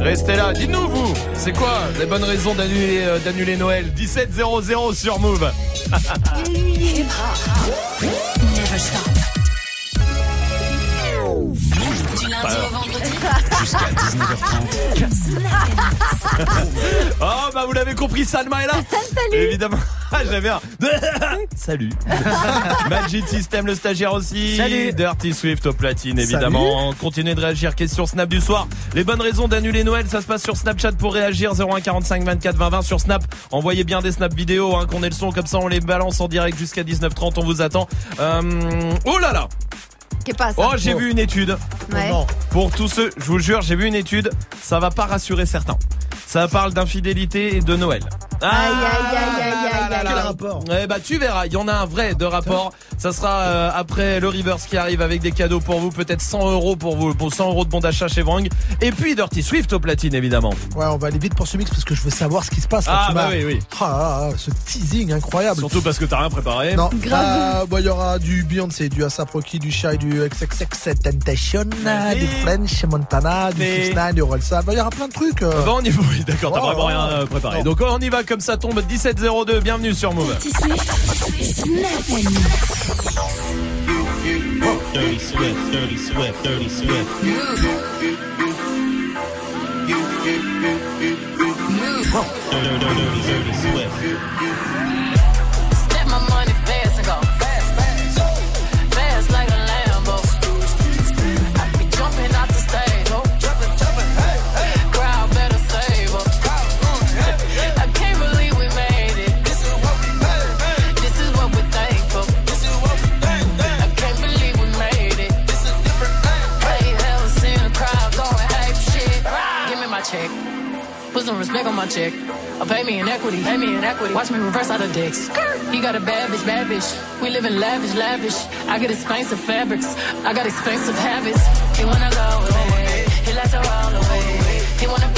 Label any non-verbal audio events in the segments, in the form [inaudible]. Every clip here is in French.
Restez là, dites-nous vous, c'est quoi les bonnes raisons d'annuler euh, d'annuler Noël? 17.00 sur Move. Du lundi au vendredi. Jusqu'à 19h30. Oh bah vous l'avez compris, Salma est là [laughs] Salut. Évidemment. Ah, J'avais un. [laughs] Salut. [laughs] Magic System, le stagiaire aussi. Salut. Dirty Swift au platine, évidemment. Continuez de réagir. Question Snap du soir? Les bonnes raisons d'annuler Noël, ça se passe sur Snapchat pour réagir. 01 45 24 20 20 sur Snap. Envoyez bien des snaps vidéo, hein, qu'on ait le son comme ça, on les balance en direct jusqu'à 19h30. On vous attend. Euh, Oh là là. Qu'est pas ça Oh, j'ai vu une étude. Ouais. Pour tous ceux, je vous jure, j'ai vu une étude. Ça va pas rassurer certains. Ça parle d'infidélité et de Noël. Aïe, aïe, aïe, aïe, aïe, aïe, Quel aïe. rapport? Eh bah tu verras, il y en a un vrai de rapport. Ça sera euh, après le Rivers qui arrive avec des cadeaux pour vous, peut-être 100 euros pour vous, pour 100 euros de bon d'achat chez Vang. Et puis Dirty Swift au platine évidemment. Ouais, on va aller vite pour ce mix parce que je veux savoir ce qui se passe. là, Ah bah oui oui. Ah, ah, ah, ce teasing incroyable. Surtout parce que t'as rien préparé. Non, Grave. Euh, bah, il y aura du Beyoncé, du ASAP Rocky, du Shy, du XXX Temptation, du French Montana, du Mais- 6 9 du Rolsa. Bah, il y aura plein de trucs. euh. Bon, on y va. [laughs] Oui, d'accord, t'as vraiment rien euh, préparé. Non. Donc on y va comme ça tombe 1702. Bienvenue sur Move. Some respect on my check. I pay me in equity, pay me in equity. Watch me reverse out of dicks. He got a bad bitch, bad bitch. We live in lavish, lavish. I get expensive fabrics. I got expensive habits. He wanna go away. He likes to roll away. He wanna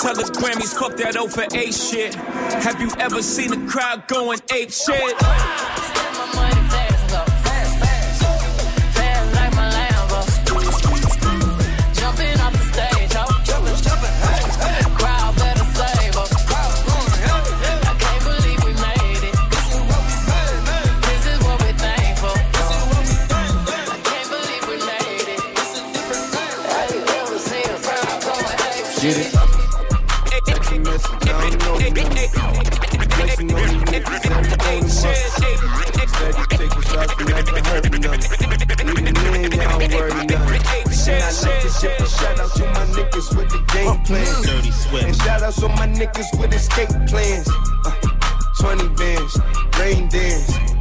Tell the Grammys, fuck that over for 8 shit. Have you ever seen a crowd going ape shit? Shout out to my niggas with the game plan. Dirty And Swift. shout out to my niggas with escape plans. Uh, 20 bands, rain dance.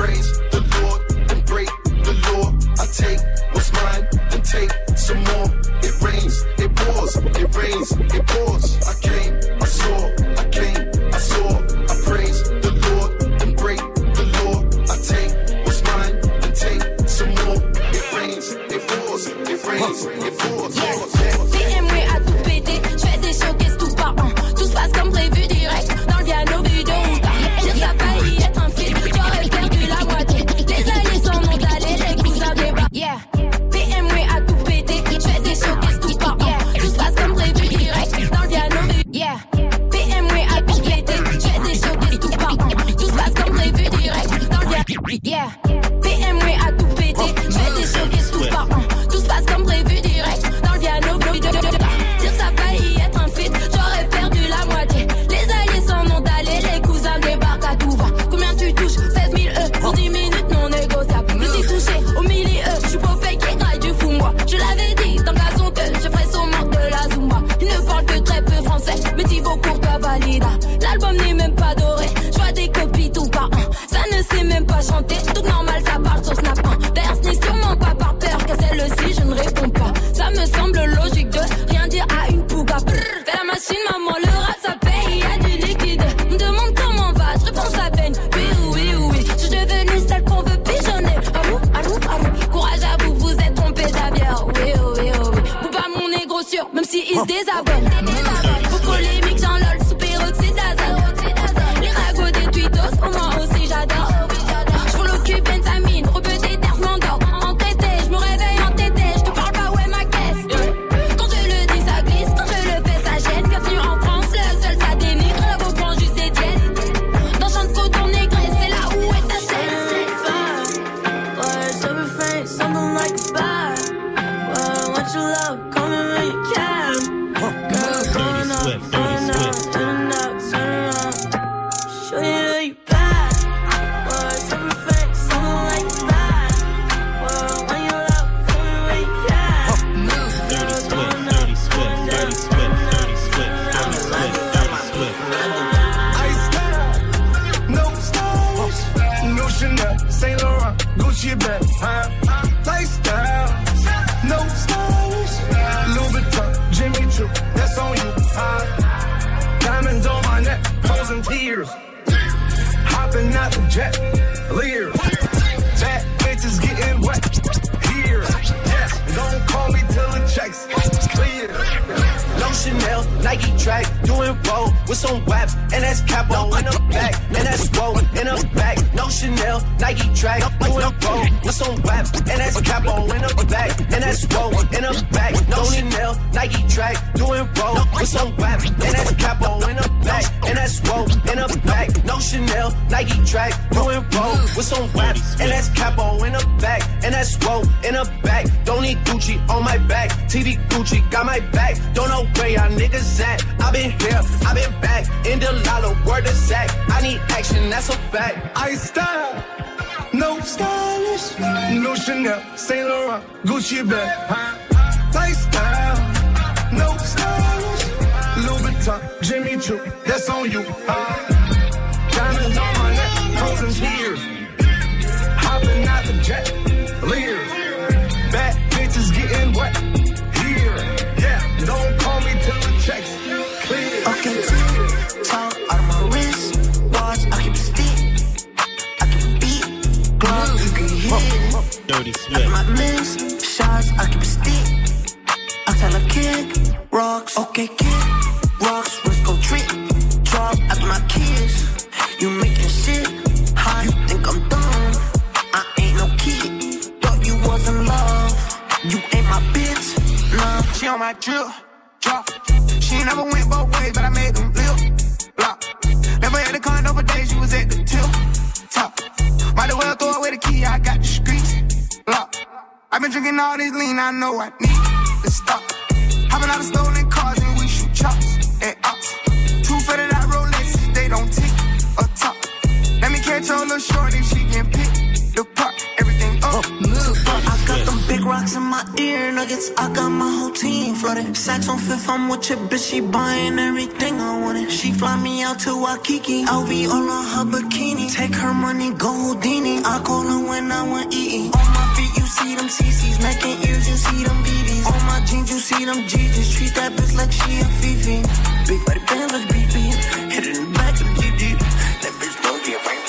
praise the Lord and break the law. I take what's mine and take some more. It rains, it pours, it rains, it pours. Shorty, she can pick the everything up. I got them big rocks in my ear nuggets. I got my whole team flooded. Sacks on fifth, I'm with your bitch. She buying everything I wanted. She fly me out to Waikiki. LV all on her bikini. Take her money, go Houdini. I call her when I want eating. On my feet, you see them CCs. Neck and ears, you see them BBs. On my jeans, you see them GGs. Treat that bitch like she a Fifi. Big body band, let's beat. Hit it in the back of the GG. That bitch the ring ring.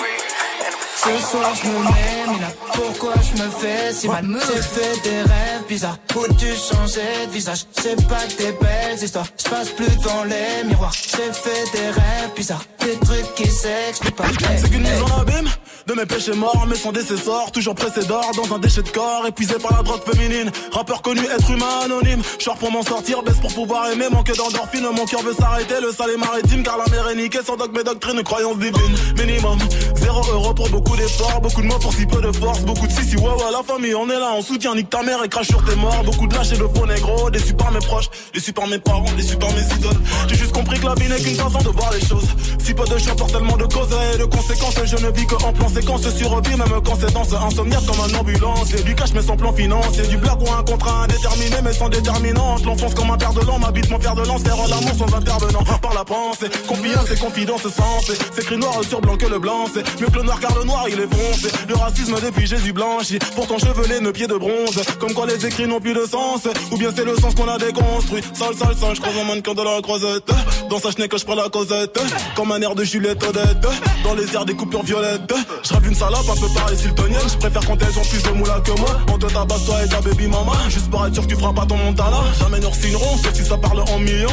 Ce soir je me mets, Mina, pourquoi je me fais si mal? J'ai fait des rêves bizarres, où tu changeais de visage? C'est pas que des belles histoires, je passe plus devant les miroirs. J'ai fait des rêves bizarres, des trucs qui s'expliquent pas. C'est qu'une mise en abîme de mes péchés morts, mais sans décessor, toujours pressé d'or dans un déchet de corps, épuisé par la drogue féminine. Rappeur connu, être humain anonyme. Short pour m'en sortir, baisse pour pouvoir aimer, manque d'endorphine. Mon cœur veut s'arrêter, le sale est maritime, car la mer est niquée. Sans dogme et doctrine, croyance divine. Minimum, zéro euro pour beaucoup d'efforts, beaucoup de mots pour si peu de force, beaucoup de si si ouais ouais la famille, on est là, on soutient, nique ta mère et crache sur tes morts. Beaucoup de lâches et de faux négro, déçus par mes proches, déçus par mes parents, déçus par mes idoles. J'ai juste compris que la vie n'est qu'une façon de voir les choses. Si peu de choix pour tellement de causes et de conséquences, je ne vis que en plan séquence sur vie, même quand c'est dans ce insomniaque comme un ambulance. Et du cash mais sans plan financier, du blague ou un contrat indéterminé mais sans déterminante. L'enfonce comme un père de l'an, m'habite mon fer de lance, faire l'amour sans intervenant. Par la pensée, confiance et confidence sens. C'est écrit noir sur blanc que le blanc, c'est mieux que le noir car le noir il est foncé. Le racisme depuis Jésus blanchi, pourtant chevelé, nos pieds de bronze. Comme quoi les écrits n'ont plus de sens, ou bien c'est le sens qu'on a déconstruit. Sale, sale, sale, je croise un mannequin de la croisette. Dans sa chenille que je prends la causette, comme un air de Juliette Odette. Dans les airs des coupures violettes, je une salope un peu pareil siltonienne. Je préfère quand elles ont plus de moula que moi. On te tabasse toi et ta baby mama. Juste pour être sûr que tu feras pas ton montana. Jamais nous signerons, sauf si ça parle en millions.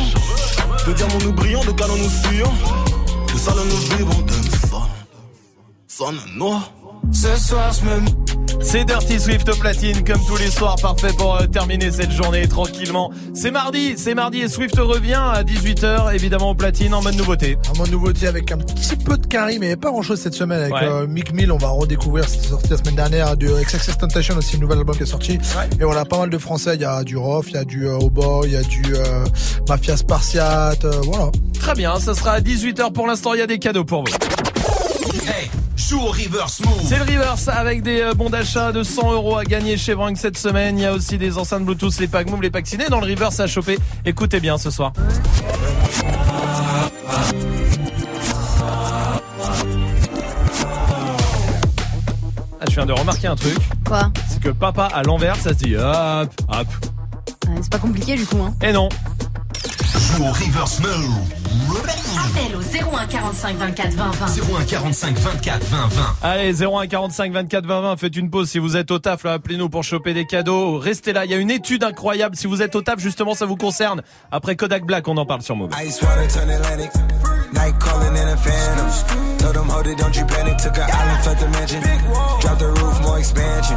De diamants nous brillons, de canons nous fuyons. De salon nous vivons, de son. Ce soir, je me. C'est Dirty Swift au platine, comme tous les soirs, parfait pour euh, terminer cette journée tranquillement. C'est mardi, c'est mardi et Swift revient à 18h, évidemment au platine, en mode nouveauté. Un mode nouveauté avec un petit peu de carry, mais pas grand chose cette semaine. Avec Ouais. euh, Mick Mill, on va redécouvrir, c'était sorti la semaine dernière, du XXX Temptation aussi, un nouvel album qui est sorti. Et on a pas mal de français, il y a du Rof, il y a du euh, Oboy, il y a du euh, Mafia Spartiate, euh, voilà. Très bien, ça sera à 18h pour l'instant, il y a des cadeaux pour vous. Joue au reverse move. C'est le reverse avec des euh, bons d'achat de 100 euros à gagner chez Brunk cette semaine. Il y a aussi des enceintes Bluetooth, les packs Move, les packs ciné dans le reverse à choper. Écoutez bien ce soir. Ah, je viens de remarquer un truc. Quoi C'est que papa à l'envers, ça se dit hop, hop. Ouais, C'est pas compliqué du coup. Hein. Et non. Joue au reverse move. Appel au 01 45 24 20 20. 01 45 24 20 20. Allez, 01 45 24 20 20, faites une pause si vous êtes au taf, là, appelez-nous pour choper des cadeaux. Restez là, il y a une étude incroyable. Si vous êtes au taf, justement, ça vous concerne. Après Kodak Black, on en parle sur Move. Ice water turn Atlantic. Night calling in a phantom. Told them, hold it, don't you panic. Took an island, left the mansion. Drop the roof, more expansion.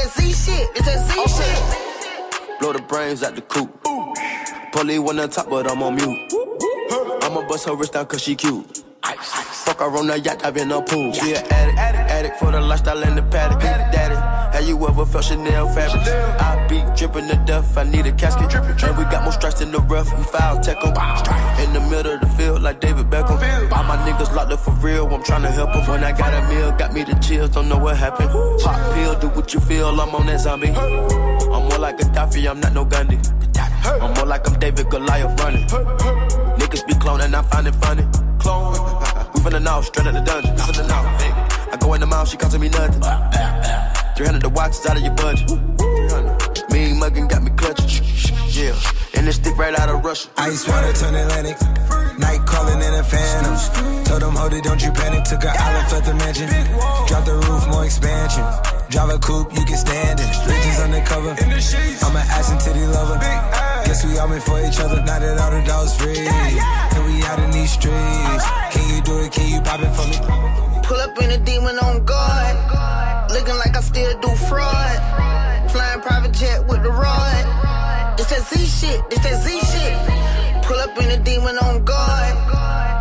It's that Z shit. It's that Z shit. Blow the brains out the coop. Polly one on top, but I'm on mute. I'ma bust her wrist down cause she cute. Fuck her on the yacht, I've been a pool. She an addict, addict for the lifestyle and the paddock. Daddy, have you ever felt Chanel fabric? I be dripping to death, I need a casket. drippin' And we got more strikes in the rough, we foul tech 'em. In the middle of the field, like David Beckham. All my niggas locked up for real, I'm tryna help 'em. When I got a meal, got me the chills, don't know what happened. Pop pill, do what you feel, I'm on that zombie. I'm more like a Gaddafi, I'm not no Gandhi. I'm more like I'm David Goliath running. Niggas be cloning, I find it funny. Clone. [laughs] We from the north, straight out the dungeon. I go in the mouth, she costing me nothing. 300 the watch is out of your budget. Mean muggin' got me clutching. Yeah, and this stick right out of Russia. Ice water turn Atlantic. Night calling in a phantom. Told them, hold it, don't you panic. Took an island, left the mansion. Drop the roof, more expansion. Drive a coupe, you can stand it. Bitches undercover. I'm an ass and titty lover. Guess we all meant for each other. Now that all the dogs free. And we out in these streets. Can you do it? Can you pop it for me? Pull up in a demon on guard. Looking like I still do fraud. Flying private jet with the rod. It's that Z shit. It's that Z shit. Pull up in a demon on guard.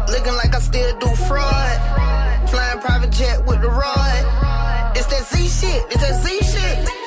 Looking like I still do fraud. Flying private jet with the rod. It's that Z shit. It's that Z shit.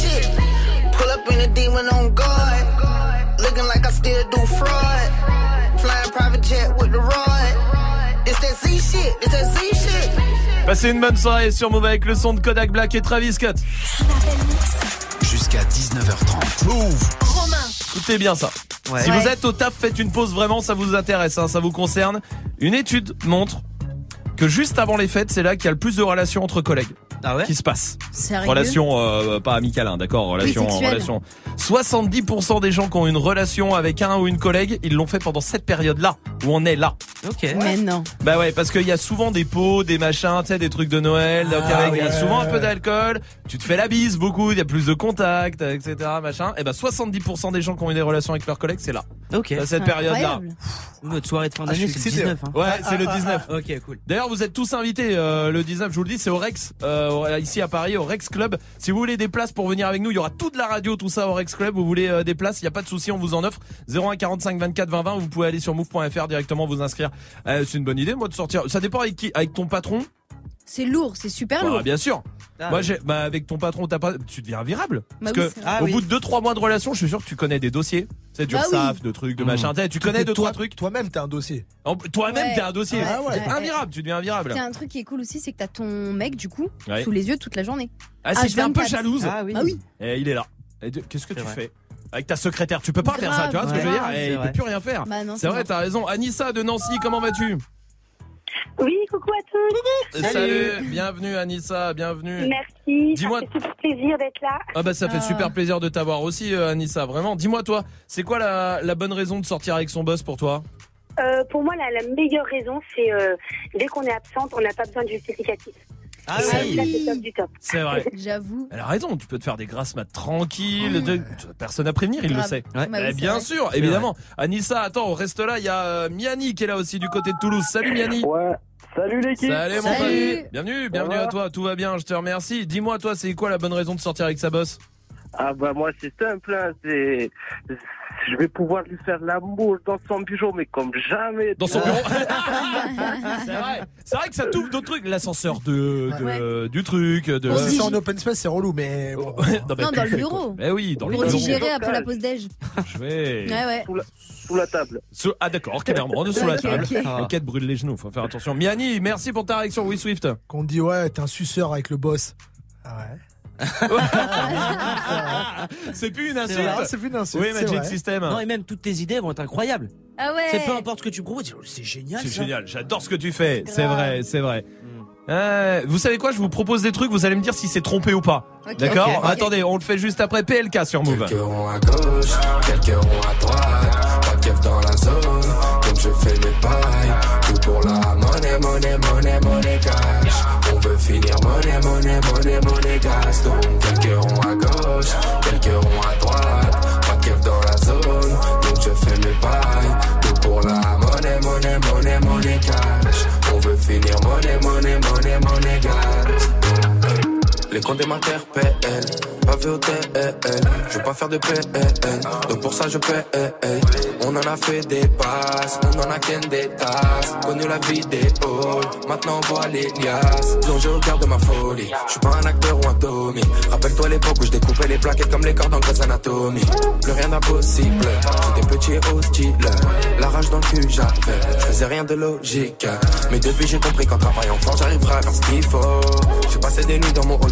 Pull up in a demon on guard. Looking like I still do fraud. Flying private jet with the rod. It's that Z shit, it's that Z shit. Passez une bonne soirée sur Move avec le son de Kodak Black et Travis Scott. Jusqu'à 19h30. Move. Romain. Écoutez bien ça. Ouais. Si Ouais. vous êtes au taf, faites une pause vraiment, ça vous intéresse, hein, ça vous concerne. Une étude montre que juste avant les fêtes, c'est là qu'il y a le plus de relations entre collègues. qui se passe. Sérieux relation euh, pas amicale, hein, d'accord, relation, relation. 70% des gens qui ont une relation avec un ou une collègue, ils l'ont fait pendant cette période-là où on est là. Ok. Mais non. Bah ouais, parce qu'il y a souvent des pots, des machins, tu sais, des trucs de Noël, donc Ah avec y a ouais. souvent un peu d'alcool, tu te fais la bise beaucoup, il y a plus de contact, etc., machin. Et bah 70% des gens qui ont eu des relations avec leurs collègues, c'est là. Ok. À cette période-là. Notre soirée de fin Ah, d'année, c'est le excité. 19. hein. Ouais, c'est le 19. Ok, cool. D'ailleurs, vous êtes tous invités euh, le 19, je vous le dis, c'est au Rex, euh, ici à Paris, au Rex Club. Si vous voulez des places pour venir avec nous, il y aura toute la radio, tout ça au Rex Club. Vous voulez euh, des places, il n'y a pas de souci, on vous en offre. 01 45 24 20 20, vous pouvez aller sur move.fr directement vous inscrire. Euh, c'est une bonne idée, moi, de sortir. Ça dépend avec qui Avec ton patron C'est lourd, c'est super Bah, lourd. Bien sûr. Ah, moi, j'ai, bah, avec ton patron, t'as pas, tu deviens virable. Bah Parce oui, que. Ah au oui. bout de 2-3 mois de relation, je suis sûr que tu connais des dossiers. C'est du Bah oui. URSAF, de trucs, de Mmh. machin. Tu connais deux, toi- trois trucs. Toi-même, t'es un dossier. En- Toi-même, Ouais. t'es un dossier. Ah ouais. T'es invirable, tu deviens invirable. T'as un truc qui est cool aussi, c'est que t'as ton mec, du coup, Ouais. sous les yeux toute la journée. Ah, si t'es un peu H24. jalouse. Ah oui. Ah oui. Et il est là. Qu'est-ce que tu fais avec ta secrétaire? Tu peux pas faire ça, tu vois ce que je veux dire? C'est Il peut plus rien faire. Bah non, C'est vrai, t'as raison. Anissa de Nancy, comment vas-tu? Oui, coucou à tous. Salut, bienvenue Anissa, bienvenue. Merci. Dis-moi- Ça fait super plaisir d'être là. Ah bah ça fait Ah. super plaisir de t'avoir aussi euh, Anissa, vraiment. Dis-moi toi, c'est quoi la, la bonne raison de sortir avec son boss pour toi? Euh, pour moi, la, la meilleure raison, c'est euh, dès qu'on est absente, on n'a pas besoin de justificatif. Ah oui. C'est vrai. [laughs] J'avoue. Elle a raison, tu peux te faire des grasses mat tranquilles, de- personne à prévenir, il le sait. Ouais. Bah oui, Eh c'est bien vrai. sûr, évidemment. Anissa, attends, on reste là, il y a euh, Miani qui est là aussi du côté de Toulouse. Salut Miani. Ouais. Salut l'équipe. Salut mon Salut. pote. Bienvenue, bienvenue à toi, tout va bien, je te remercie. Dis-moi toi, c'est quoi la bonne raison de sortir avec sa boss Ah bah moi c'est simple, hein, c'est je vais pouvoir lui faire l'amour dans son bureau, mais comme jamais. Dans son bureau. [laughs] c'est vrai. C'est vrai que ça t'ouvre d'autres trucs, l'ascenseur de, de- du truc, de. Bon, si c'est en open space, c'est relou, mais. bon. [laughs] Non, mais Non, dans le bureau. [laughs] Eh oui, dans le Pour bureau. digérer après la pause déj. Je vais. Ouais, ouais. Sous la, sous la table. Sous- Ah d'accord, clairement, sous la table. ok. Ah. Enquête brûle les genoux, faut faire attention. Miani, merci pour ta réaction, oui Swift. Qu'on dit, ouais, t'es un suceur avec le boss. Ah ouais. [laughs] C'est plus une C'est insulte. vrai. C'est plus une insulte. Oui, Magic. System. Non, et même toutes tes idées vont être incroyables. Ah ouais. C'est peu importe ce que tu proposes, c'est génial. C'est génial, j'adore ce que tu fais. C'est vrai, c'est vrai. Euh, vous savez quoi? Je vous propose des trucs, vous allez me dire si c'est trompé ou pas. D'accord? Attendez, on le fait juste après PLK sur Move. Quelques ronds à gauche, quelques ronds à droite, keuf dans la zone, donc je fais mes pailles, tout pour la monnaie, monnaie, monnaie, monnaie cash. On veut finir monnaie, monnaie, monnaie, monnaie gas, donc quelques ronds à gauche, quelques ronds à droite, pas de keuf dans la zone, donc je fais mes pailles, tout pour la monnaie, monnaie, monnaie, monnaie cash. On veut finir monnaie, monnaie, monnaie, monnaie gas. Les comptes m'interpellent, pas vu au TL. Je veux pas faire de PN, donc pour ça je paie. On en a fait des passes, on en a qu'un des tasses. Connu la vie des halls, maintenant on voit les liasses. Plongé au cœur de ma folie, je suis pas un acteur ou un Tommy. Rappelle-toi l'époque où je découpais les plaquettes comme les cordes en Grey's Anatomy. Plus rien d'impossible, j'étais petit et hostile. La rage dans le cul j'avais, je faisais rien de logique. Mais depuis j'ai compris qu'en travaillant fort j'arriverai à faire ce qu'il faut. J'ai passé des nuits dans mon hall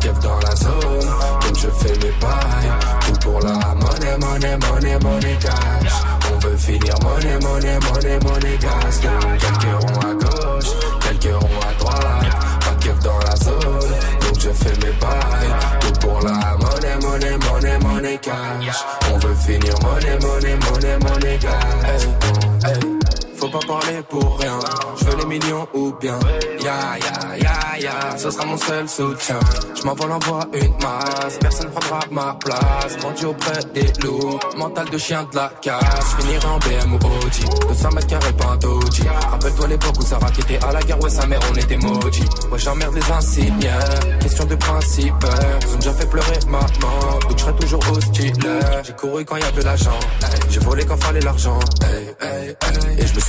keuf dans la zone, donc je fais mes pailles. Tout pour la monnaie, monnaie, monnaie, monnaie cash. On veut finir monnaie, monnaie, monnaie, monnaie gas. Quelques ronds à gauche, quelques ronds à droite, pas dans la zone, donc je fais mes pailles. Tout pour la monnaie, monnaie, monnaie, monnaie cash. On veut finir monnaie, monnaie, monnaie, monnaie gas. Faut pas parler pour rien. Je veux les millions ou bien. Ya ya ya ya, ce sera mon seul soutien. Je m'envole envoie une masse, personne prendra ma place. Grandi auprès des loups, mental de chien de la casse. Je finirai en BM ou Audi, 200 mètres carrés pas un. Rappelle-toi l'époque où Sarah qui était à la guerre, ouais sa mère on était maudits. Ouais j'emmerde les insignes, question de principe. Ils ont déjà fait pleurer maman, donc je serai toujours hostile. J'ai couru quand y avait l'argent, j'ai volé quand fallait l'argent. Et je me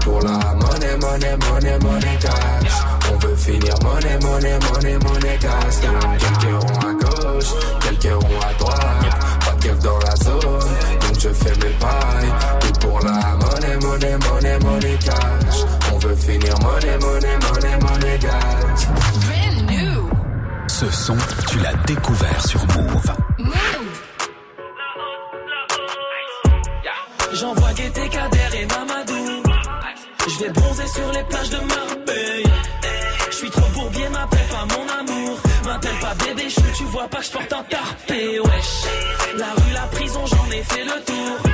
Pour la monnaie, monnaie, monnaie, monnaie cash. On veut finir monnaie, monnaie, monnaie, monnaie cash. Quelques ronds à gauche, quelques ronds à droite, pas de keuf dans la zone, donc je fais mes bails. Tout pour la monnaie, monnaie, monnaie, monnaie cash. On veut finir monnaie, monnaie, monnaie, monnaie cash. Ce son, tu l'as découvert sur Move. J'envoie Gaieté, Kader et Mamadou. Vais bronzer sur les plages de Marbella. Je suis trop bourbier, m'appelle pas mon amour. M'appelle pas bébé chou, tu vois pas que je porte un tarpé, wesh. La rue, la prison, j'en ai fait le tour.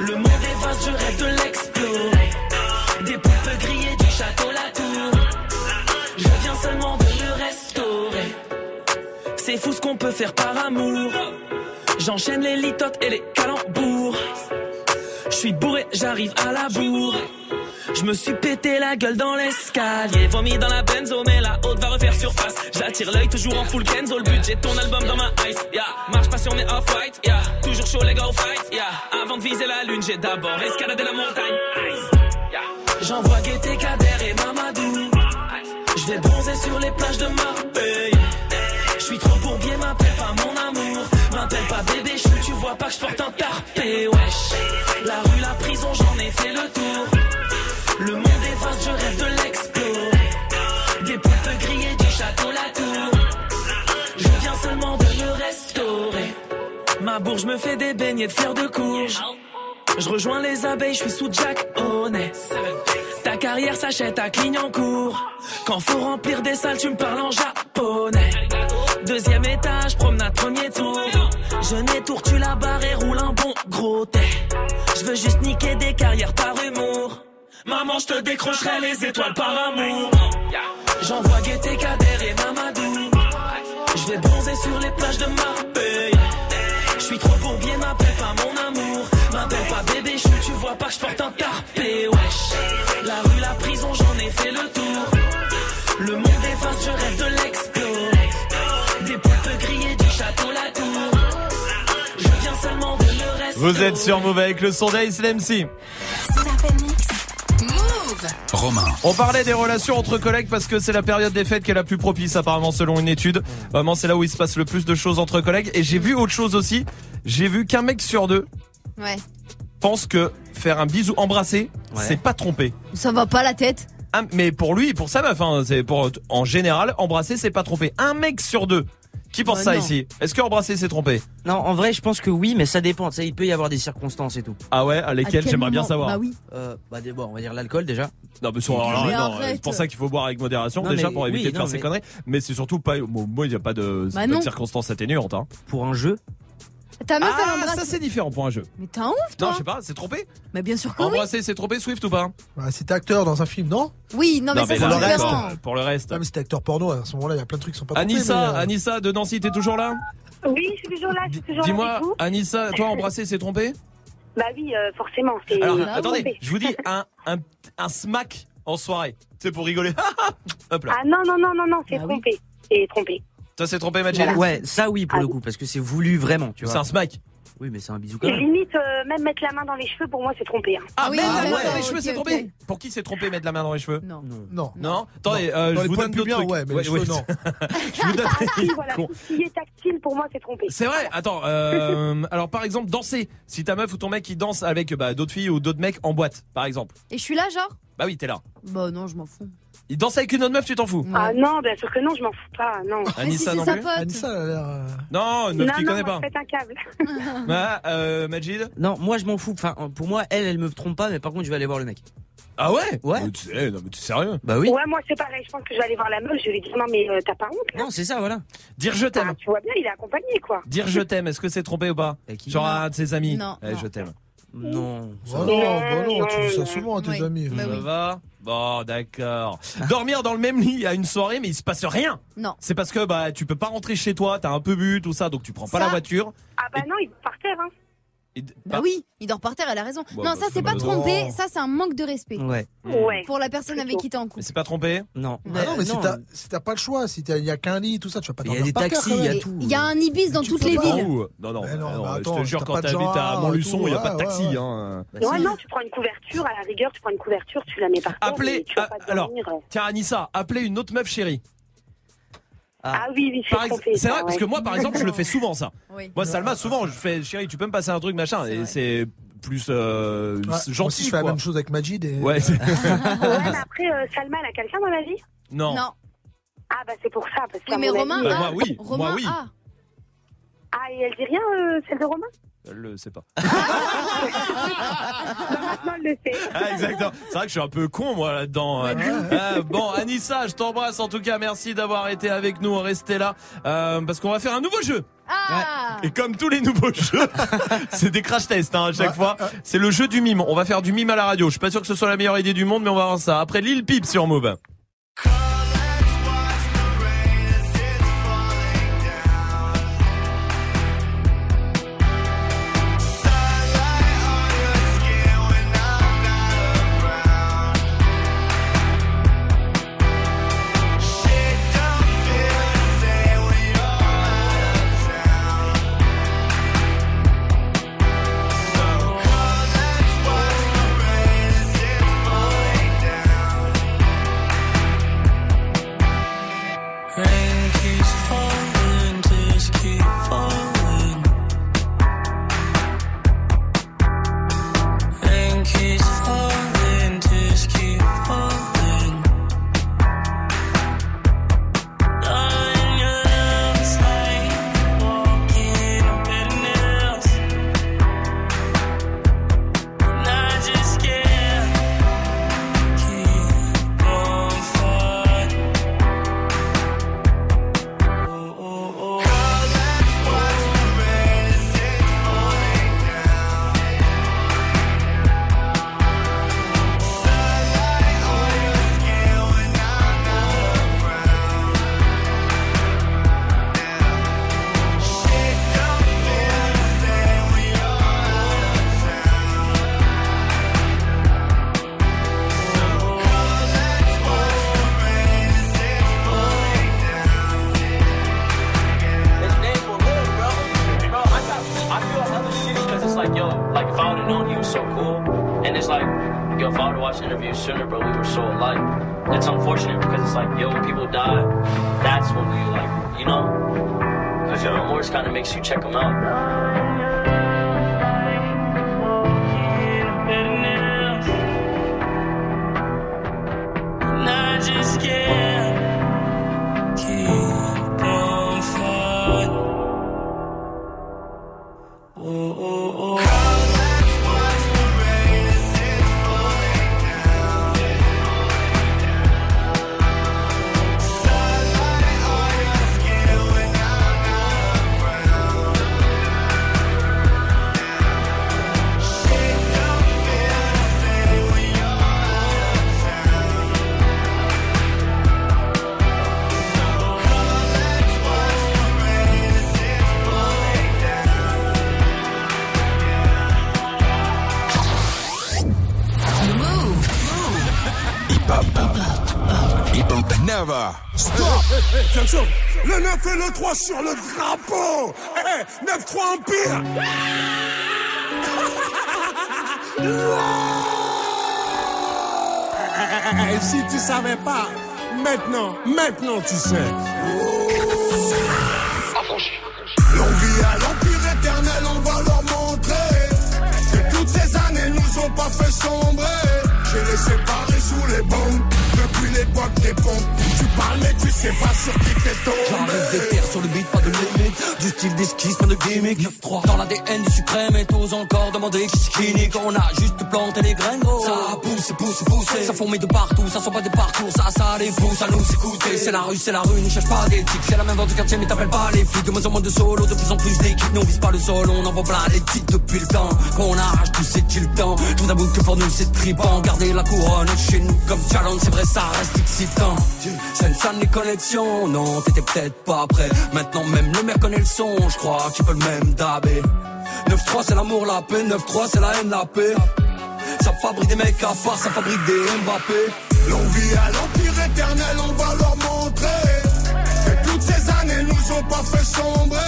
Le monde est vaste, je rêve de l'explorer. Des poupées grillées du château La Tour. Je viens seulement de le restaurer. C'est fou ce qu'on peut faire par amour. J'enchaîne les litotes et les calembours. Je suis bourré, j'arrive à la bourre. Je me suis pété la gueule dans l'escalier. Vomi dans la benzo, mais la haute va refaire surface. J'attire l'œil toujours en full Kenzo. Le budget ton album dans ma ice. Marche passionné off-white. Yeah. Toujours chaud, les go fight. Yeah. Avant de viser la lune, j'ai d'abord escaladé la montagne. J'envoie Gaieté, Kader et Mamadou. Je vais bronzer sur les plages de Marbella. Je suis trop bourbier, m'appelle pas mon amour. M'appelle pas bébé chou, tu vois pas que je porte un tarpé, wesh. J'en ai fait le tour. Le monde est vaste, je rêve de l'explorer. Des poupées grillées du château La Tour. Je viens seulement de le restaurer. Ma bourge me fait des beignets de fleurs de courge. Je rejoins les abeilles, je suis sous Jack Honey. Ta carrière s'achète à Clignancourt. Quand faut remplir des salles, tu me parles en japonais. Deuxième étage, promenade premier tour. Je n'ai tour, tu la barre et roule un bon gros thé. Je veux juste niquer des carrières par humour. Maman, je te décrocherai les étoiles par amour. J'envoie Gaieté, Kader et Mamadou. Je vais bronzer sur les plages de Marbella. Je suis trop bourbier, m'appelle pas mon amour. M'appelle pas bébé chou, tu vois pas que je porte un tarpé, wesh. Vous êtes sur Move avec le son d'Ace MC. Romain. On parlait des relations entre collègues parce que c'est la période des fêtes qui est la plus propice apparemment selon une étude. Vraiment c'est là où il se passe le plus de choses entre collègues. Et j'ai vu autre chose aussi. J'ai vu qu'un mec sur deux Ouais. pense que faire un bisou embrassé, c'est pas tromper. Ça va pas la tête. Ah, mais pour lui, pour sa meuf, hein, c'est pour en général embrasser, c'est pas tromper. Un mec sur deux. Qui pense Bah ça non. ici? Est-ce que embrasser c'est tromper? Non, en vrai, je pense que oui, mais ça dépend. Tu sais, il peut y avoir des circonstances et tout. Ah ouais, à lesquelles j'aimerais bien savoir. Bah oui. Euh, bah d'abord, on va dire l'alcool déjà. Non, mais sur, alors là, Mais non, arrête. c'est pour ça qu'il faut boire avec modération Non, déjà mais pour éviter oui, de faire ces mais- conneries. Mais c'est surtout pas, moi il n'y a pas de, Bah pas de non. circonstances atténuantes. Hein. Pour un jeu? Ta meuf, elle Ah, embrasse. ça c'est différent pour un jeu. Mais t'es un ouf, Non, toi. je sais pas, c'est trompé. Mais bien sûr que oui. Embrasser, c'est trompé Swift ou pas? Bah, t'es acteur dans un film, non? Oui, non, mais ça, c'est là, différent. reste, Pour le reste. Ah, mais t'es acteur porno, à ce moment-là, il y a plein de trucs qui sont pas trompés, Anissa, mais, euh, Anissa de Nancy, t'es toujours là? Oui, je suis toujours là, je suis toujours là Dis-moi, avec vous. Anissa, toi [laughs] embrasser, c'est trompé? Bah oui, euh, forcément, c'est. Alors, c'est attendez, je vous dis [laughs] un, un, un smack en soirée. C'est pour rigoler. [laughs] Hop là. Ah non, non, non, non, non, Bah c'est trompé. C'est trompé. Toi, c'est trompé, Majid Ouais, ça oui pour le coup, parce que c'est voulu vraiment, tu vois. C'est un smack. Oui, mais c'est un bisou quand même. limite, euh, même mettre la main dans les cheveux, pour moi, c'est trompé. hein. Ah, oui, mettre la ah main ouais, dans les ok, cheveux, c'est ok. trompé. Pour qui c'est trompé mettre la main dans les cheveux? Non. Non. Non Attendez, euh, Dans je les vous donne d'autres pubiens, trucs. ouais, mais les cheveux, non. [laughs] je vous donne Ah si, voilà, tout ce qui est tactile, pour moi, c'est trompé. C'est vrai. Attends. Euh, alors par exemple, danser. Si ta meuf ou ton mec il danse avec bah, d'autres filles ou d'autres mecs en boîte, par exemple. Et je suis là, genre? Bah oui, t'es là. Bah non, je m'en fous. Il danse avec une autre meuf, tu t'en fous Ah non, bien sûr que non, je m'en fous pas, non. Anissa non plus. Anissa, elle a l'air. euh, Non, une meuf non, qui non, connaît moi, pas. je pète un câble. [laughs] Ah, euh, Majid. Non, moi je m'en fous. Enfin, pour moi, elle, elle me trompe pas, mais par contre, je vais aller voir le mec. Ah ouais Ouais. Mais tu- eh, non, mais tu es sérieux Bah oui. Ouais, moi, c'est pareil. Je pense que je vais aller voir la meuf. Je vais lui dire, non, mais euh, t'as pas honte, là Non, c'est ça, voilà. Dire je t'aime. Ah, Tu vois bien, il est accompagné, quoi. Dire je t'aime, est-ce que c'est trompé ou pas Genre à un de ses amis. Non, Eh, non. je t'aime. Non. Bah non, bah non, tu dis ça souvent à tes Oui. amis. Bah Ça oui. va Bon, d'accord. [laughs] Dormir dans le même lit à une soirée, mais il se passe rien. Non. C'est parce que bah tu peux pas rentrer chez toi, t'as un peu bu, tout ça, donc tu prends pas Ça- la voiture. Ah bah non, il par terre, hein. Bah oui, il dort par terre, elle a raison. Bon, non, bah, ça c'est pas malheureux. tromper, ça c'est un manque de respect. Ouais. Ouais. Pour la personne avec qui t'es en Mais couple. c'est pas trompé Non. Ah non, mais si t'as si t'as pas le choix, si il y a qu'un lit, tout ça, tu vas pas Il y a dormir des taxis, il y a tout. Il y a un ibis dans toutes les pas. villes. Non, non, non, non, mais je te jure, quand t'habites à Montluçon, il y a pas de taxi. ouais. Hein. Ouais, non, tu prends une couverture, à la rigueur, tu prends une couverture, tu la mets par terre. Appelez, pas alors, dormir. euh. tiens Anissa, appelez une autre meuf chérie. Ah oui, oui, c'est ex- ça, vrai, parce ouais. que moi, par exemple, je le fais souvent, ça. [laughs] Oui. Moi, Salma, souvent, je fais, chérie, tu peux me passer un truc, machin, et c'est plus euh, Ouais, moi gentil, aussi, je fais la même chose avec Majid. Et... Ouais, c'est- [laughs] Ouais, [laughs] mais après, euh, Salma, elle a quelqu'un dans la vie? Non. Non. Ah bah c'est pour ça, parce que Oui, mais Romain, Bah, a. moi, oui. Romain Moi, oui. a. Ah, et elle dit rien, euh, celle de Romain? Elle le sait pas. [laughs] Maintenant, elle le sait. Ah, exactement. C'est vrai que je suis un peu con, moi, là-dedans. Euh, bon, Anissa, je t'embrasse. En tout cas, merci d'avoir été avec nous. Restez là. euh, parce qu'on va faire un nouveau jeu. Ah Et comme tous les nouveaux jeux, [laughs] c'est des crash tests hein, à chaque fois. C'est le jeu du mime. On va faire du mime à la radio. Je suis pas sûr que ce soit la meilleure idée du monde, mais on va voir ça. Après Lil Peep sur Move. Never. Stop Le 9 et le 3 sur le drapeau Eh 9-3 Empire [laughs] Et si tu savais pas, maintenant, maintenant tu sais. L'envie à l'empire éternel, on va leur montrer que toutes ces années nous ont pas fait sombrer. J'ai les séparés sous les bombes depuis l'époque des pompes. Tu parles mais tu sais pas sur qui t'es tombé. J'arrive des terres sur le beat, pas de limite. Du style d'esquisse, pas de gimmick. 9-3 dans l'ADN du suprême et t'oses encore demander qui c'est qui nique. On a juste planté les graines, gros. Ça pousse, pousse, pousse. Ça fourmille de partout, ça sort pas des parcours. Ça, ça les pousse à nous écouter. C'est la rue, c'est la rue, ne cherche pas d'éthique. C'est la même dans du quartier, mais t'appelles pas les flics. De moins en moins de solo, de plus en plus d'équipes. Nous on vise pas le sol, on envoie plein les titres depuis le temps. Qu'on arrache tout, c'est-il le temps. Vous avoue que pour nous c'est tripant. Garder la couronne chez nous comme challenge, c'est vrai, ça reste excitant. C'est une salle les connexions, non, t'étais peut-être pas prêt. Maintenant même le maire connaît le son, je crois que tu peux le même dabé. 9-3 c'est l'amour, la paix, 9-3 c'est la haine, la paix. Ça fabrique des mecs à part, ça fabrique des Mbappé. L'on vit à l'empire éternel, on va leur montrer toutes ces années nous ont pas fait sombrer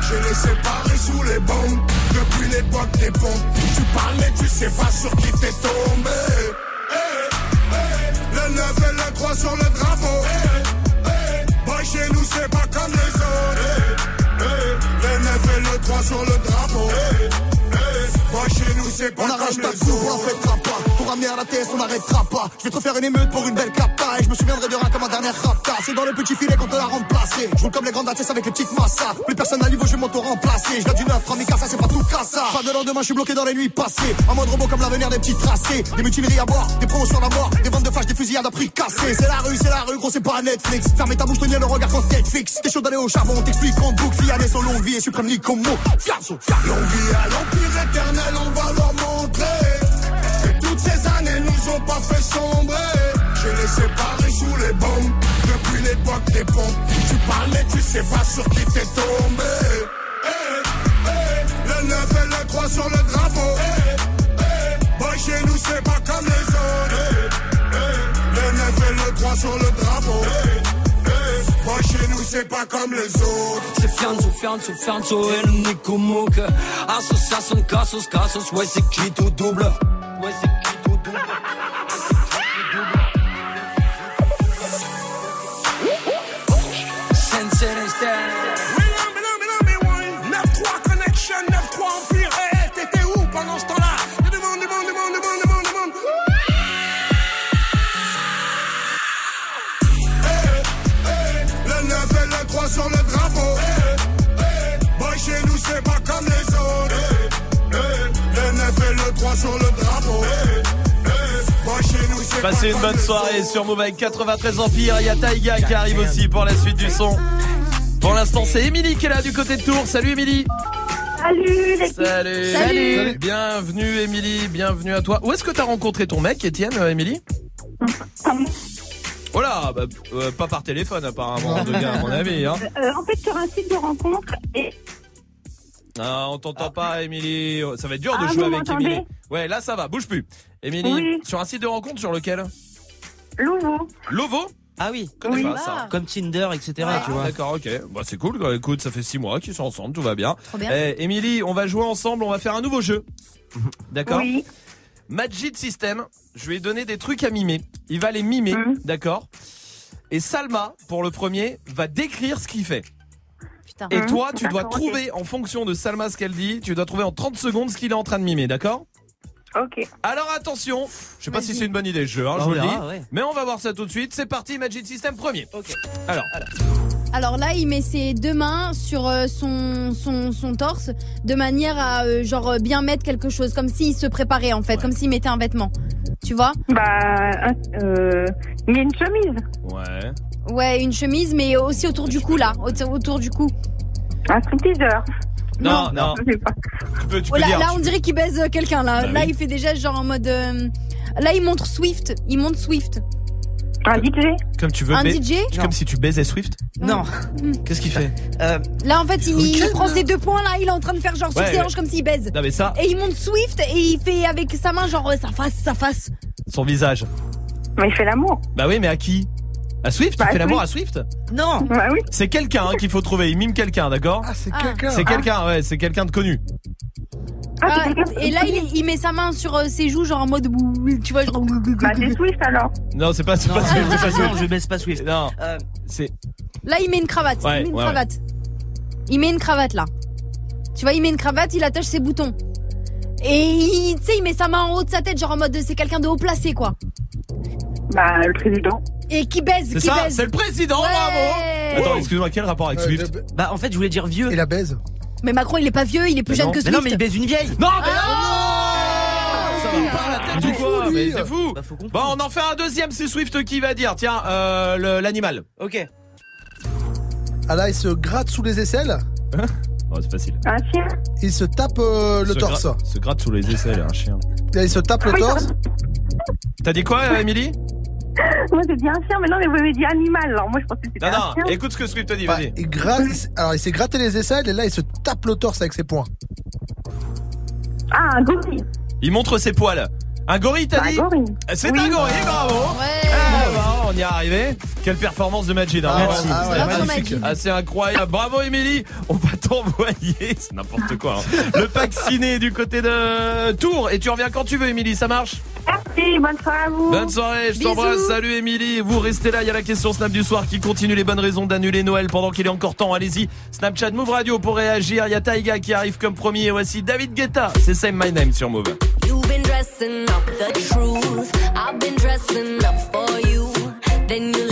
Je les séparés sous les bombes Depuis l'époque des pompes Tu parles mais tu sais pas sur qui t'es tombé. Eh, eh, Le 9 et le 3 sur le drapeau. Eh, eh, Boy chez nous c'est pas comme les autres. Le 9 et le 3 sur le drapeau. Boy chez nous c'est pas On comme les autres on pas. Pour la TS, on n'arrêtera pas. Je vais te refaire une émeute pour une belle capta. Et je me souviendrai de rien comme un dernier rapta. C'est dans le petit filet qu'on te l'a remplacé. Je roule comme les grandes ATS avec les petites massas. Plus personne à niveau, je vais m'auto-remplacer. Je du neuf, Rami ça c'est pas tout cassa. Pas de lendemain, je suis bloqué dans les nuits passées. En mode robot comme l'avenir des petits tracés. Des mutineries à boire, des promos sur la mort. Des ventes de flash, des fusillades à prix cassés. C'est la rue, c'est la rue, gros, c'est pas Netflix. Fermez ta bouche, tenir le regard quand Netflix. T'es chaud d'aller au charbon, on t'explique en boucle. Fiané, son longue vie et suprême mot. Fiasso, L'on vit à l'empire éternel, on va leur montrer ces années nous ont pas fait sombrer. Je les séparés sous les bombes. Depuis l'époque des pompes Tu parles mais tu sais pas sur qui t'es tombé. Eh, eh, Le 9 et le 3 sur le drapeau. Eh, eh, chez nous c'est pas comme les autres. Le 9 et le 3 sur le drapeau. Boy chez nous c'est pas comme les autres. C'est Fianzo, Fianzo, Fianzo et le Nico Mouk. Association, Cassos, Cassos, ouais, c'est qui tout double. Sur le drapeau Boy chez nous c'est pas Passez une bonne soirée sur Move avec 93 Empire. Il y a Taïga qui arrive aussi pour la suite du son. Pour l'instant, c'est Émilie qui est là du côté de Tours. Salut Émilie. Salut les Salut. Salut. Bienvenue Émilie, bienvenue à toi. Où est-ce que t'as rencontré ton mec, Étienne, euh, Émilie? Oh là, bah, euh, pas par téléphone apparemment, cas, à mon [laughs] avis. Hein. Euh, en fait, sur un site de rencontre, et Ah, on t'entend pas, Émilie. Ça va être dur de Ah, jouer avec Émilie. Ouais, là ça va, bouge plus. Émilie, Oui. sur un site de rencontre sur lequel? Louveau. Lovo Ah oui, Connais pas ça. Comme Tinder, etc. Ah, tu vois. D'accord, ok. Bah, c'est cool. quoi. Écoute, ça fait six mois qu'ils sont ensemble, tout va bien. Trop bien. Eh, Émilie, on va jouer ensemble. On va faire un nouveau jeu. [laughs] D'accord? Oui. Magic System. Je vais donner des trucs à mimer. Il va les mimer, Mmh. d'accord? Et Salma, pour le premier, va décrire ce qu'il fait. Putain. Et Mmh. toi, tu dois ok. trouver, en fonction de Salma ce qu'elle dit, tu dois trouver en 30 secondes ce qu'il est en train de mimer, d'accord? Ok. Alors attention, je sais pas si c'est une bonne idée ce jeu, hein, je on vous le dis. ouais. Mais on va voir ça tout de suite. C'est parti, Magic System premier. Alors, Alors là, il met ses deux mains sur euh, son, son, son torse de manière à euh, genre euh, bien mettre quelque chose, comme s'il se préparait en fait, comme s'il mettait un vêtement. Tu vois? Bah, euh, il y a une chemise. ouais. Ouais, une chemise, mais aussi autour du cou là, autour, autour du cou. Un stripteaseur. Non, non. Je sais pas. Tu peux, tu Oh, peux là, dire. là, on dirait qu'il baise euh, quelqu'un là. Bah là, oui. il fait déjà genre en mode. euh, Là, il montre Swift. Il montre Swift. Un DJ Comme tu veux. Un ba- DJ Comme si tu baisais Swift. Non. Qu'est-ce qu'il fait Là, en fait, il, prend ses deux points là. Il est en train de faire genre sur Ouais, ses ouais. hanches comme s'il baise. Non mais ça, Et il monte Swift et il fait avec sa main genre euh, sa face, sa face. son visage. Mais il fait l'amour. Bah oui, mais à qui? À Swift? Bah, Tu fais l'amour à Swift? Non. Bah oui. C'est quelqu'un hein, qu'il faut trouver. Il mime quelqu'un, d'accord? Ah, c'est Ah. quelqu'un. C'est quelqu'un, ouais, c'est quelqu'un de connu. Ah, et là, il, il met sa main sur euh, ses joues genre en mode. Tu vois, genre. Bah, c'est Swift alors. Non, c'est pas, c'est Non, pas Swift, c'est pas [laughs] non, Swift. je baisse pas Swift. Non, Euh, c'est. Là, il met une cravate. Ouais, il met une ouais, cravate. Il met une cravate là. Tu vois, il met une cravate, il attache ses boutons. Et il- tu sais, il met sa main en haut de sa tête, genre en mode c'est quelqu'un de haut placé quoi. Bah, le président. Et qui baise, C'est qui ça, baise. c'est le président, bravo Attends, excuse-moi, quel rapport avec Swift Bah en fait je voulais dire vieux. Et la baise. Mais Macron, il est pas vieux, il est plus jeune que Mais Swift. non mais il baise une vieille. Non, mais non Ça va pas la tête ou quoi Mais c'est fou Bon, on en fait un deuxième, c'est Swift qui va dire. Tiens, euh, le- l'animal. Ok. Ah là, il se gratte sous les aisselles. Oh, c'est facile. Un chien? Il se tape euh, le Se torse. gra- Se gratte sous les aisselles, un chien. Là, il se tape le Oui, torse. T'as dit quoi, euh, Émilie? Moi, j'ai dit un chien, mais non, mais vous m'avez dit animal. Alors, moi, je pensais que c'était Non, un non, chien. écoute ce que Swift te dit, Bah, vas-y. il gratte, alors il s'est gratté les aisselles et là il se tape le torse avec ses poings. Ah, un gorille. Il montre ses poils. Un gorille, t'as Bah, dit un gorille. C'est Oui. un gorille, bravo Ouais. Ah, bah, on y est arrivé. Quelle performance de Majid. hein. Ah, Merci. ah, ouais. Ah, c'est incroyable. Bravo, Émilie. On va t'envoyer, [laughs] c'est n'importe quoi, hein. le pack ciné du côté de Tours. Et tu reviens quand tu veux, Émilie, ça marche Merci, bonne soirée à vous. Bonne soirée, je t'embrasse. Salut, Émilie. Vous restez là, il y a la question Snap du soir qui continue les bonnes raisons d'annuler Noël pendant qu'il est encore temps. Allez-y, Snapchat Move Radio pour réagir. Il y a Taiga qui arrive comme premier. Et voici David Guetta. C'est Same My Name sur Move. Dressing up the truth. I've been dressing up for you. Then you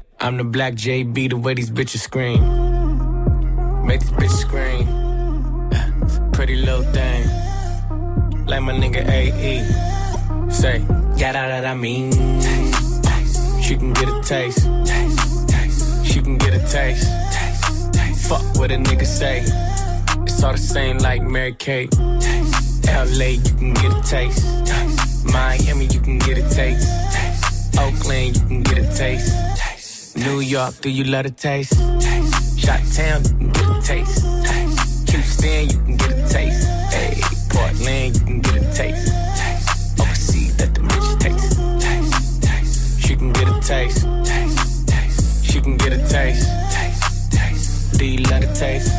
I'm the black JB, the way these bitches scream. Make this bitch scream. [laughs] Pretty little thing like my nigga AE. Say, got out that I mean. Taste, taste. She can get a taste. taste, taste. She can get a taste. taste, taste. Fuck what a nigga say. It's all the same like Mary Kate. Taste, LA, you can get a taste. taste. Miami, you can get a taste. taste. Oakland, you can get a taste. New York, do you love a taste? taste. Shot Town, you can get a taste. taste. Houston, you can get a taste. Hey. Portland, you can get a taste. taste. Overseas, let the bitch taste. taste. taste. She can get a taste. taste. taste. She can get a taste. taste. taste. Do you love taste? taste.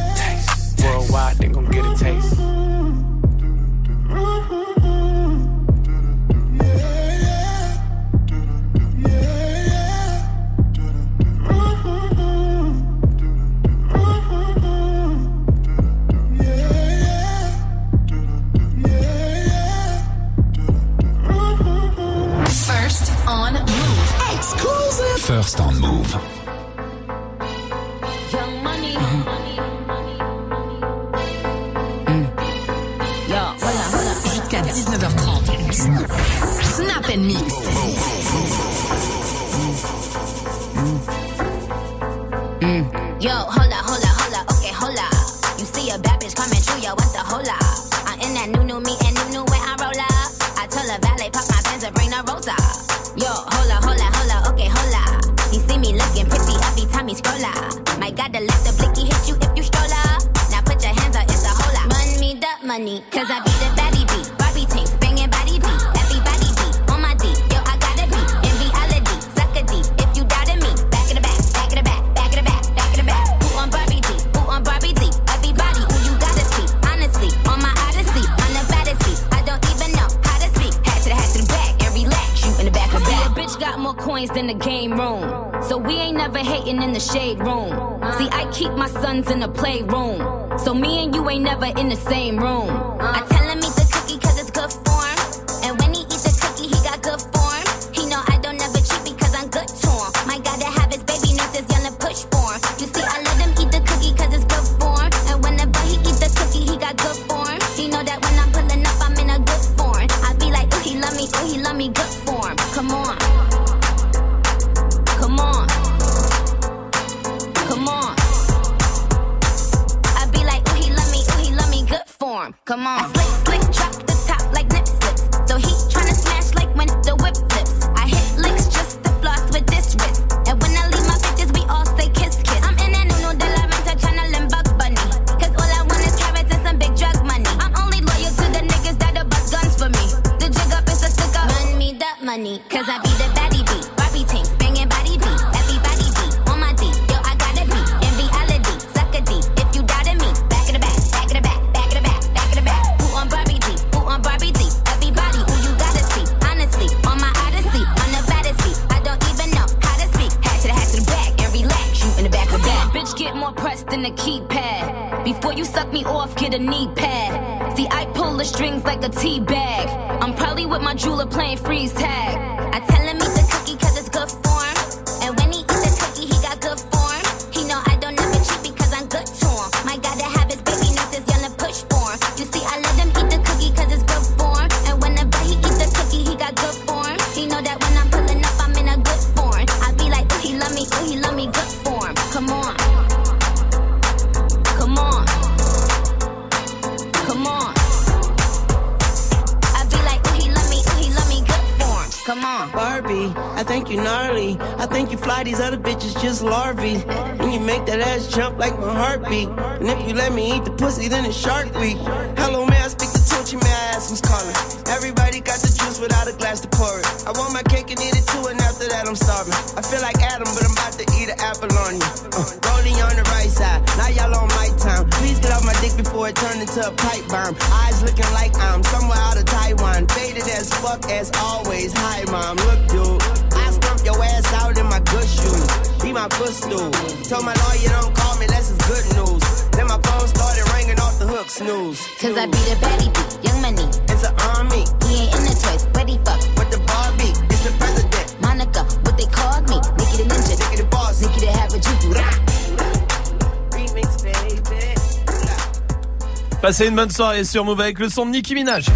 Passez une bonne soirée sur Move avec le son de Nicki Minaj.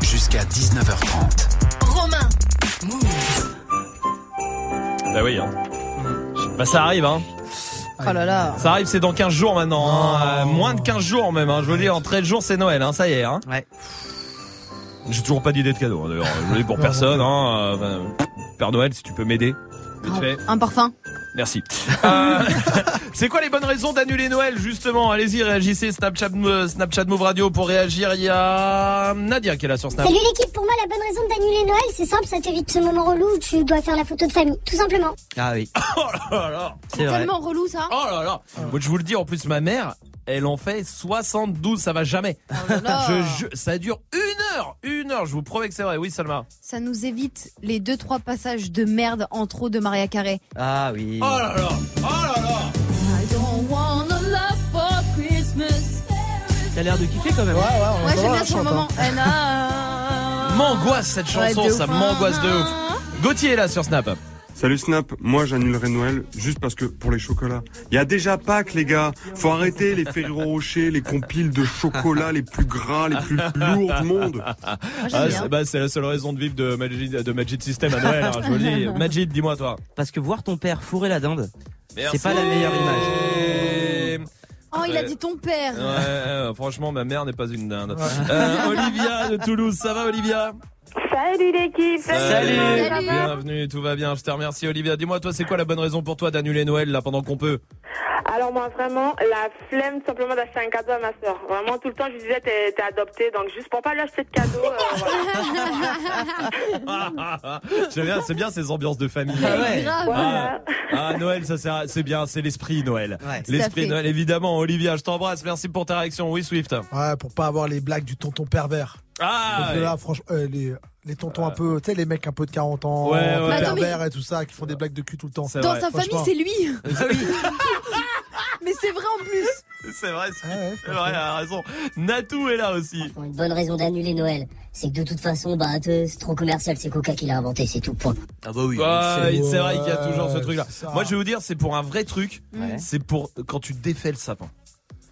Jusqu'à 19h30. Romain. Bah oui, hein. Bah ça arrive, hein. Oh là là. Ça arrive, c'est dans 15 jours maintenant. hein. Euh, moins de 15 jours même. Hein. Je veux dire, en 13 jours, c'est Noël. Hein. Ça y est. Hein. Ouais. J'ai toujours pas d'idée de cadeau. hein, D'ailleurs, je l'ai pour [laughs] personne. Hein. Euh, ben, Père Noël, si tu peux m'aider. Un parfum. Merci. Euh, [laughs] c'est quoi les bonnes raisons d'annuler Noël justement? Allez-y, réagissez. Snapchat, euh, Snapchat Move Radio pour réagir. Il y a Nadia qui est là sur Snap. Salut l'équipe, pour moi la bonne raison d'annuler Noël, c'est simple, ça t'évite ce moment relou où tu dois faire la photo de famille, tout simplement. Ah oui. [laughs] Oh là là. C'est. Tellement relou ça. Oh là là. Moi, je vous le dis, en plus, ma mère, elle en fait 72, ça va jamais. là. [laughs] Je, je- ça dure une heure, une heure, je vous promets que c'est vrai. Oui, Salma. Ça nous évite les deux trois passages de merde en trop de Maria Carré. Ah oui. Oh là là. Oh là là. I don't wanna love for Christmas. T'as l'air de kiffer quand même. Ouais, ouais, on Ouais, va j'aime bien chante, moment. hein. M'angoisse cette chanson, Ouais, ça m'angoisse de ouf. Gauthier est là sur Snap. Salut Snap, moi j'annulerai Noël juste parce que pour les chocolats. Il y a déjà Pâques les gars, faut arrêter les Ferrero Rocher, les compiles de chocolat les plus gras, les plus lourds du monde. Ah, c'est bah, c'est la seule raison de vivre de Magic, de Magic System à Noël. hein, je vous le dis. [laughs] Magic, dis-moi toi. Parce que voir ton père fourrer la dinde, Merci. c'est pas la meilleure image. Oh, il a dit ton père. Ouais, franchement, ma mère n'est pas une dinde. Euh, Olivia de Toulouse, ça va Olivia? Salut l'équipe Salut. Salut. Bienvenue, tout va bien, je te remercie Olivia. Dis-moi, toi, c'est quoi la bonne raison pour toi d'annuler Noël là pendant qu'on peut? Alors moi vraiment, la flemme simplement d'acheter un cadeau à ma soeur. Vraiment tout le temps je lui disais t'es t'es adoptée, donc juste pour pas lui acheter de cadeau. euh, voilà. [laughs] Bien, c'est bien ces ambiances de famille. Ah ouais. Grave. Voilà. Ah, Noël, ça c'est c'est bien, c'est l'esprit Noël. Ouais. L'esprit. Noël, évidemment. Olivia, je t'embrasse. Merci pour ta réaction. Oui, Swift. Ouais, pour pas avoir les blagues du tonton pervers. Ah, Parce que là, franchement, euh, les, les tontons un peu, tu sais, les mecs un peu de 40 ans, Ouais, un peu ouais. Pervers et tout ça, qui font des blagues de cul tout le temps. C'est Dans vrai. sa famille, c'est lui. [laughs] [laughs] Mais c'est vrai en plus. c'est vrai, c'est Ah ouais, c'est vrai, elle a raison. Natou est là aussi. Une bonne raison d'annuler Noël, c'est que de toute façon, bah, c'est trop commercial, c'est Coca qui l'a inventé, c'est tout, point. Ah bah oui. Ouais, c'est vrai qu'il y a toujours ce truc là. c'est ça. Moi, je vais vous dire, c'est pour un vrai truc. Ouais. C'est pour quand tu défais le sapin.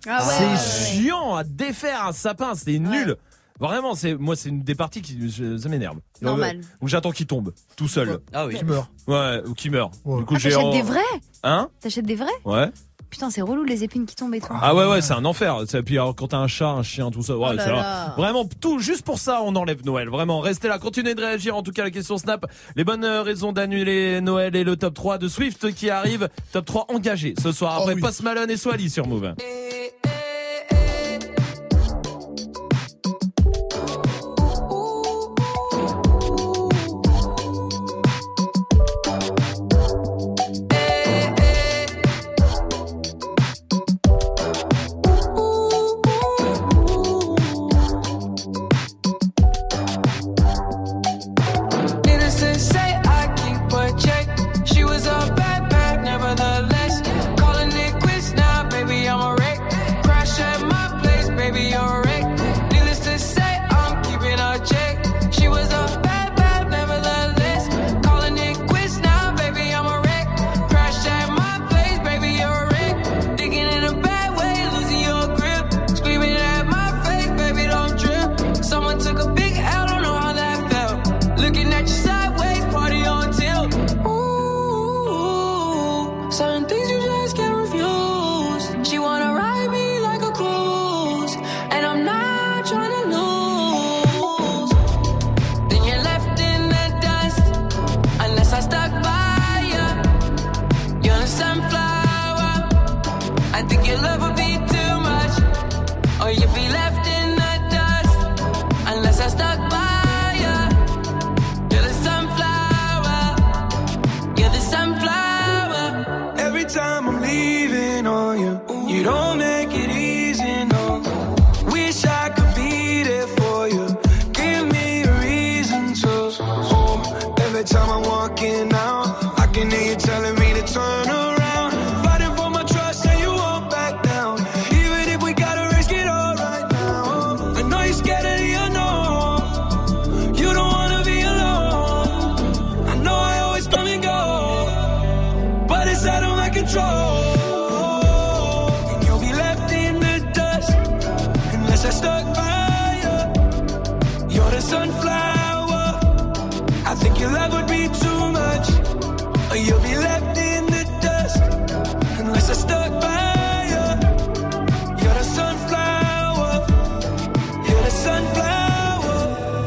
Ah ouais, c'est chiant à défaire un sapin, c'est nul. Vraiment, c'est moi, c'est une des parties qui je- ça m'énerve. Normal. Ou j'attends qu'il tombe tout seul. Ah oui. Qui meurt. Ouais, ou qu'il meurt. Ouais. Du coup, Ah, j'ai T'achètes des vrais Hein T'achètes des vrais Ouais. Putain, c'est relou les épines qui tombent et tout. Ah ouais ouais, c'est un enfer. Et puis alors, quand t'as un chat, un chien, tout ça, ouais, Oh là c'est vrai. là. vraiment tout juste pour ça, on enlève Noël. Vraiment, restez là, continuez de réagir. En tout cas, à la question Snap, les bonnes euh, raisons d'annuler Noël et le top 3 de Swift qui arrive, top 3 engagé ce soir après Oh oui. Post Malone et Swally sur Move.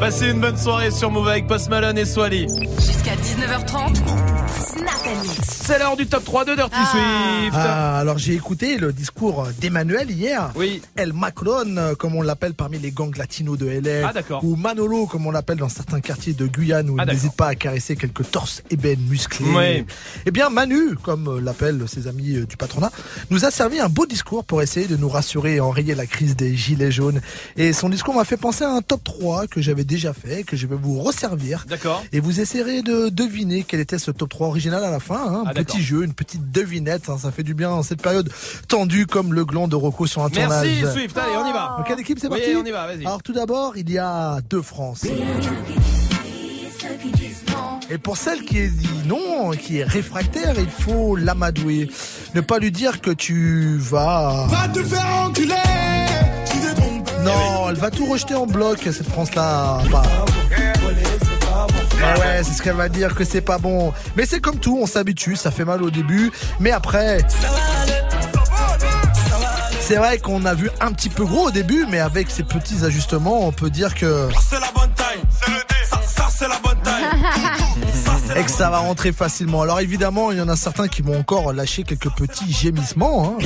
Passez une bonne soirée sur Move avec Post Malone et Swally. C'est l'heure du top 3 de Dirty Swift. Ah, alors j'ai écouté le discours d'Emmanuel hier. Oui. El Macron, euh, comme on l'appelle parmi les gangs latinos de LA. Ah, d'accord. Ou Manolo, comme on l'appelle dans certains quartiers de Guyane, où Ah, il n'hésite pas à caresser quelques torses ébènes musclés. Ouais. Eh bien, Manu, comme euh, l'appellent ses amis euh, du patronat, nous a servi un beau discours pour essayer de nous rassurer et enrayer la crise des gilets jaunes. Et son discours m'a fait penser à un top 3 que j'avais déjà fait, que je vais vous resservir. D'accord. Et vous essayerez de deviner quel était ce top 3 original à la fin. Hein. Ah. Petit jeu, une petite devinette. hein, ça fait du bien en cette période tendue comme le gland de Rocco sur un Merci tournage. Swift, allez, on y va. Quelle équipe c'est Oui, parti on y va, vas-y. Alors tout d'abord, il y a deux France. Et pour celle qui est dit non, qui est réfractaire, il faut l'amadouer. Ne pas lui dire que tu vas... Va te faire enculer Non, elle va tout rejeter en bloc, cette France-là. Bah. Ah ouais, c'est ce qu'elle va dire que c'est pas bon. Mais c'est comme tout, on s'habitue, ça fait mal au début, mais après. C'est vrai qu'on a vu un petit peu gros au début, mais avec ces petits ajustements, on peut dire que. C'est la bonne taille. C'est le dé. Ça, ça c'est la bonne taille. Et que ça va rentrer facilement. Alors évidemment, il y en a certains qui vont encore lâcher quelques petits gémissements. hein.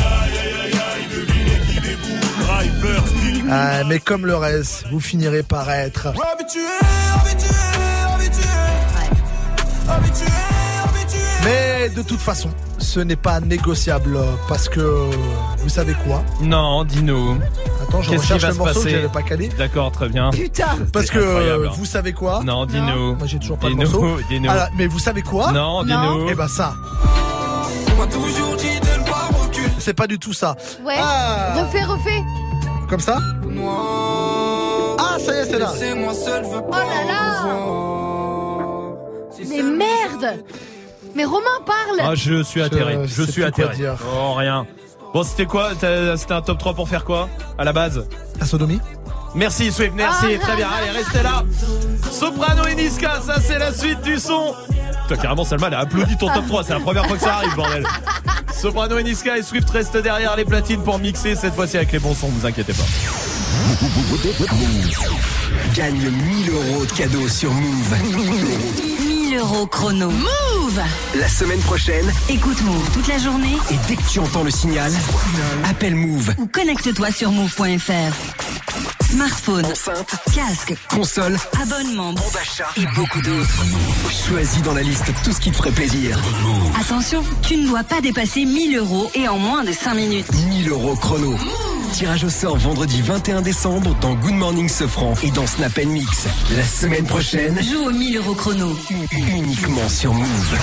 Ah, mais comme le reste, vous finirez par être. Habitué. Habitué, habitué. Mais de toute façon, ce n'est pas négociable parce que vous savez quoi? Non, dis-nous. Attends, je Qu'est-ce qui recherche va le se morceau que passer? j'avais pas calé. D'accord, très bien. Putain Parce que incroyable. vous savez quoi? Non, dis-nous. Moi j'ai toujours pas Dis-nous, le morceau. [laughs] dis-nous. Ah là, mais vous savez quoi? Non, dis-nous. Eh ben ça. On m'a toujours dit de ne pas reculer. C'est pas du tout ça. Ouais. Ah. Refais, refais. Comme ça? Ah, ça y est, c'est là. Laissez-moi seul, je veux Oh pas là là. Si Mais merde Mais Romain parle Ah, je suis atterré. Je suis atterré. dire. Oh, rien. Bon, c'était quoi C'était un top 3 pour faire quoi À la base? La sodomie Merci Swift, merci, Ah. très bien. Allez, restez là. Soprano et Niska, ça c'est la suite du son. Toi, carrément, Salma, elle a applaudi ton top 3. C'est la première fois que ça arrive, bordel. Soprano et Niska et Swift restent derrière les platines pour mixer cette fois-ci avec les bons sons, vous inquiétez pas. Gagne 1000 euros de cadeaux sur Move. 1000 euros chrono. Move La semaine prochaine, Écoute Move toute la journée et dès que tu entends le signal, appelle Move. ou connecte-toi sur move.fr. Smartphone, Enceinte, casque, console, abonnement, bon d'achat et beaucoup d'autres. Choisis dans la liste tout ce qui te ferait plaisir. Attention, tu ne dois pas dépasser 1000 euros et en moins de 5 minutes. 1000 euros chrono. Tirage au sort vendredi 21 décembre dans Good Morning Sofran et dans Snap Mix. La semaine prochaine, Joue au 1000 euros chrono. uniquement sur Move.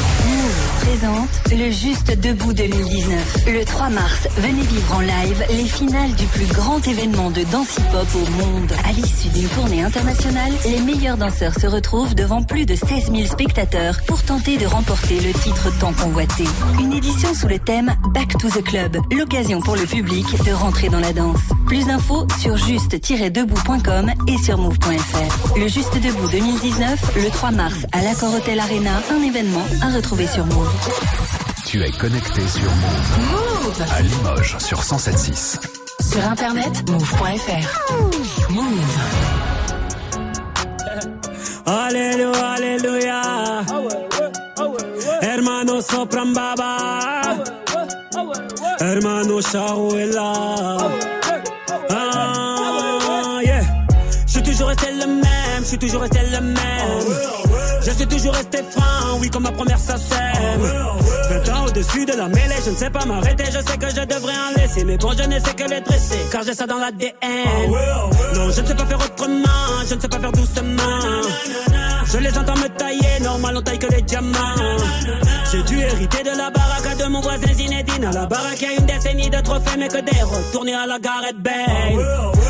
Présente le Juste Debout 2019. Le 3 mars, venez vivre en live les finales du plus grand événement de danse hip-hop au monde. À l'issue d'une tournée internationale, les meilleurs danseurs se retrouvent devant plus de 16 000 spectateurs pour tenter de remporter le titre tant convoité. Une édition sous le thème Back to the Club, l'occasion pour le public de rentrer dans la danse. Plus d'infos sur juste-debout.com et sur move.fr. Le Juste Debout 2019, le 3 mars à l'Accor Hotel Arena, un événement à retrouver sur Move. Tu es connecté sur Move. Move À Limoges sur 107.6. Sur internet, move.fr. Move. Alléluia, alléluia. Hermano sopran baba. Hermano Charo est là. Ah. Je suis toujours resté le même, je suis toujours resté le même. Je suis toujours resté franc, oui, comme ma première ça sème. 20 ans au-dessus de la mêlée, je ne sais pas m'arrêter, je sais que je devrais en laisser. Mais bon, je ne sais que les dresser, car j'ai ça dans l'ADN. Non, je ne sais pas faire autrement, je ne sais pas faire doucement. Je les entends me tailler, normal on taille que les diamants. J'ai dû hériter de la baraque de mon voisin Zinedine. À la baraque, y a une décennie de trophées, mais que des retournés à la Gareth Bale.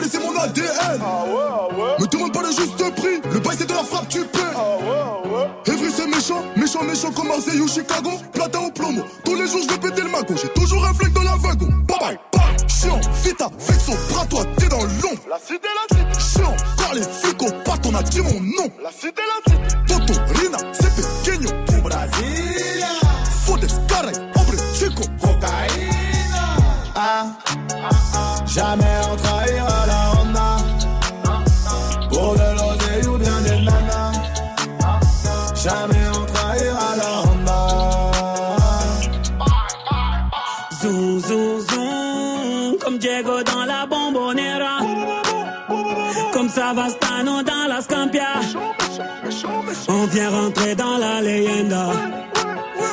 laissé mon ADN. Me demande pas le juste prix, le bail c'est de la frappe, tu paies. Evry c'est méchant, méchant, méchant comme Marseille ou Chicago. Platin au plomo, tous les jours je vais péter le magot. J'ai toujours un flingue dans la wagon. Bye bye, bye. Chiant, vita, vexo, bras toi, t'es dans l'ombre. La cité, la cité. Chiant, car les flics au pattes, on a dit mon nom. La cité, la cité. Toto, Rina, c'est pequeño. Du Brasilia. Fodes, caray, hombre, chico. Cocaïna. Ah, jamais on trahira. Pour de l'oseille ou bien des nanas. Jamais on trahira la Honda. Zoom, comme Diego dans la bombonera. Comme Savastano dans la Scampia. On vient rentrer dans la leyenda.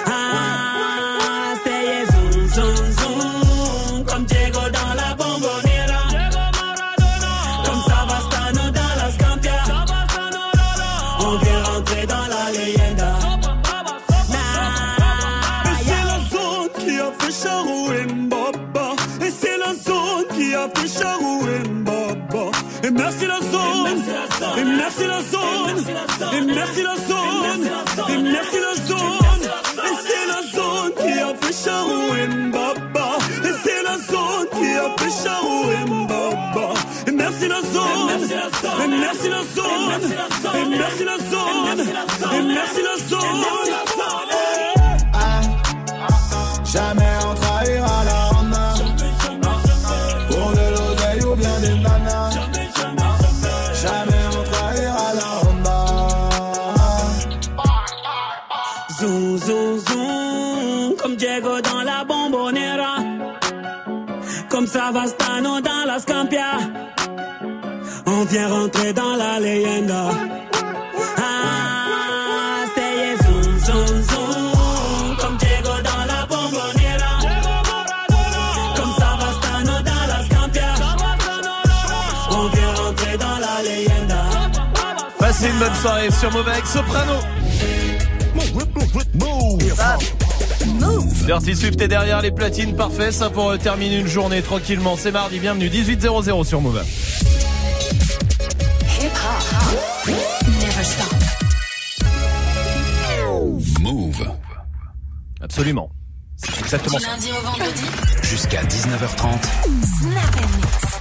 Ah, merci la zone. Et merci la zone. Et c'est la zone qui a fait Charou et Mbaba. Et c'est la zone qui a fait Charou et Mbaba. Et merci la zone. Et merci la zone. Et merci la zone. Et merci la zone. Ah, jamais Diego dans la bombonera. Comme Savastano dans la Scampia. On vient rentrer dans la leyenda. Ah, c'est zoom, zoom, zoom, comme Diego dans la bombonera. Comme Savastano dans la Scampia. On vient rentrer dans la leyenda. Passez une bonne soirée sur Move avec Soprano. Dirty Swift est derrière les platines, parfait, ça pour euh, terminer une journée tranquillement. C'est mardi, bienvenue 18.00 sur Move. Hip hop. Never stop. Move. Absolument. C'est exactement Du ça. lundi au vendredi. Jusqu'à 19h30. Snap and mix.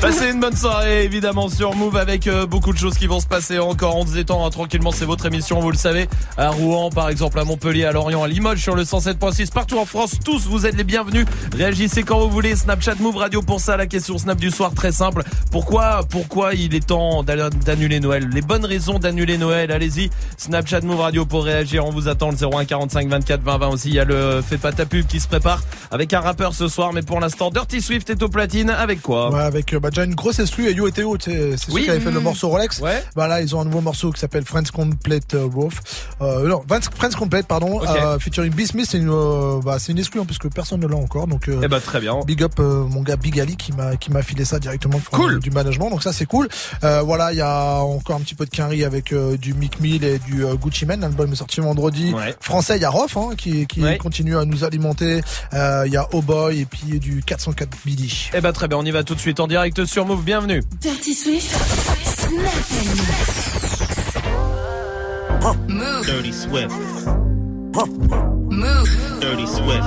Passez une bonne soirée évidemment sur Move avec euh, beaucoup de choses qui vont se passer encore. On se détend hein, tranquillement, c'est votre émission, vous le savez. À Rouen par exemple, à Montpellier, à Lorient, à Limoges sur le 107.6, partout en France. Tous vous êtes les bienvenus. Réagissez quand vous voulez. Snapchat Move Radio pour ça. La question Snap du soir très simple. Pourquoi, pourquoi il est temps d'a- d'annuler Noël? Les bonnes raisons d'annuler Noël. Allez-y. Snapchat Move Radio pour réagir. On vous attend le 01 45 24 20 20 aussi. Il y a le Fais pas ta pub qui se prépare avec un rappeur ce soir. Mais pour l'instant, Dirty Swift est au platine avec quoi? Euh, bah, déjà une grosse exclue, Yo et Théo, c'est ceux qui avaient fait le mmh. morceau Rolex. Ouais. Bah là, ils ont un nouveau morceau qui s'appelle Friends Complete euh, Wolf. Euh, non, Friends Complete, pardon, euh, featuring B. C'est une, euh, bah, c'est une exclue, hein, puisque personne ne l'a encore. Donc, eh bah, très bien. Big up, mon gars Big Ali, qui m'a, qui m'a filé ça directement cool. du management. Donc ça, c'est cool. voilà, il y a encore un petit peu de Quinry avec du Mick Mill et du Gucci Mane. L'album est sorti vendredi. Ouais. Français, il y a Rof, hein, qui, qui continue à nous alimenter. Il y a Oh Boy et puis du 404 Billy. Eh bah, très bien, on y va tout de suite en direct Swift sur Move, bienvenue. Dirty Swift, Move. Dirty Swift. Move. Dirty Swift.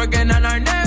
working on our neck.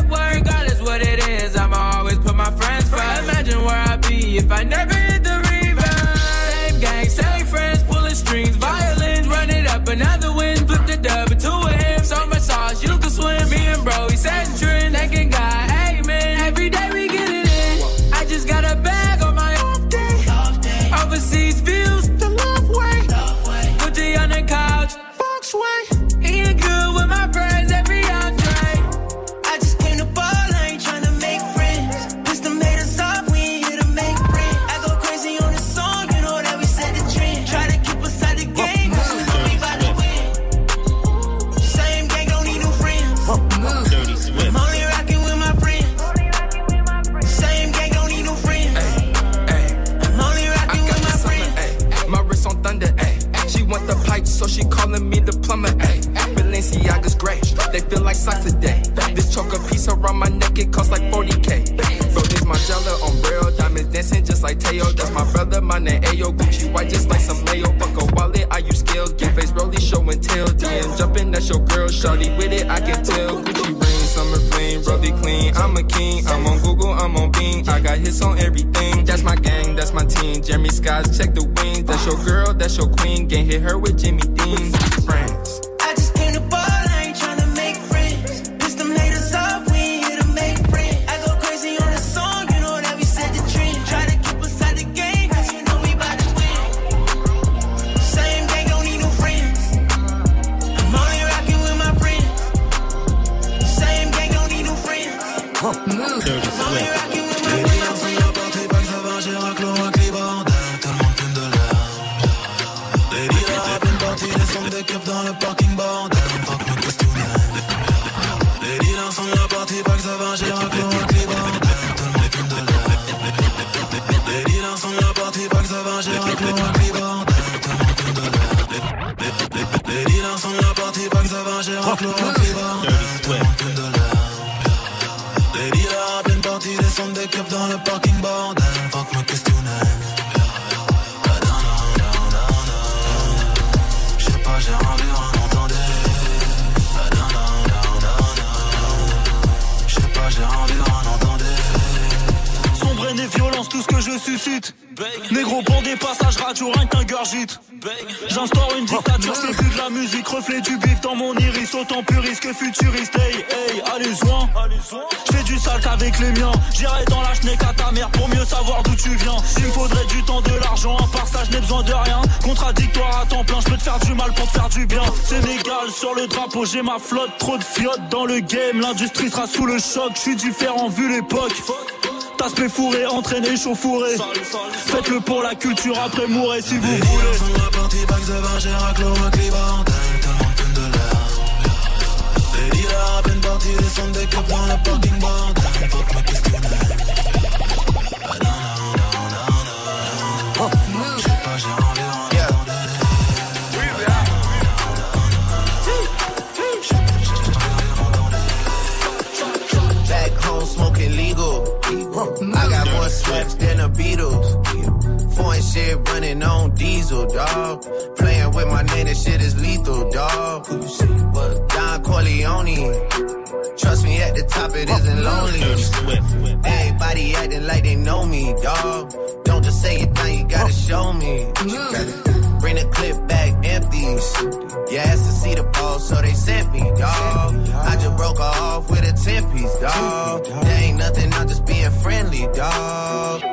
the money, ayo, Gucci white just like some Leo. Fuck a wallet, I use skills, get face rolly, show and tell. Damn, jumping at your girl, shawty with it, I can tell. Gucci ring, summer fling, roly clean. I'm a king, I'm on Google, I'm on Bing. I got hits on everything. That's my gang, that's my team. Jeremy Scott, check the wings. That's your girl, that's your queen. Can't hit her with Jimmy Dean. ma flotte, trop de fiottes dans le game, l'industrie sera sous le choc, je suis différent vu l'époque. Aspect fourré, entraîné, chauffouré. Faites-le pour la culture, après mourrez si vous voulez. Sont. Les à peine partis descendent des cups dans le parking bar. Ma questionnaire. dog. Playing with my name, this shit is lethal, dog. Don Corleone. Trust me, at the top it isn't lonely. Everybody acting like they know me, dog. Don't just say it now, you gotta show me. Bring the clip back empty. Yeah, asked to see the ball, so they sent me, dog. I just broke her off with a 10 piece, dog. There ain't nothing, I'm just being friendly, dog.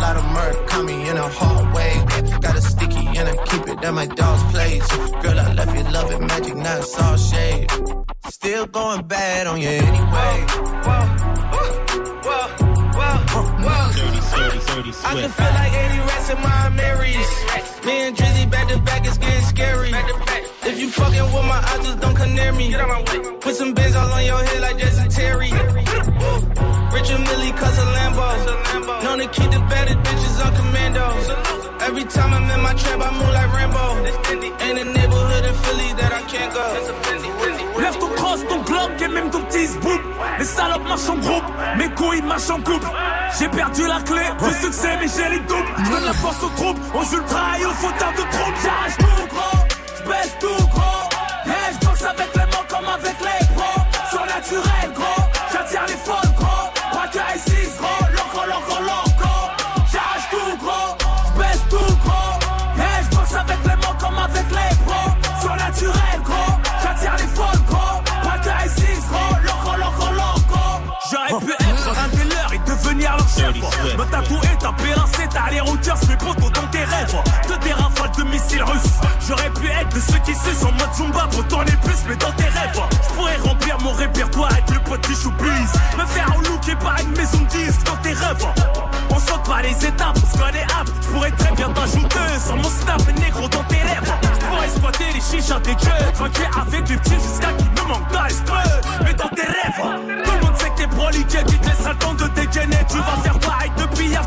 Lot of murder coming in a hard way. Got a sticky and I keep it at my dog's place. Girl, I left you loving magic, not all shade. Still going bad on you anyway. I can feel like 80 rats in my Marys. Me and Drizzy back to back, it's getting scary. If you fucking with my eyes, just don't come near me. Put some bins all on your head like Jason Terry. Richard Millie, cause a Lambo. Known to keep the baddest bitches on commando. Every time I'm in my trap, I move like Rambo. Ain't a neighborhood in Philly that I can't go. Lève ton cross, ton glock et même ton petit zboop Les salopes marchent en groupe, mes couilles marchent en couple J'ai perdu la clé du succès mais j'ai les doubles Je donne la force aux troupes, aux ultras et aux fauteurs de troupes J'arrache tout gros, j'baisse tout gros Me tatouer, taper lancé, t'as les routiers, mes potos dans tes rêves. Que des rafales de missiles russes. J'aurais pu être de ceux qui sucent en mode Zumba pour tourner plus mais dans tes rêves. Je pourrais remplir mon répertoire avec le petit choupisse Me faire looker par une maison de disques dans tes rêves. On saute pas les étapes, on se connaît apps Je pourrais très bien t'ajouter sur mon snap et négro dans tes rêves. Je pourrais squatter les chichas des gueules Vainquer avec les petits jusqu'à qu'il me manque d'esprit Mais dans tes rêves t'es broliqué Tu te laisses un temps de dégainer Tu vas faire pareil depuis hier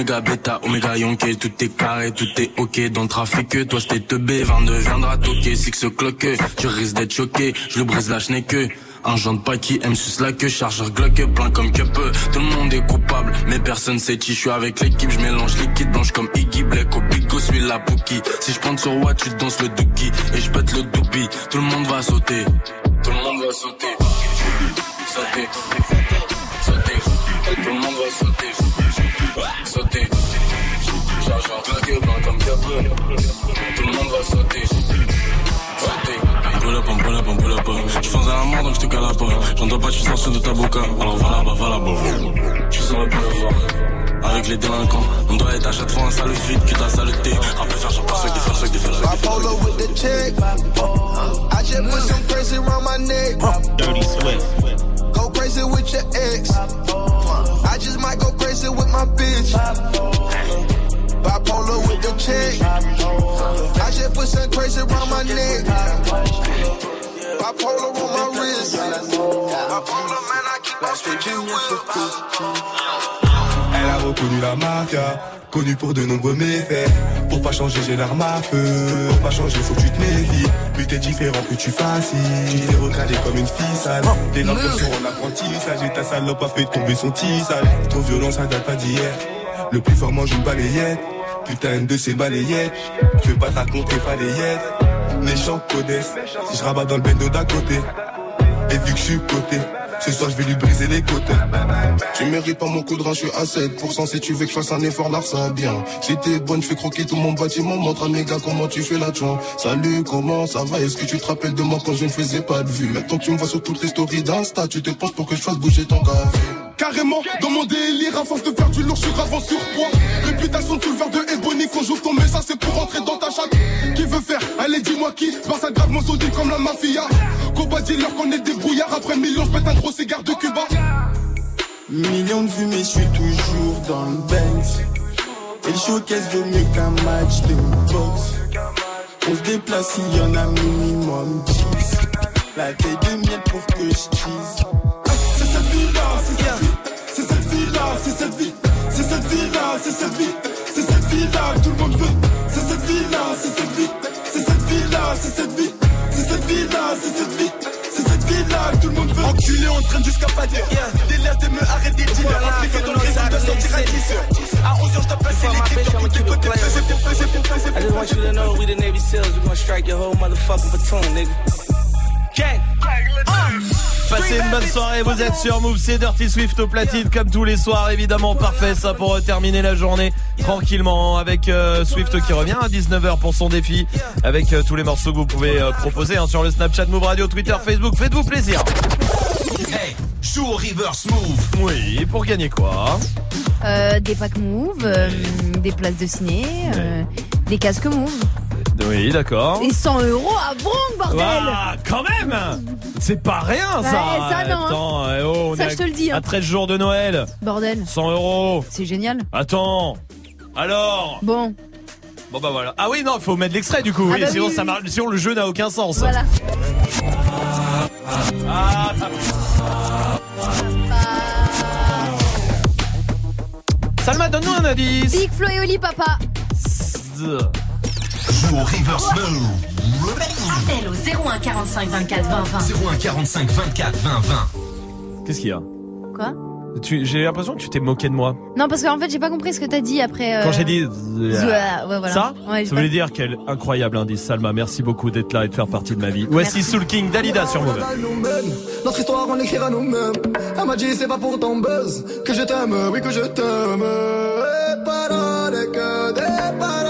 Omega bêta, Omega yonké, tout est carré, tout est ok dans le trafic. Toi c'était teubé, 22 viendra toquer, six cloque, tu risques d'être choqué, je le brise la que Un genre de qui aime sus la queue, chargeur Glock, plein comme que peu. Tout le monde est coupable, mais personne sait qui je suis avec l'équipe. Je mélange liquide blanche comme Iggy Black au bigo, suis la Pookie. Si je prends sur what, tu danses le dookie et je pète le doobie. Tout le monde va sauter, Un mort donc je te cala pas. J'entends pas, tu sors de ta boca. Alors va là-bas, va là-bas. Tu saurais pas le voir. avec les délinquants. On doit être à chaque fois un sale vide, quitte à saleté. Après faire chaque fois, des faire chaque des faire Bipolar with the chick. I just put some crazy around my neck. Dirty Swift. Go crazy with your ex. I just might go crazy with my bitch. Bipolar with the chick. I just put some crazy around my neck. Bipolar on my wrist. Bipolar, man, I keep on switching wheels. Elle a reconnu la mafia, connue pour de nombreux méfaits. Pour pas changer, j'ai l'arme à feu. Pour pas changer, faut que tu te méfies. Plus t'es différent, plus tu fasses. Tu t'es recalé comme une ficelle. T'es dans le sur en apprentissage et ta salope a fait tomber son tissage. Ton violence, ça date pas d'hier. Le plus fort mange une balayette. Putain, de ces balayettes. Je veux pas te raconter, être. Méchant codesse. Si je rabats dans le bendo d'à côté. Et vu que je suis coté, ce soir je vais lui briser les côtes. Tu mérites pas mon coup de rein, je suis à 7% Si tu veux que je fasse un effort, là ça bien. Si t'es bonne, je fais croquer tout mon bâtiment. Montre à mes gars comment tu fais la joint Salut, comment ça va? Est-ce que tu te rappelles de moi quand je ne faisais pas de vue Maintenant tu me vois sur toutes les stories d'Insta Tu te penses pour que je fasse bouger ton café Carrément, dans mon délire, à force de faire du lourd, je suis grave en surpoids. Réputation le verre de Ebony, qu'on joue ton message, c'est pour rentrer dans ta chatte. Qui veut faire? Allez, dis-moi qui, c'est pas ça grave, mon comme la mafia. Combat dealer, qu'on est des brouillards, après millions, je un gros cigare de Cuba. Millions de vues, mais je suis toujours dans le Banks. Et le showcase vaut mieux qu'un match de boxe. On se déplace, il y en a minimum 10. La taille de miel pour que je tease. Vie-là, c'est cette vie. C'est cette vie-là, c'est cette vie. C'est cette vie-là que tout le monde veut. C'est cette vie-là, c'est cette vie. C'est cette vie-là, c'est cette vie. C'est cette vie-là, c'est cette vie. C'est cette vie-là que tout le monde veut. Enculé, on traîne jusqu'à pas dire. Délire de me arrêter dealer. Impliqué dans le réseau de sortir à 10 heures. À 11 heures, je t'appelle, c'est l'équipe. Dans tous tes fait, j'ai fait, j'ai fait. I just want you to know we the Navy SEALs. We gonna strike your whole motherfucking platoon, nigga. Gang. Passez une bonne soirée, vous êtes sur Move, c'est Dirty Swift au platine comme tous les soirs, évidemment parfait ça pour terminer la journée tranquillement avec euh, Swift qui revient à 19h pour son défi avec euh, tous les morceaux que vous pouvez euh, proposer hein, sur le Snapchat Move Radio, Twitter, Facebook, faites-vous plaisir. Hey, joue au reverse move. Oui, pour gagner quoi Euh, des packs Move, euh, des places de ciné, euh, des casques Move. Oui, d'accord. Et 100 euros à Bronx, bordel Ah, quand même C'est pas rien ça Ouais, ça, non, hein. Attends, eh oh, on Ça, est je te le dis, hein. À 13 jours de Noël Bordel. 100 euros C'est génial. Attends Alors Bon, Bon bah voilà. Ah oui non, il faut mettre l'extrait du coup. Ah oui, bah sinon oui, ça oui. marche. Sinon le jeu n'a aucun sens. voilà. Ah. Salma, donne-nous un indice. Big Flo et Oli, papa. Joue au reverse move. Appel au 01 45 24 20 20. 01 45 24 20 20. Qu'est-ce qu'il y a Quoi Tu- J'ai l'impression que tu t'es moqué de moi. Non, parce qu'en fait, j'ai pas compris ce que t'as dit après. euh, Quand j'ai dit Zouah, ouais, voilà. ça, Ouais, ça pas- voulait dire quel incroyable indice. Salma, merci beaucoup d'être là et de faire partie de ma vie. Voici Soul King, Dalida sur Mauvais. Notre histoire, on l'écrira nous-mêmes. Elle m'a dit, c'est pas pour ton buzz que je t'aime, oui que je t'aime. Et paroles, et que des paroles.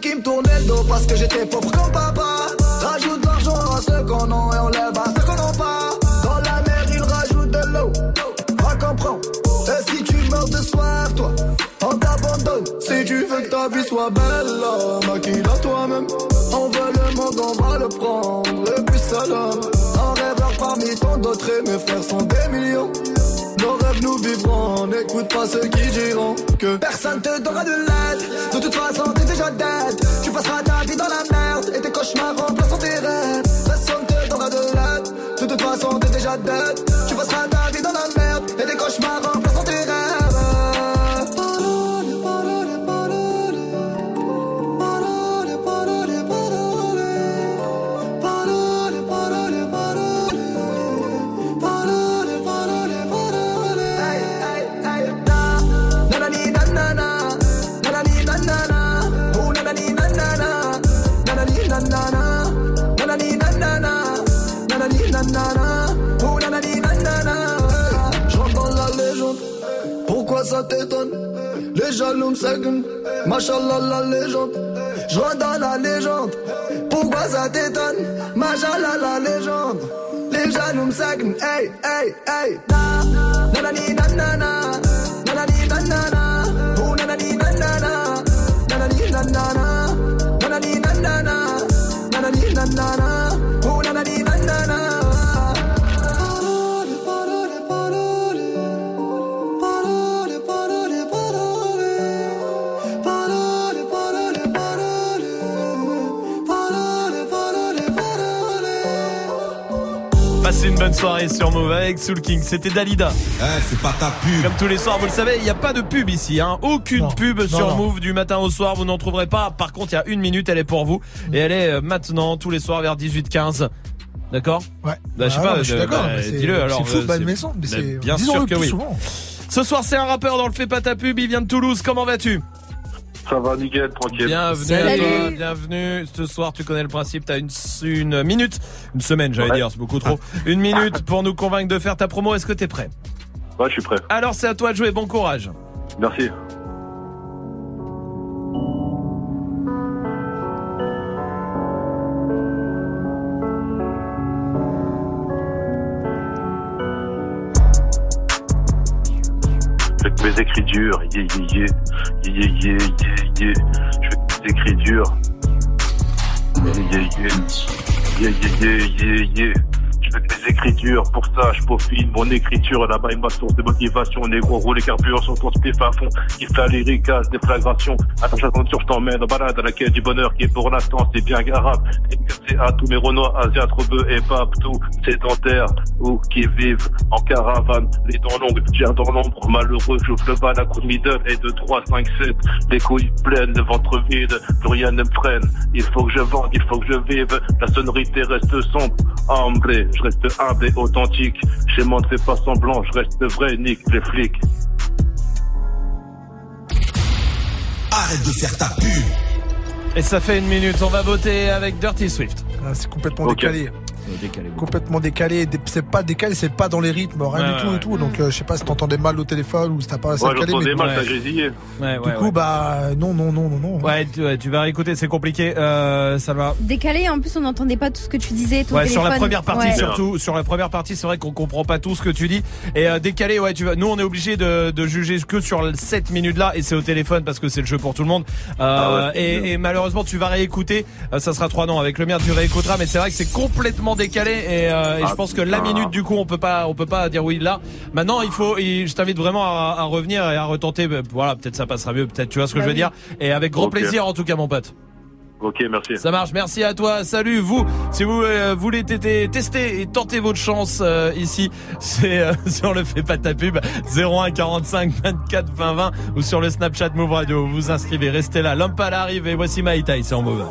qui me tournait le dos parce que j'étais pauvre comme papa. Rajoute l'argent à ceux qu'on a et on lève à ceux qu'on n'a pas. Dans la mer, ils rajoutent de l'eau. Va comprendre. Et si tu meurs de soif, toi, on t'abandonne. Si tu veux que ta vie soit belle, maquille-la toi-même. On veut le monde, on va le prendre. Le plus seul homme. Un rêveur parmi tant d'autres et mes frères sont des millions. Nos rêves nous vivrons, n'écoute pas ceux qui diront que personne te donnera de l'aide. De toute façon, tu passeras ta vie dans la merde et tes cauchemars remplaceront tes rêves. Personne te donnera de l'aide. De toute façon, t'es déjà dead. Seguent, machallah la légende. J'rentre dans la légende, pourquoi ça t'étonne? La légende. Les jaloux me hey, hey, hey. Na, nanani nanana. Nanani nanana, oh nanani nanana, nanani nanana, nanani soirée sur Move avec Soul King. C'était Dalida. Eh, c'est pas ta pub. Comme tous les soirs, vous le savez, il n'y a pas de pub ici. Hein. Aucune pub sur non. Move du matin au soir. Vous n'en trouverez pas. Par contre, il y a une minute, elle est pour vous. Et elle est euh, maintenant, tous les soirs, vers 18h15. D'accord? Ouais. Bah, je sais Ah, pas, non, je suis euh, d'accord, bah, dis-le alors. c'est fou, euh, pas de c'est- maison, mais bah, Bien sûr que plus oui. souvent. Ce soir, c'est un rappeur dans le Fais pas ta pub. Il vient de Toulouse. Comment vas-tu? Ça va nickel, tranquille. Bienvenue à toi, bienvenue. Ce soir, tu connais le principe, t'as une, une minute, une semaine, j'allais Ouais. dire, c'est beaucoup trop. Une minute pour nous convaincre de faire ta promo. Est-ce que t'es prêt? Ouais, je suis prêt. Alors, c'est à toi de jouer. Bon courage. Merci. Avec mes écrits durs, yeah yeah yeah, yeah yeah yeah je fais des écrits durs, yeah yeah yeah. Fais des écritures, pour ça je peaufine mon écriture, là-bas est ma source de motivation, négro roule les carburants sur ton spiff à fond, il fait les ricages, des flagrations, attends j'aventure, je t'emmène en balade à la quête du bonheur qui est pour l'instant, c'est bien garable, c'est à tous mes renois, trop bœufs et tout, sédentaires, ou qui vivent en caravane, les dents longues, j'ai un dans l'ombre, malheureux, j'ouvre le bal à coup de middle et de 3, 5, 7, les couilles pleines, le ventre vide, plus rien ne me freine, il faut que je vende, il faut que je vive, la sonorité reste sombre, humblé, je reste humble et authentique, chez moi ne fais pas semblant, je reste vrai, nique les flics. Arrête de faire ta pub. Et ça fait une minute. On va voter avec Dirty Swift. Ah, c'est complètement décalé. Complètement décalé. Dé- C'est pas décalé, c'est pas dans les rythmes, rien Ouais, du tout ouais. et tout. Donc euh, je sais pas si t'entendais mal au téléphone ou si t'as pas assez Ouais, calé. mal, mais... ça grésillait. Ouais, Du coup, bah non, non, non, non, non. Ouais, tu, ouais, tu vas réécouter, c'est compliqué. Euh, ça va. Décalé, en plus on n'entendait pas tout ce que tu disais. Ton Ouais, sur la téléphone. première partie Ouais. surtout. Sur la première partie, c'est vrai qu'on comprend pas tout ce que tu dis. Et euh, décalé, ouais, tu vas. Nous, on est obligé de, de juger que sur cette minute là, et c'est au téléphone parce que c'est le jeu pour tout le monde. Euh, Ah et, et malheureusement, tu vas réécouter. Euh, ça sera trois noms avec le mien. Tu réécouteras, mais c'est vrai que c'est complètement décalé. Et, euh, et Ah, je pense que la minute, du coup, on peut pas, on peut pas dire oui là. Maintenant, il faut. et je t'invite vraiment à, à revenir et à retenter. bah, Voilà, peut-être ça passera mieux. Peut-être, tu vois ce que Bah je veux oui. dire. Et avec grand plaisir, en tout cas, mon pote. Ok, merci. Ça marche, merci à toi. Salut vous. Si vous euh, voulez tester et tenter votre chance euh, ici, [laughs] c'est euh, [laughs] sur le fait pas ta pub 01 45 24 20 20 ou sur le Snapchat Move Radio. Vous vous inscrivez, restez là. L'homme pas arrive et voici My Tai, c'est en Move.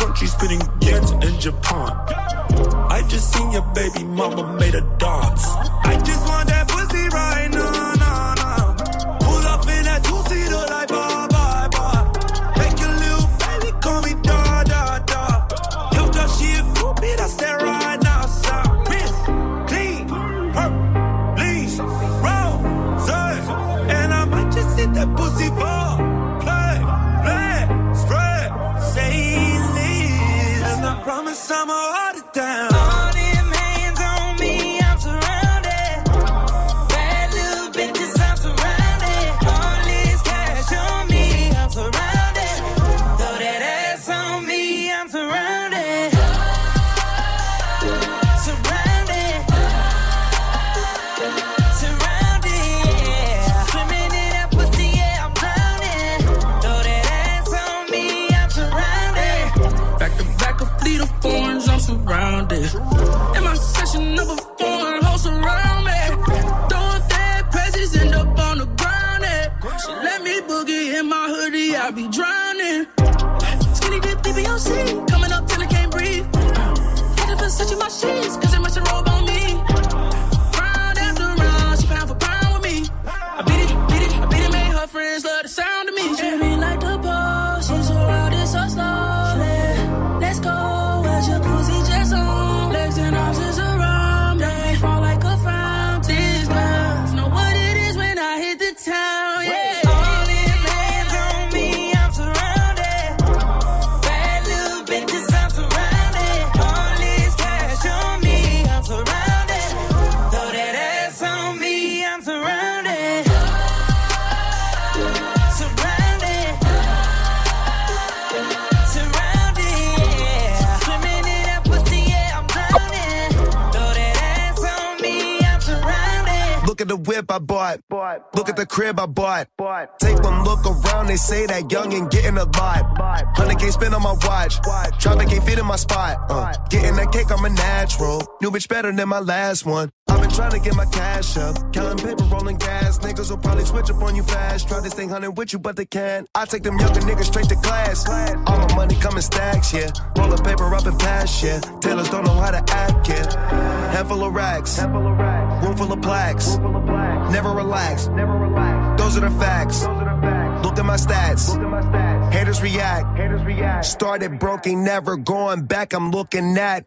Country spinning yens in Japan. I just seen your baby mama made a dance. I just want that bought. Look at the crib I bought. Take one look around, they say that young and getting a lot. 100k spent on my watch. Traffic can't fit in my spot. Uh, getting that cake, I'm a natural. New bitch better than my last one. I've been trying to get my cash up. Counting paper, rolling gas. Niggas will probably switch up on you fast. Try to stay hunting with you, but they can't. I take them younger niggas straight to class. All my money coming stacks, yeah. Roll the paper up and pass, yeah. Tailors don't know how to act, yeah. Handful of racks, handful of racks. Room full of plaques. Never relax. Those are the facts. Look at my stats. Haters react. Started broken, never going back. I'm looking at.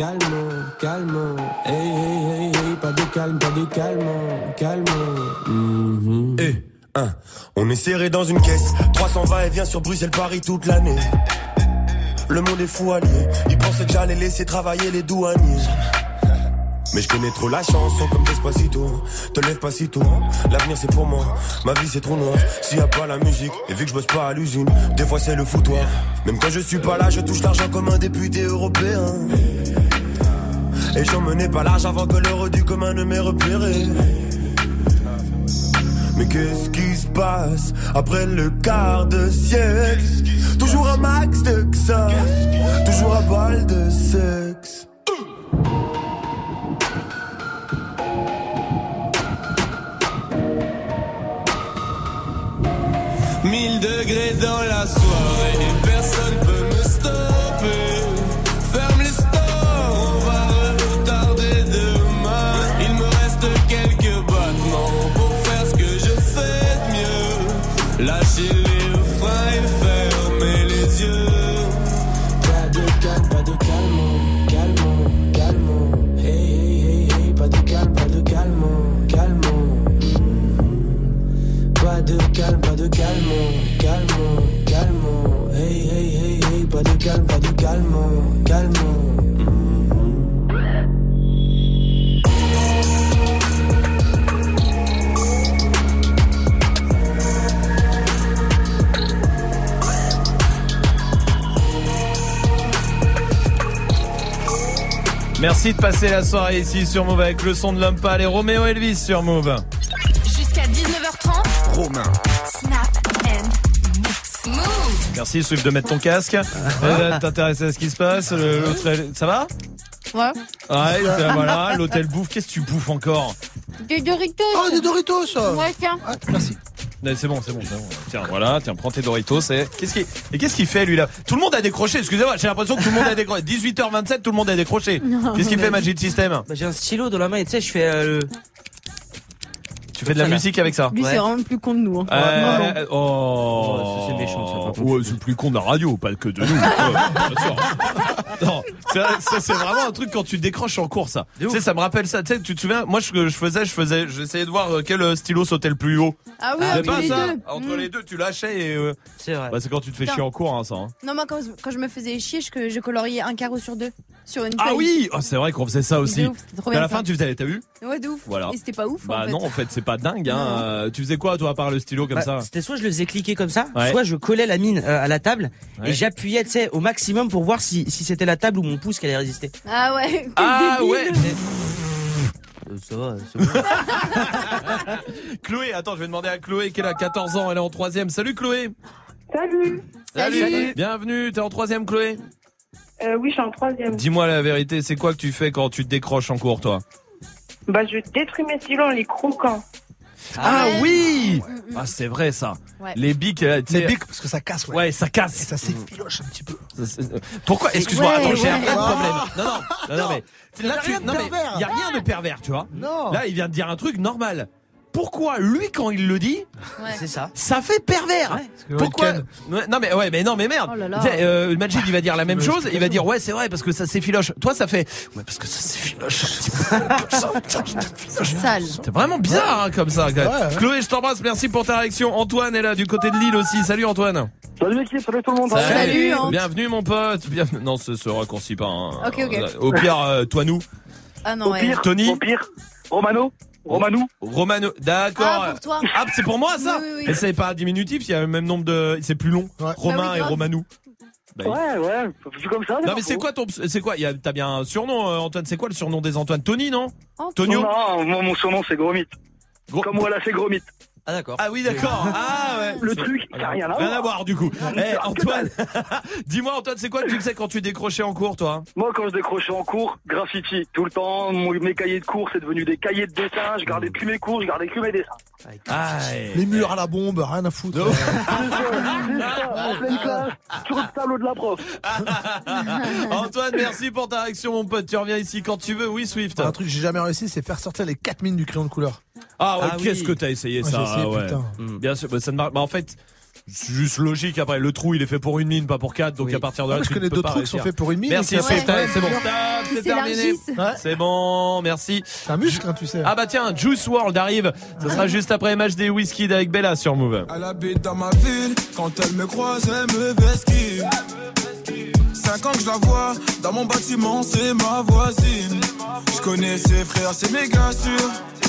Calme, calme. Hey, hey, hey, hey, pas de calme, pas de calme, calme. Eh, hein, on est serré dans une caisse. 300 va et vient sur Bruxelles-Paris toute l'année. Le monde est fou allié. Ils pensaient que j'allais laisser travailler les douaniers. Mais je connais trop la chanson comme Despacito Te lève pas si tôt L'avenir c'est pour moi Ma vie c'est trop noir S'il y a pas la musique Et vu que je bosse pas à l'usine Des fois c'est le foutoir Même quand je suis pas là Je touche l'argent comme un député européen Et j'en menais pas large avant que l'heure du commun ne m'ait repéré mais qu'est-ce qui se passe après le quart de siècle? Toujours un max de ça, toujours un bal de sexe. Mille degrés dans la soirée, personne peut calme, pas de calme, calmon, calmon. Hey, hey, hey, hey, pas de calme, pas de calme, calmon. Merci de passer la soirée ici sur Move avec le son de Limpal et Roméo Elvis sur Move. Jusqu'à 19h30. Romain. Merci Swift de mettre ton casque. Euh, T'intéresser à ce qui se passe. le- l'autre, elle- ça va? Ouais. Ouais, ça, voilà. L'hôtel bouffe. Qu'est-ce que tu bouffes encore? Des Doritos. Oh, des Doritos Ouais, tiens. Merci. Ouais, C'est bon, c'est bon, c'est bon. Tiens, voilà, tiens, prends tes Doritos. Et qu'est-ce qu'il et qu'est-ce qu'il fait lui là? Tout le monde a décroché. Excusez-moi, j'ai l'impression que tout le monde a décroché. 18h27, tout le monde a décroché. Qu'est-ce qu'il fait Magic System? Bah, j'ai un stylo dans la main et tu sais, je fais euh, le. Tu fais de la musique avec ça Lui, c'est vraiment le plus con de nous. hein. Euh, oh, c'est méchant, ça, Ouais, c'est plus con de la radio, pas que de nous. [laughs] Ouais, bien sûr. [laughs] Non, ça, ça, c'est vraiment un truc quand tu décroches en cours, ça. Tu sais, ça me rappelle ça. Tu sais, tu te souviens Moi, ce que je faisais, je faisais, j'essayais de voir euh, quel euh, stylo sautait le plus haut. Ah oui, C'est entre les ça. deux. Entre Mm. les deux, tu lâchais et. euh, C'est vrai. bah, c'est quand tu te fais chier en cours, hein, ça. hein. Non, moi, quand, quand je me faisais chier, je coloriais un carreau sur deux. Sur une Ah oui, oh, c'est vrai qu'on faisait ça aussi. Ouf, trop à la ça. fin, tu faisais, t'as vu Ouais, de ouf. Voilà. Et c'était pas ouf. Bah en fait. non, en fait, c'est pas dingue. Hein. Euh, Tu faisais quoi, toi, à part le stylo comme Bah, ça C'était soit je le faisais cliquer comme ça, Ouais. soit je collais la mine euh, à la table Ouais. et j'appuyais, tu sais, au maximum pour voir si, si c'était la table ou mon pouce qui allait résister. Ah ouais. [laughs] Ah débile. ouais. Euh, ça va, c'est bon. [laughs] Chloé, attends, je vais demander à Chloé qui a 14 ans, elle est en troisième. Salut Chloé. Salut. Salut. Bienvenue, t'es en troisième Chloé. Euh, oui, je suis en troisième. Dis-moi la vérité, c'est quoi que tu fais quand tu te décroches en cours, toi Bah, je détruis mes stylos en les croquant. Ah, ouais. oui. Ah c'est vrai ça. Ouais. Les bics, euh, Les bics, parce que ça casse, ouais. Ouais, ça Et casse. ça s'effiloche un petit peu. Ça, euh, Pourquoi Excuse-moi, Ouais, attends, j'ai un problème. Ah. Non, non, non, non, mais là, tu, non, mais pervers. y a rien de pervers, tu vois. Non. Là, il vient de dire un truc normal. Pourquoi lui, quand il le dit, Ouais. C'est ça. ça fait pervers Pourquoi Non mais ouais, mais non mais merde. Oh là euh, Majid il va dire la même chose. Il va dire ouais c'est vrai parce que ça s'effiloche. Toi ça fait ouais parce que ça t'effiloche. [laughs] Sale. C'est vraiment bizarre hein, comme ça. Ouais, ouais. Chloé, je t'embrasse. Merci pour ta réaction. Antoine est là du côté de Lille aussi. Salut Antoine. Salut l'équipe, salut tout le monde. Salut. Bienvenue mon pote. Bien... Non, ce se raccourcit pas. hein. Ok, ok. Au pire, euh, toi nous. Ah non, Au ouais. pire, Tony. au pire, Romano, Romanou. Romano. D'accord. Ah, pour toi. Ah, c'est pour moi ça Oui, oui, oui. Mais c'est pas diminutif, il y a le même nombre de. C'est plus long. Ouais. Romain Bah oui, et. Romanou. Bah, Ouais, ouais, c'est comme ça. Non mais c'est quoi ton c'est quoi il y a- t'as bien un surnom euh, Antoine c'est quoi le surnom des Antoine Tony non? Antoine. Tonio? Non, moi, mon surnom c'est Gromit. Gros- Comme voilà, c'est Gromit. Ah d'accord. Ah oui d'accord ah ouais Le truc, ça n'a rien à rien voir. à voir du coup Eh Antoine [laughs] dis-moi Antoine c'est quoi que tu faisais quand tu décrochais en cours toi? Moi, quand je décrochais en cours, graffiti. Tout le temps, mon- mes cahiers de cours, c'est devenu des cahiers de dessin. Je gardais plus mes cours, je gardais que mes dessins. ah Les murs à la bombe, rien à foutre. En pleine classe, sur le tableau de la prof. [laughs] Antoine merci pour ta réaction mon pote tu reviens ici quand tu veux oui Swift Un truc que j'ai jamais réussi, c'est faire sortir les 4 mines du crayon de couleur. Ah ouais Ah qu'est-ce oui. que t'as essayé Ouais, ça essayé, ah ouais. putain. Mm. bien sûr bah, ça ne marche bah, en fait c'est juste logique après le trou il est fait pour une mine pas pour quatre donc Oui. à partir de Ah, là parce tu les peux deux pas trucs sont faits pour une mine. Merci c'est bon. Ouais. Qui c'est terminé. Ouais. C'est bon, merci. C'est un muscle, hein, tu sais. Ah bah tiens, Juice World arrive. Ça sera juste après MHD Whisky avec Bella sur Move. Elle habite dans ma ville, quand elle me croise, elle me vesquille. Cinq ans que je la vois, dans mon bâtiment, c'est ma voisine. Je connais ses frères, c'est méga sûr,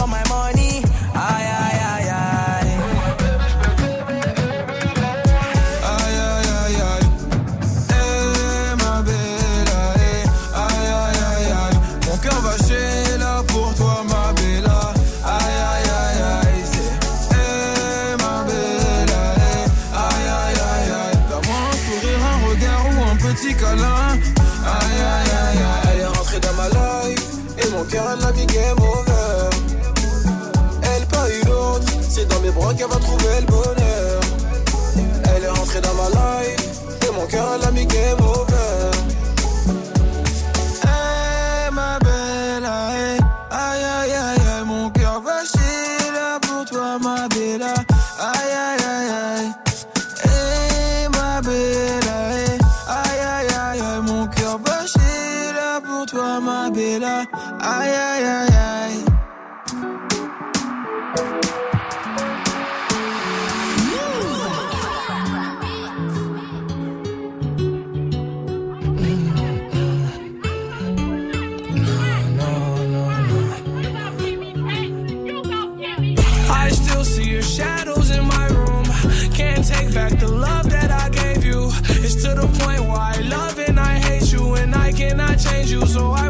All my money. I still see your shadows in my room. Can't take back the love that I gave you. It's to the point I love and I hate you, and I cannot change you, so I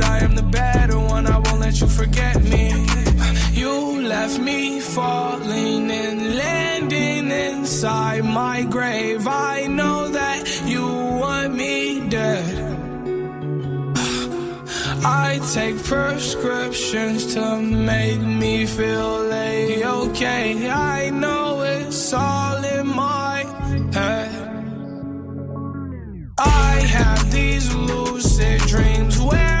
inside my grave. I know that you want me dead. [sighs] I take prescriptions to make me feel a-okay. I know it's all in my head. I have these lucid dreams where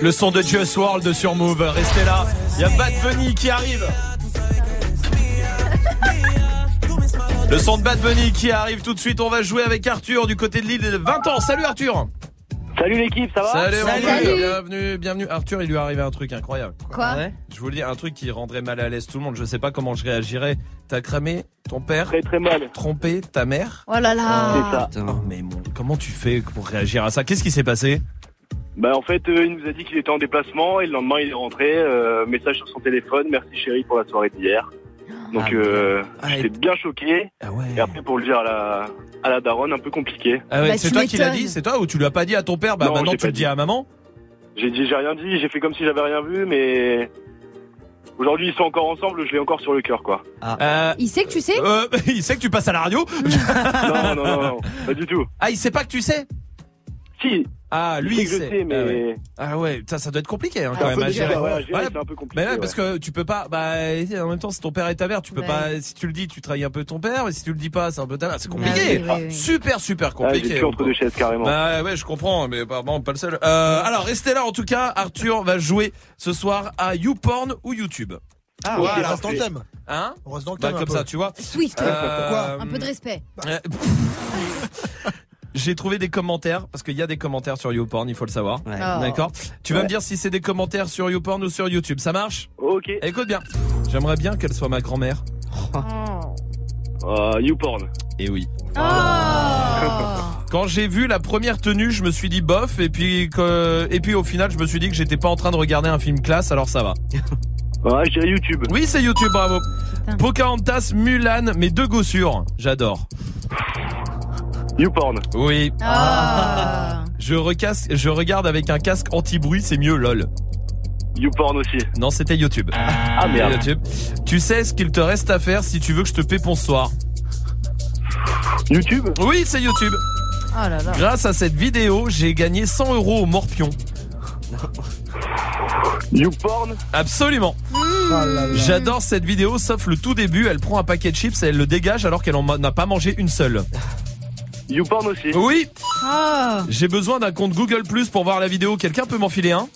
Le son de Just World sur Move. Restez là. Il y a Bad Bunny qui arrive. Le son de Bad Bunny qui arrive tout de suite. On va jouer avec Arthur du côté de l'île de 20 ans. Salut Arthur. Salut l'équipe, ça va Salut, Salut. Bienvenue, bienvenue. Arthur, il lui est arrivé un truc incroyable. Quoi Je vous le dis, un truc qui rendrait mal à l'aise tout le monde. Je sais pas comment je réagirais. T'as cramé ton père Très très mal. Trompé ta mère Oh là là. C'est ça. Oh, mais mon- comment tu fais pour réagir à ça? Qu'est-ce qui s'est passé? Bah en fait, euh, il nous a dit qu'il était en déplacement et le lendemain il est rentré. euh, message sur son téléphone, merci chérie pour la soirée d'hier. Donc Ah, euh, ah, j'étais bien choqué. Et après pour le dire à la à la daronne, un peu compliqué. Ah ouais, Bah, c'est toi qui l'as dit C'est toi ou tu l'as pas dit à ton père Bah Non, maintenant tu le dis dit. à maman? J'ai dit j'ai rien dit, j'ai fait comme si j'avais rien vu, mais aujourd'hui ils sont encore ensemble, je l'ai encore sur le cœur quoi. Euh, Il sait que tu sais euh, [laughs] il sait que tu passes à la radio? [laughs] Non non non non, pas du tout. Ah, il sait pas que tu sais? Si. Ah, lui, il sait. sais, mais- Ah ouais, Ah ouais, ça, ça doit être compliqué hein, quand même à gérer. ouais, Ouais, c'est un peu compliqué, Mais ouais, ouais. parce que tu peux pas. Bah, en même temps, c'est ton père et ta mère. Tu peux Ouais. pas. Si tu le dis, tu trahis un peu ton père. Et si tu le dis pas, c'est un peu ta mère. C'est Ah compliqué. oui, oui, oui. Super, super Ah, compliqué. entre deux chaises, carrément. Bah ouais, je comprends, mais pas le seul. Euh, alors, restez là. En tout cas, Arthur va jouer ce soir à YouPorn ou YouTube. Ah, Voilà. on reste dans le thème. Hein On reste dans le Bah, thème. un comme peu. ça, tu vois. Swift. Euh, Quoi Un peu de respect. [laughs] J'ai trouvé des commentaires parce qu'il y a des commentaires sur YouPorn, il faut le savoir. Oh. D'accord. Tu vas Ouais. me dire si c'est des commentaires sur YouPorn ou sur YouTube. Ça marche? Ok. Écoute bien. J'aimerais bien qu'elle soit ma grand-mère. [laughs] Euh, YouPorn. Et oui. Oh. [laughs] Quand j'ai vu la première tenue, je me suis dit bof et puis que, et puis au final, je me suis dit que j'étais pas en train de regarder un film classe, alors ça va. [laughs] Ouais, je dirais YouTube. Oui, c'est YouTube, bravo. Pocahontas, Mulan, mes deux gossures. J'adore. YouPorn. Oui. Ah. Je, recasse, je regarde avec un casque anti-bruit, c'est mieux, lol. YouPorn aussi. Non, c'était YouTube. Ah, merde. YouTube. Tu sais ce qu'il te reste à faire si tu veux que je te paie pour ce soir YouTube? Oui, c'est YouTube. Oh là là. Grâce à cette vidéo, j'ai gagné 100 euros au morpion. YouPorn? Absolument. J'adore cette vidéo, sauf le tout début. Elle prend un paquet de chips et elle le dégage alors qu'elle en n'a pas mangé une seule. YouPorn aussi. Oui, Oh. j'ai besoin d'un compte Google Plus pour voir la vidéo. Quelqu'un peut m'en filer un?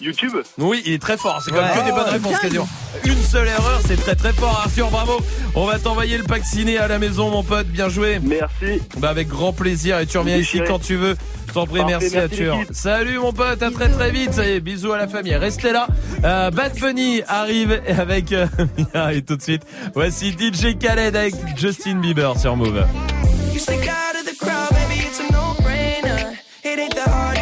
YouTube? Oui, il est très fort. C'est comme Ouais. que des bonnes Oh, réponses quasiment. Une seule erreur, c'est très très fort. Arthur, bravo. On va t'envoyer le pack ciné à la maison, mon pote. Bien joué. Merci. Bah avec grand plaisir et tu reviens ici quand tu veux. Je t'en prie, merci, merci, Arthur. Salut mon pote, à très très vite. Ça y est, bisous à la famille. Restez là. Euh, Bad Bunny arrive avec euh, [laughs] et tout de suite. Voici DJ Khaled avec Justin Bieber sur Move. You stick out of the crowd, baby, it's a no-brainer. It ain't the hard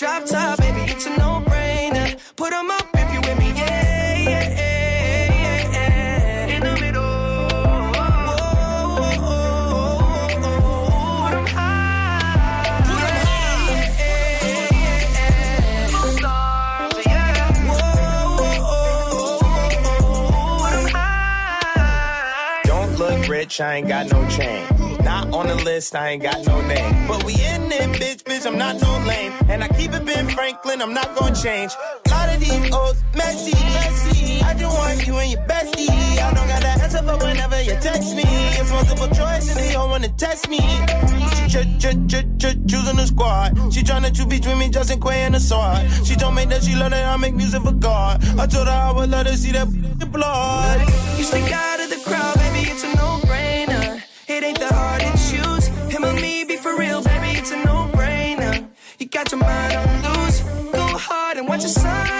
Drop top, baby, it's a no-brainer. Put 'em up if you with me, yeah, yeah, yeah, yeah. In the middle. Rich, I ain't got no list, I ain't got no name. But we in it, bitch, bitch, I'm not no lame. And I keep it Ben Franklin, I'm not gonna change. A lot of these old messy, messy. I just want you and your bestie. I don't got that answer for whenever you text me. It's multiple choice and they all wanna test me. She ch- ch- ch- ch- choosing the squad. She tryna choose between me, Justin Quay and the sword. She told me that she love that I make music for God. I told her I would let her see that blood. You stick out of the crowd, baby, it's a no-brainer. It ain't the hard got your mind on loose. Go hard and watch your sunrise.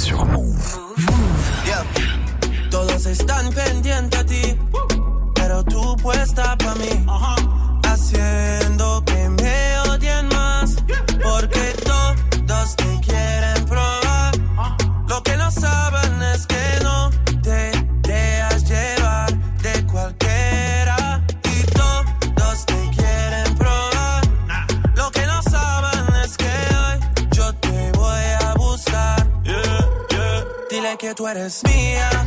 sur Move. Yeah. Todos están pendientes a ti, pero tú puesta para mí. Uh -huh. puedes mía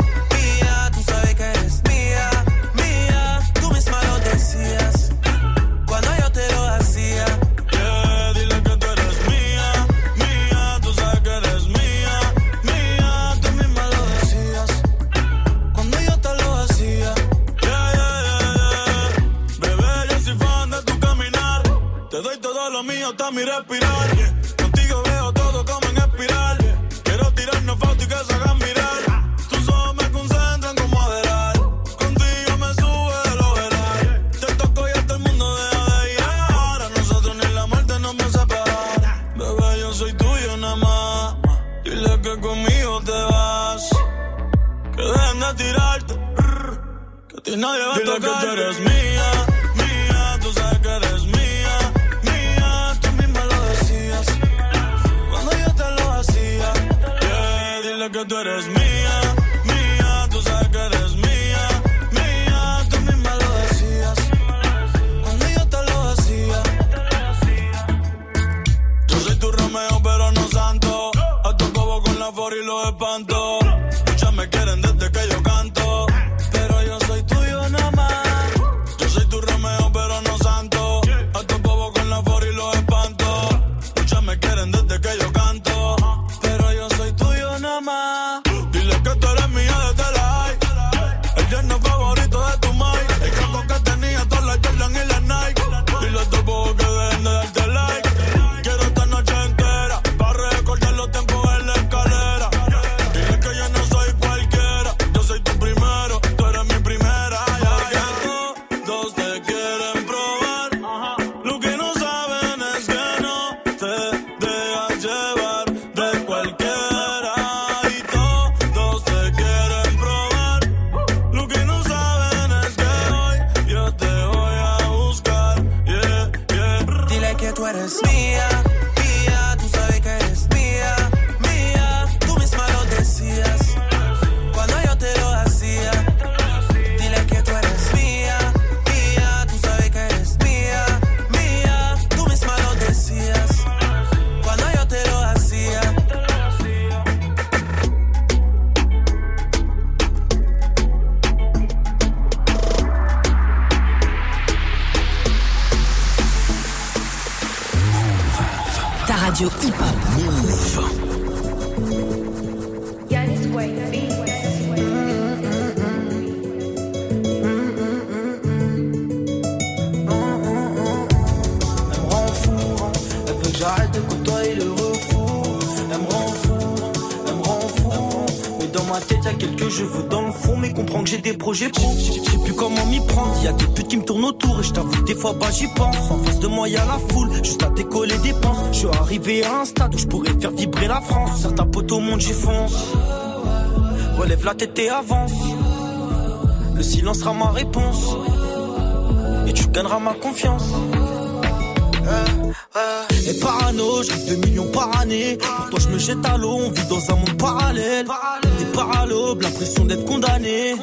fois j'y pense. En face de moi y'a la foule. Juste à décoller des penses. Je suis arrivé à un stade où je pourrais faire vibrer la France. Certains potes au monde j'y fonce. Relève la tête et avance. Le silence sera ma réponse. Et tu gagneras ma confiance. Eh, eh. Et parano, je 2 millions par année. Pour toi, je me jette à l'eau, on vit dans un monde parallèle. Des parallèles, l'impression d'être condamné.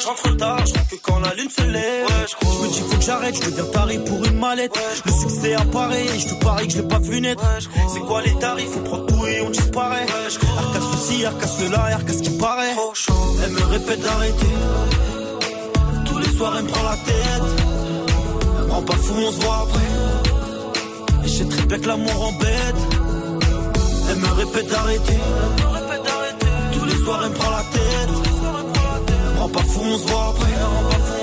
Je tard, lune se lève. je me dis faut que j'arrête, je deviens taré pour une mallette. Le succès apparaît, et je te parie que je l'ai pas vu naître. C'est quoi les tarifs, on prend tout et on disparaît. Arcas ceci, arcas cela, arcas ce qui paraît. Elle me répète d'arrêter. Tous les soirs elle me prend la tête. Elle me rend pas fou, on se voit après. Et je sais très bien que l'amour embête. Elle me répète d'arrêter. Tous les soirs elle me prend la tête. Elle me rend pas fou, on se voit après.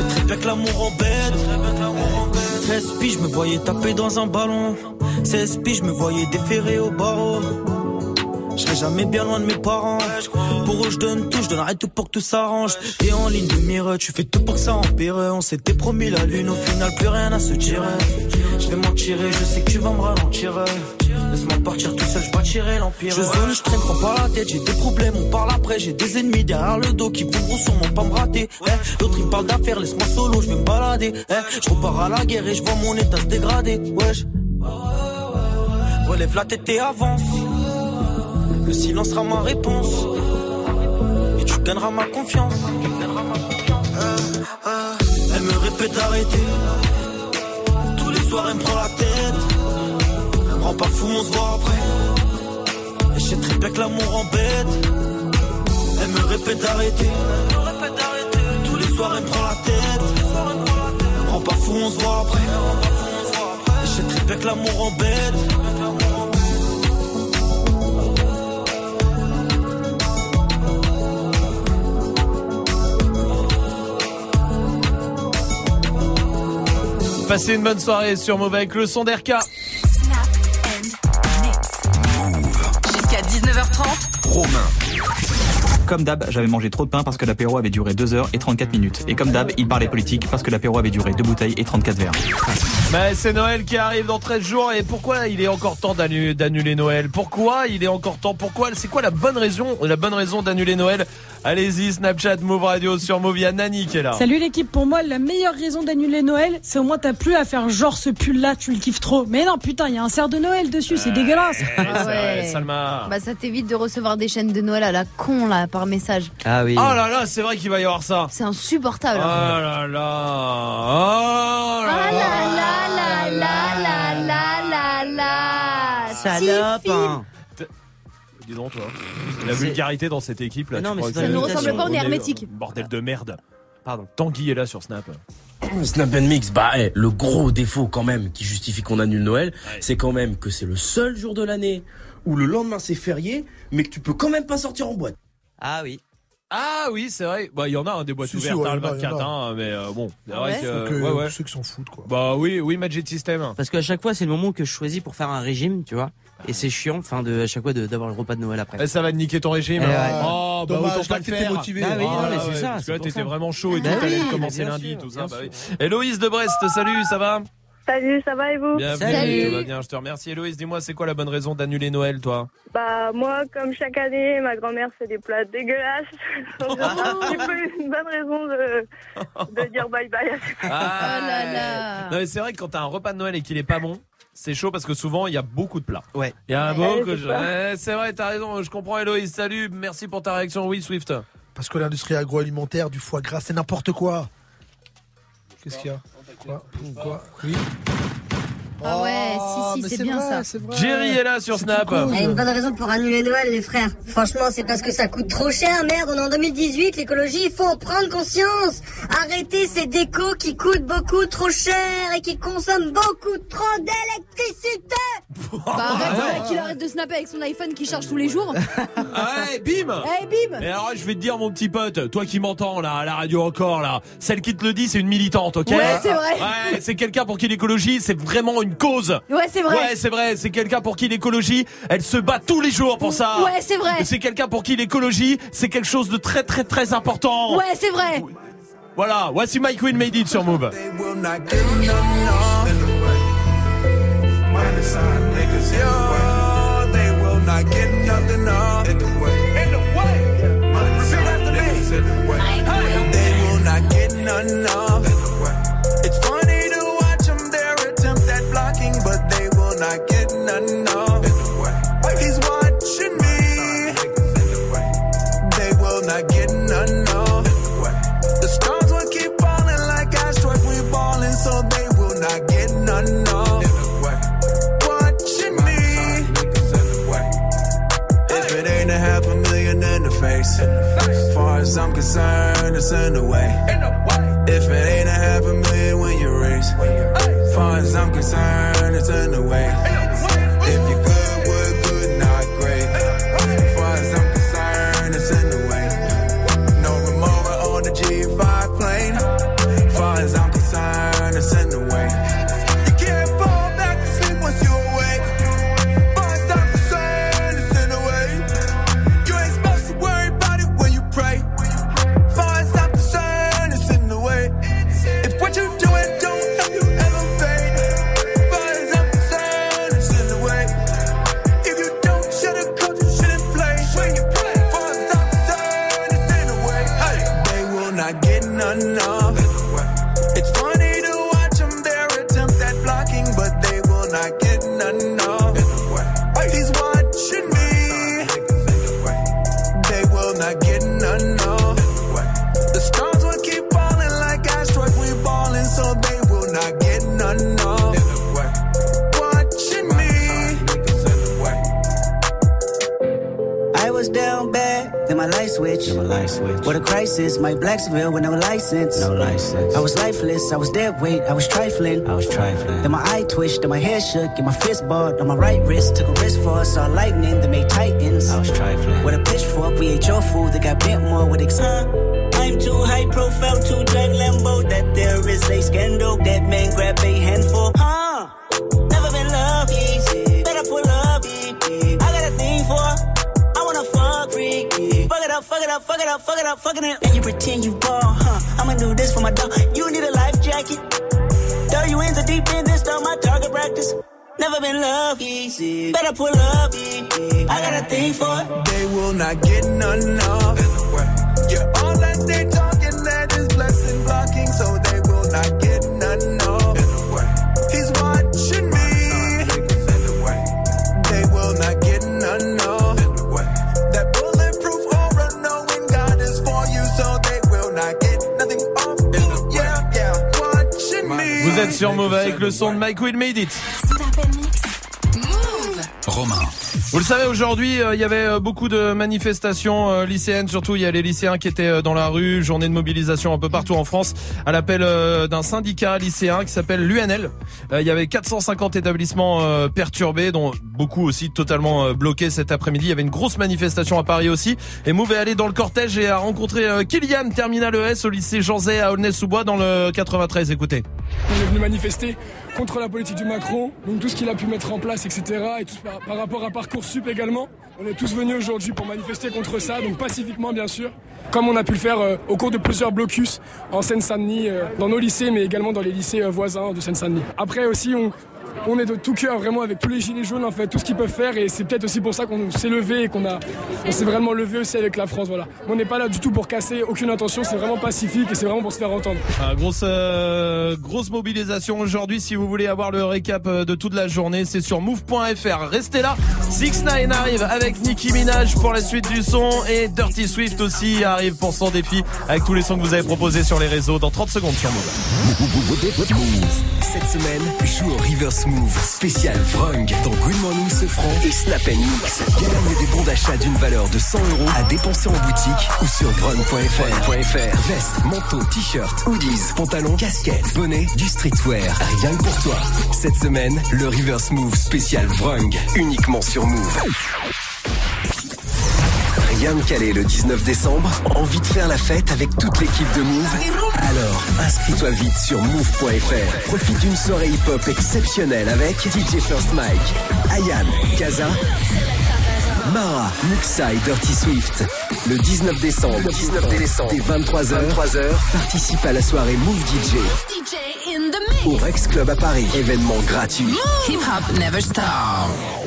Sais très bien que l'amour embête. 13 piges, je me voyais taper dans un ballon. 16 piges, je me voyais déférer au barreau. Je serai jamais bien loin de mes parents. Pour eux, je donne tout, je donnerai tout pour que tout s'arrange. Et en ligne de mire, tu fais tout pour que ça empire. On s'était promis la lune, au final, plus rien à se tirer. Je vais m'en tirer, je sais que tu vas me ralentir. Laisse-moi partir tout seul, je bâtirai l'empire. Je zone, je traîne, prends pas la tête, j'ai des problèmes, on parle après. J'ai des ennemis derrière le dos qui voudront sûrement pas me rater. Eh, L'autre il parle d'affaires, laisse-moi solo, je vais me balader. Eh, je repars à la guerre et je vois mon état se dégrader. Wesh. Relève la tête et avance. Le silence sera ma réponse. Et tu gagneras ma confiance. Elle me répète d'arrêter. Tous les soirs, elle me prend la tête. Rend pas fou, on se voit après. Et je sais très bien que l'amour embête. Elle me répète d'arrêter. Tous les soirs, elle me prend la tête. Elle me rend pas fou, on se voit après. Et je sais très bien que l'amour embête. Passez une bonne soirée sur Move avec le son d'RK. 19h30. Romain. Comme d'hab, j'avais mangé trop de pain parce que l'apéro avait duré 2h34 minutes. Et comme d'hab, il parlait politique parce que l'apéro avait duré 2 bouteilles et 34 verres. Mais c'est Noël qui arrive dans 13 jours et pourquoi il est encore temps d'annu- d'annuler Noël? Pourquoi il est encore temps? Pourquoi? C'est quoi la bonne raison La bonne raison d'annuler Noël? Allez-y, Snapchat, Move Radio sur Move, il y a Nani qui est là. Salut l'équipe, pour moi la meilleure raison d'annuler Noël, c'est au moins t'as plus à faire genre ce pull là, tu le kiffes trop. Mais non putain, il y a un cerf de Noël dessus, c'est dégueulasse. C'est vrai, Salma. Bah ça t'évite de recevoir des chaînes de Noël à la con là par message. Ah oui. Oh là là, c'est vrai qu'il va y avoir ça. C'est insupportable. Oh là là. Oh là Ah là là là là là là là. Salope. Tiffy. hein. Dis donc toi. La vulgarité dans cette équipe là. Mais non, mais Ça ne ressemble pas, on est hermétique. Bordel de merde. Pardon. Tanguy est là sur Snap. Snap and Mix, bah eh, le gros défaut quand même qui justifie qu'on annule Noël, c'est quand même que c'est le seul jour de l'année où le lendemain c'est férié, mais que tu peux quand même pas sortir en boîte. Ah oui. Ah oui, c'est vrai. Bah il y en a un des boîtes Si, si, ouvertes ouais, hein, le il y en a, il y en 24 a. hein, mais euh, bon, c'est Ah vrai ouais que ouais euh, ouais. Ceux qui s'en foutent quoi. Bah oui, oui Magic System. Parce qu'à chaque fois, c'est le moment que je choisis pour faire un régime, tu vois. Et c'est chiant, enfin, de, à chaque fois de- d'avoir le repas de Noël après. Eh, ça va te niquer ton régime. Eh ouais. Oh, bah Dommage, autant pas là, le t'étais faire. motivé. Ah oui, Oh non, là mais c'est ouais, ça, Parce que c'est là, pour t'étais ça. vraiment chaud et Bah tout, t'allais oui, commencer bien lundi, sûr, tout ça. bien Bah oui. Héloïse de Brest, salut, ça va? Salut, ça va et vous? Bienvenue, Salut. tout va bien, je te remercie. Héloïse, dis-moi, c'est quoi la bonne raison d'annuler Noël, toi? Bah moi, comme chaque année, ma grand-mère fait des plats dégueulasses. [laughs] Donc c'est un petit peu une bonne raison de, de dire bye bye à ces Oh là là. Non, mais c'est vrai que quand t'as un repas de Noël et qu'il est pas bon, c'est chaud parce que souvent il y a beaucoup de plats. Ouais. Il y a Ouais, beaucoup. c'est ça. Ouais, c'est vrai, t'as raison. Je comprends, Héloïse. Salut, merci pour ta réaction. Oui, Swift. Parce que l'industrie agroalimentaire, du foie gras, c'est n'importe quoi. Qu'est-ce qu'il y a? Quoi? Quoi Oui Ah ouais, Oh, si mais si, c'est bien vrai, ça. vrai. Jerry est là sur Snap. tout con. Il y a une bonne raison pour annuler Noël, les frères. Franchement, c'est parce que ça coûte trop cher, merde. On est en 2018, l'écologie, il faut en prendre conscience. Arrêtez ces décos qui coûtent beaucoup trop cher et qui consomment beaucoup trop d'électricité. Bah arrête, qu'il arrête de snapper avec son iPhone qui charge tous les jours. Ah ouais, bim [laughs] Eh bim Et alors, je vais te dire, mon petit pote, toi qui m'entends là, à la radio encore là, celle qui te le dit, c'est une militante, ok? Ouais, c'est vrai. Ouais, c'est quelqu'un pour qui l'écologie, c'est vraiment une cause. Ouais, c'est vrai. Ouais, c'est vrai, c'est quelqu'un pour qui l'écologie, elle se bat tous les jours pour ça. Ouais, c'est vrai. C'est quelqu'un pour qui l'écologie, c'est quelque chose de très très très important. Ouais, c'est vrai. Voilà, voici My Queen Made It sur Move. Not shook, and my fist balled on my right wrist. Took a risk for us, saw lightning that made titans. I was trifling. With a pitchfork, we ate your food that got bent more with ex. I'm too high profile to drive Lambo. That there is a scandal. That man pull up. I got a thing for it. They will not get none of. Yeah, all that they talking that is blessing blocking, so they will not get none of. He's watching me. They will not get none of. That bulletproof aura, knowing God is for you, so they will not get nothing off. Yeah, yeah, watching me. Vous êtes sur Move avec le son de Mike Will Made It. Vous le savez, aujourd'hui, euh, il y avait euh, beaucoup de manifestations euh, lycéennes, surtout il y a les lycéens qui étaient dans la rue, journée de mobilisation un peu partout en France, à l'appel d'un syndicat lycéen qui s'appelle l'UNL. Il y avait 450 établissements perturbés, dont beaucoup aussi totalement bloqués cet après-midi. Il y avait une grosse manifestation à Paris aussi. Et Move est allé dans le cortège et a rencontré Kylian, terminal ES au lycée Jean Zay à Aulnay-sous-Bois dans le 93. Écoutez. On est venu manifester contre la politique du Macron, donc tout ce qu'il a pu mettre en place, etc. Et tout par, par rapport à Parcoursup également. On est tous venus aujourd'hui pour manifester contre ça, donc pacifiquement bien sûr, comme on a pu le faire euh, au cours de plusieurs blocus en Seine-Saint-Denis, euh, dans nos lycées, mais également dans les lycées euh, voisins de Seine-Saint-Denis. Après aussi, on, on est de tout cœur vraiment avec tous les gilets jaunes, en fait, tout ce qu'ils peuvent faire, et c'est peut-être aussi pour ça qu'on s'est levé et qu'on a, on s'est vraiment levé aussi avec la France, voilà. Mais on n'est pas là du tout pour casser, aucune intention, c'est vraiment pacifique et c'est vraiment pour se faire entendre. Ah, grosse euh, grosse mobilisation aujourd'hui. Si vous voulez avoir le récap euh, de toute la journée, c'est sur move.fr. Restez là. 6 9 arrive avec Nicki Minaj pour la suite du son et Dirty Swift aussi arrive pour son défi avec tous les sons que vous avez proposés sur les réseaux dans 30 secondes sur Move. Cette semaine, joue au Smooth spécial Vrung dans Good Morning Sofran et Snap Mix. Gagne des bons d'achat d'une valeur de 100 euros à dépenser en boutique ou sur vrung.fr. Veste, manteau, t-shirt, hoodies, pantalon, casquette, bonnet, du streetwear. Rien que pour toi. Cette semaine, le River Smooth spécial Vrung uniquement sur Move. Rien de calé le 19 décembre Envie de faire la fête avec toute l'équipe de Move? Alors, inscris-toi vite sur move.fr. Profite d'une soirée hip-hop exceptionnelle avec DJ First Mike, Ayan, Kaza, Mara, Muxa et Dirty Swift. Le 19 décembre, 19 décembre, dès 23h, 23h, participe à la soirée Move DJ au Rex Club à Paris. Événement gratuit. Hip hop never stop.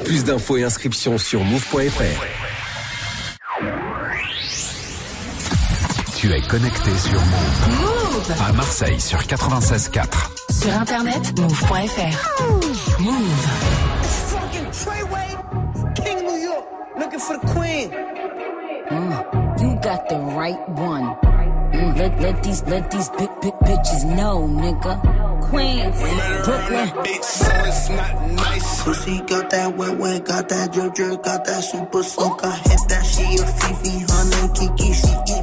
Plus d'infos et inscriptions sur move.fr. Tu es connecté sur Move. Move. À Marseille sur 96.4. Sur internet, move.fr. Move. Fucking Treyway, King of New York, looking for the queen. Mm, you got the right one. Mm, Let, let these, let these big, big bitches know, nigga. Queens, Brooklyn. Pussy got that wet wet, got that drip drip, got that super soak. I hit that she a Fifi, honey Kiki. She eat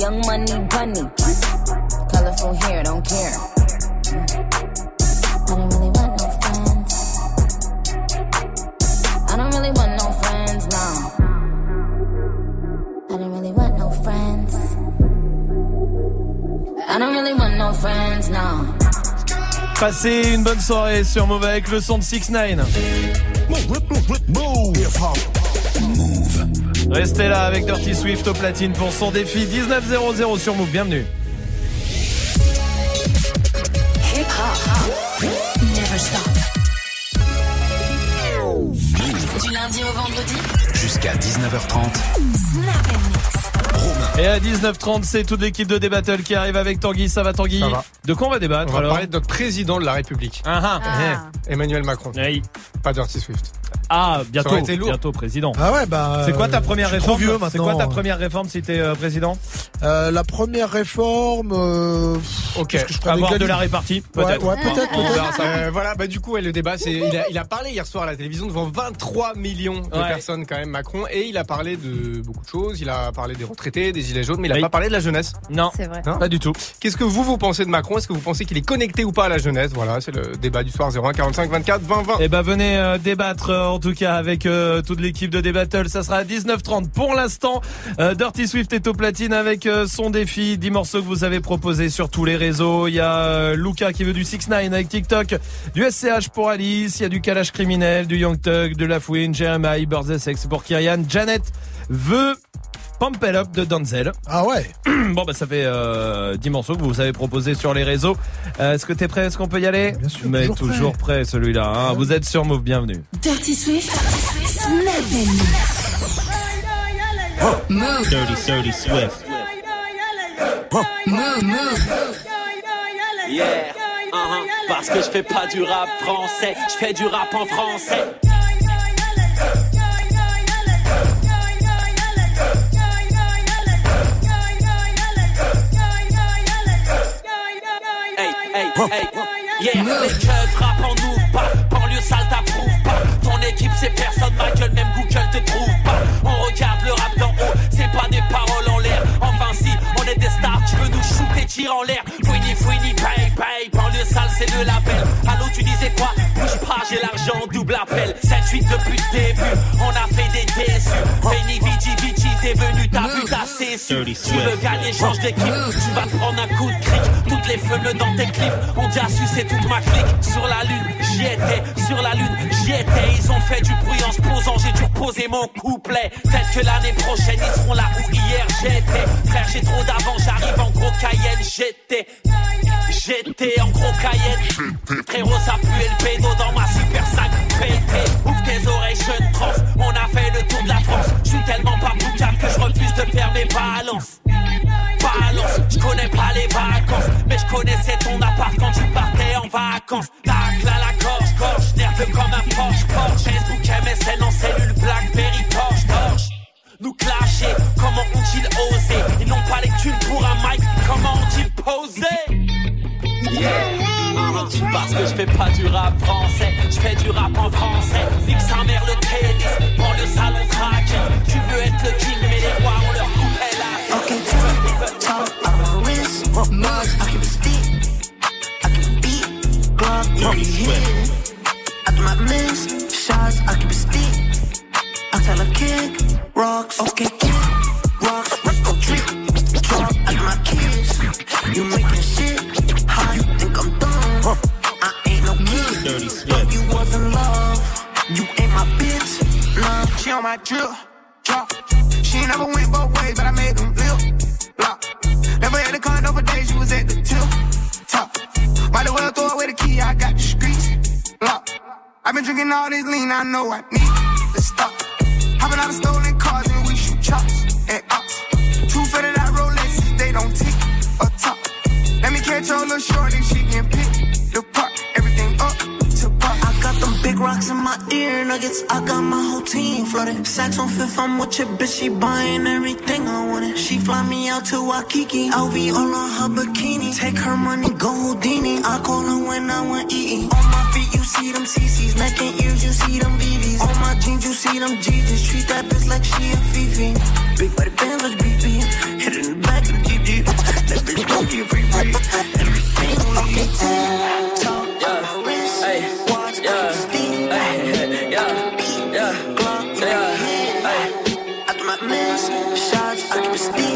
young money bunny. Colorful hair, don't care. I don't really want no friends. I don't really want no friends, no. I don't really want no friends. I don't really want no friends, no. Passez une bonne soirée sur Move avec le son de 6 9 Restez là avec Dirty Swift au platine pour son défi 19-0-0 sur Move. Bienvenue. Hip hop. Never stop. Du lundi au vendredi. Jusqu'à 19h30. Snap and mix. Et à 19h30, c'est toute l'équipe de Débattle qui arrive avec Tanguy. Ça va Tanguy Ça va. De quoi on va débattre On va alors parler de notre président de la République. Ah, ah. Eh, Emmanuel Macron. Pas Dirty Swift. Ah, bientôt, Ça aurait été lourd. bientôt président. Ah ouais, bah. C'est quoi ta première je suis trop réforme vieux C'est quoi ta première réforme si t'es euh, président Euh, la première réforme. euh, Ok. que je Avoir de la répartie, Ouais, peut-être. ouais, peut-être, On verra peut-être. ça. Euh, voilà, bah du coup, ouais, le débat, c'est il a, il a parlé hier soir à la télévision devant 23 millions de Ouais. personnes quand même Macron et il a parlé de beaucoup de choses. Il a parlé des retraités, des gilets jaunes, mais il a Oui. pas parlé de la jeunesse. Non, C'est vrai. Hein pas du tout. Qu'est-ce que vous vous pensez de Macron? Est-ce que vous pensez qu'il est connecté ou pas à la jeunesse? Voilà, c'est le débat du soir 01 45 24 20 20. Eh ben venez euh, débattre euh, en tout cas avec euh, toute l'équipe de Débattle. Ça sera à 19h30 pour l'instant. Euh, Dirty Swift est au platine avec euh, son défi. 10 morceaux que vous avez proposés sur tous les réseaux. Il y a Luca qui veut du 6 9 avec TikTok, du SCH pour Alice, il y a du Kalash criminel, du Young Thug, de La Fouine, Jeremiah, Birthday Sex pour Kyrian. Janet veut Pump It Up de Denzel. Ah ouais. [clears throat] Bon bah ça fait euh, 10 morceaux que vous avez proposés sur les réseaux. Euh, Est-ce que t'es prêt? Est-ce qu'on peut y aller? Bien sûr, Mais toujours prêt. toujours prêt, celui-là. hein. Vous êtes sur Move, bienvenue. Dirty Swift. Move. Dirty, dirty Swift. Move, move. Yeah, uh-huh. parce que je fais pas du rap français, je fais du rap en français. Hey, yeah, les keufs rap en ouvre pas, banlieue sale t'approuve pas, ton équipe c'est personne, ma gueule, même Google te trouve pas, on regarde le rap d'en haut, c'est pas des paroles en l'air, enfin si, on est des stars, tu veux nous shooter, tire en l'air, c'est le label. Allô, tu disais quoi? Bouge pas, j'ai l'argent, double appel. 7-8 depuis le début, on a fait des déçus. Feni, Vici, Vici, t'es venu, t'as vu, t'as cessé. Tu veux gagner, change d'équipe. Tu vas te prendre un coup de cric. Toutes les fenêtres dans tes clips. On dit à sucer toute ma clique. Sur la lune, j'y étais. Sur la lune, j'y étais. Ils ont fait du bruit en se posant, j'ai dû reposer mon couplet. Peut-être que l'année prochaine, ils seront là où hier j'étais. Frère, j'ai trop d'avance, j'arrive en gros Cayenne, j'étais. J'étais en gros Cayenne. Frérot, ça pue le pédo dans ma super sac pété. Ouvre tes oreilles, jeune trans. On a fait le tour de la France. Je suis tellement pas boucave que je refuse de faire mes balances. Balance, je connais pas les vacances, mais je connaissais ton appart quand tu partais en vacances. Tac, là la gorge, gorge, nerveux comme un Porsche, Porsche. Facebook, MSN en cellule, Blackberry, Porsche, Porsche. Nous clasher, comment ont-ils osé? Ils n'ont pas les thunes pour un mic, comment ont-ils posé? Yeah parce que je fais pas du rap français, je fais du rap en français. Nique sa mère le tennis, pour le salon traquette. Tu veux être le king, mais les rois on leur coupait la Okay, talk, talk, of my wrist. Mug, I keep a stick. I a beat. Glock, you can hit. I do not miss shots. I keep a stick. I tell a kick, rocks. Okay, kick, rocks. Let's go I my kids. You making shit hot. You think I'm dumb? I ain't no kid. Dirty you was in love. You ain't my bitch. Nah, she on my drill. Drop. She never went both ways, but I made them flip. Lock. Never had a condo for days, she was at the tip. Top. Might as well throw away the key, I got the streets. Lock. I've been drinking all this lean, I know I need to stop. Hopping out of stolen cars and we shoot chops and ops. Two fitted out Rolexes, they don't tick or top. Let me catch your little shorty, she can pick the part. Everything up to part. I got them big rocks in my ear nuggets. I got my whole team flooded. Sacks on fifth, I'm with your bitch. She buying everything I wanted. She fly me out to Waikiki. LV all on her bikini. Take her money, go Houdini. I call her when I want eating. On my feet, you see them CCs. Neck and ears, you see them BBs. On my jeans, you see them GGs. Treat that bitch like she a Fifi. Big body bands like BB. Hit it in the back of the GG. That bitch gon' be a free breeze. Everything okay, talk, Yeah, hey, yeah, hey, [laughs] yeah, yeah, yeah, hey. I do not miss shots. I keep a stick.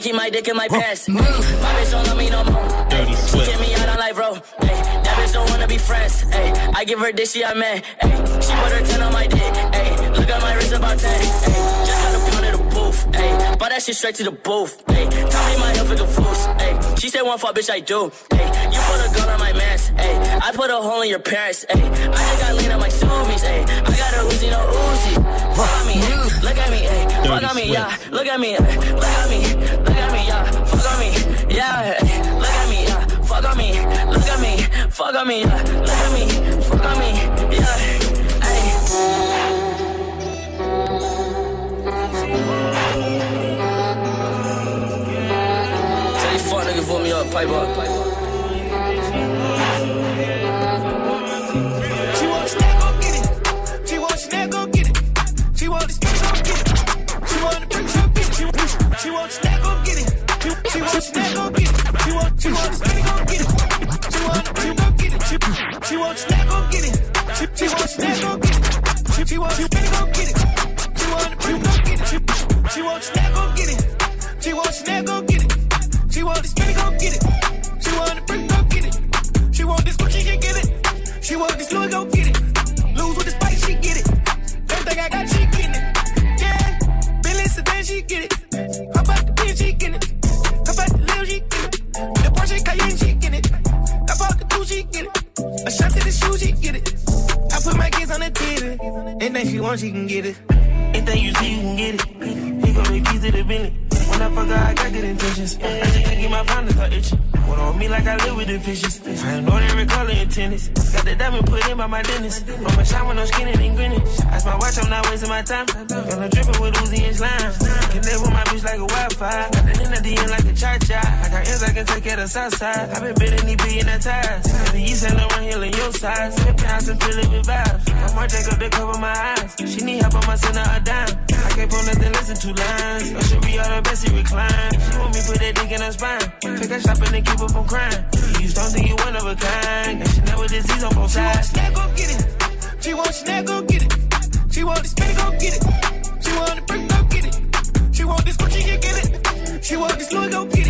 Can't keep my dick in my pants. My bitch don't love me no more. Dirty she get me out on life, bro. Ay, that bitch don't wanna be friends. Ay, I give her dick, she a man. Ay, she put her 10 on my dick. Ay, look at my wrist about 10. Ay, just got a pound of the booth. Ay, bought that shit straight to the booth. Ay, tell me my health is a fools. Ay, she said one fuck, bitch, I do. Ay, you put a gun on my mans. Ay, I put a hole in your parents. Ay, I just got lean on my zoomies. Ay, I got a Uzi, no Uzi. Fuck on me, ay, look at me, ay, fuck on me, yeah. Look at me, ay, look at me, look at me, yeah. Fuck on me, yeah. Look at me, yeah. Fuck on me, look at me, fuck on me, yeah. Look at me, fuck on me, She want the snack, go get it. She want snack, go get it. She want the snack, go get it. She want go get it. She, go get it. She, want the snack, get it. She want, she want it. She get it. She, get it. She, get it. In by my dentist. On my shine with no skin and grinning. That's my watch, I'm not wasting my time. Girl, I'm dripping with Uzi and slime. Can live with my bitch like a Wi-Fi. Got the end at the end like a cha-cha. I got ends I can take care of south side. i been bidding these billion ties. The east and around here in your size. Flip pounds and fill it with vibes. I might take up to cover my eyes. She need help, I'ma a dime. Can't pull nothing, listen two lines. I should be all the best, she recline. She want me put that dick in her spine. Take her shopping and keep her from crying. You don't think you one of a kind. And she never disease on both sides. She want go get it. She want Chanel, go get it. She want the spin, go get it. She want the brick, go get it. She want this Gucci, get it. She want this Louis, go get it.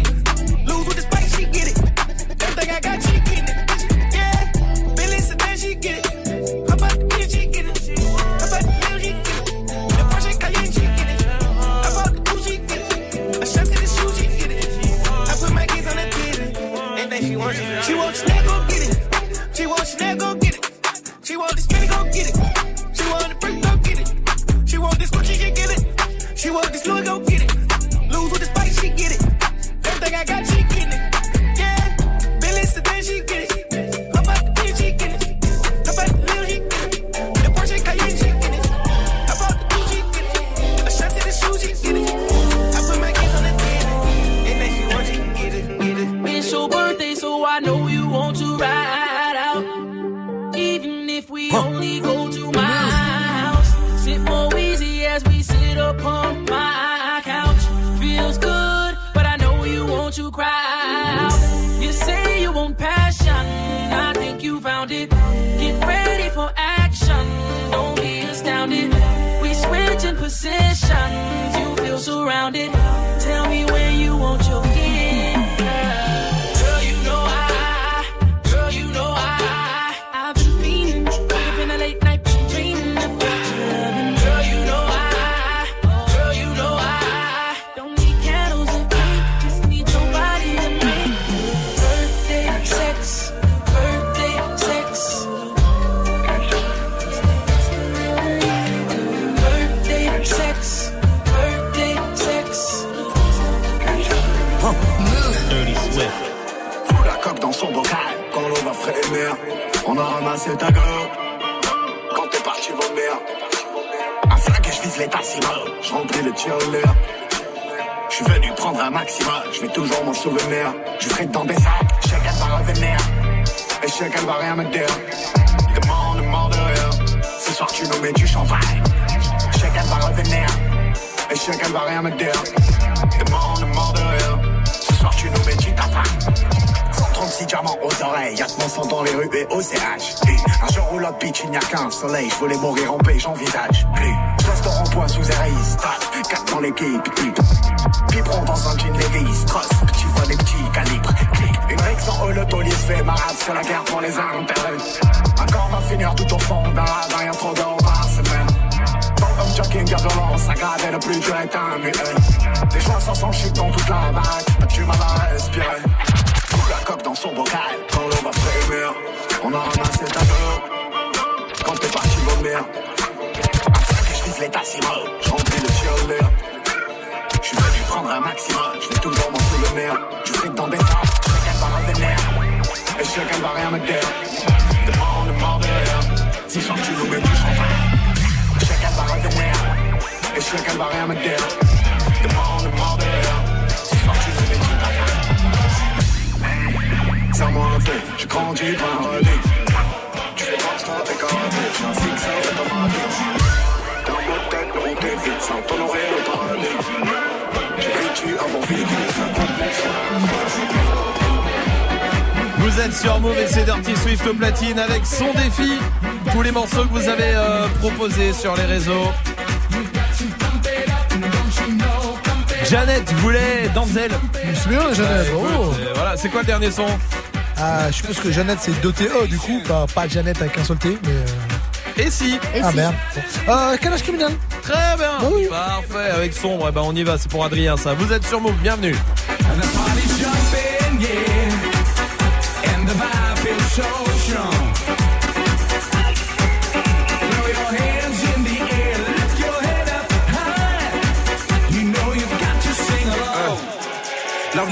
J'ai grandi paradis. Tu fais rockstar et karaté, j'ai un fixeur automatique. Dans ma tête, on t'évite sans t'honorer le paradis. J'ai vécu avant vécu, ça compte Vous êtes sur Move et c'est Dirty Swift au platine avec son défi. Tous les morceaux que vous avez euh, proposés sur les réseaux. Jeannette voulait Danzel. Oh. Euh, Voilà, c'est quoi le dernier son? Ah, je suppose que Jeannette c'est 2TE du coup, pas, pas Jeannette avec un seul T, mais. euh, Et si ah merde. Bon. Euh, quel âge criminel? Très bien. Parfait, avec sombre, eh ben on y va, c'est pour Adrien ça. Vous êtes sur Move, bienvenue.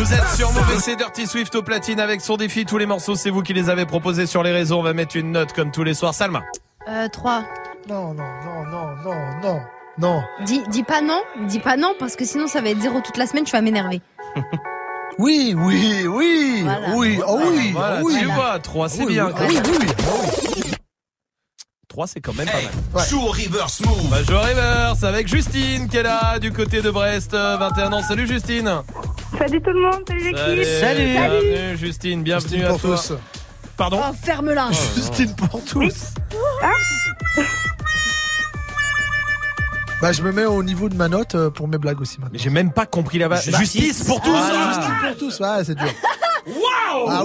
Vous êtes sur Mauvais, c'est Dirty Swift au platine avec son défi. Tous les morceaux, c'est vous qui les avez proposés sur les réseaux. On va mettre une note comme tous les soirs. Salma. Euh, 3. Non, non, non, non, non, non, non. Dis, dis pas non, dis pas non, parce que sinon ça va être zéro toute la semaine, tu vas m'énerver. [laughs] Oui, oui, oui, Voilà. oui, oh oui, Voilà, oh oui. tu vois, 3 c'est Oui, bien. oui, quand oui, même. oui, oui. 3 c'est quand même pas mal. Ouais. Joue au reverse move. Bah, je reverse avec Justine qui est là du côté de Brest, euh, 21 ans. Salut Justine. Salut tout le monde, salut l'équipe. Salut. Bienvenue Justine, bienvenue Justine à pour toi. tous. Pardon Oh, ferme-la. [laughs] Justine pour tous. Bah, je me mets au niveau de ma note euh, pour mes blagues aussi maintenant. Mais j'ai même pas compris la base. Justice pour tous. Ah, Justine pour tous, ouais, c'est dur. [laughs] Waouh Ah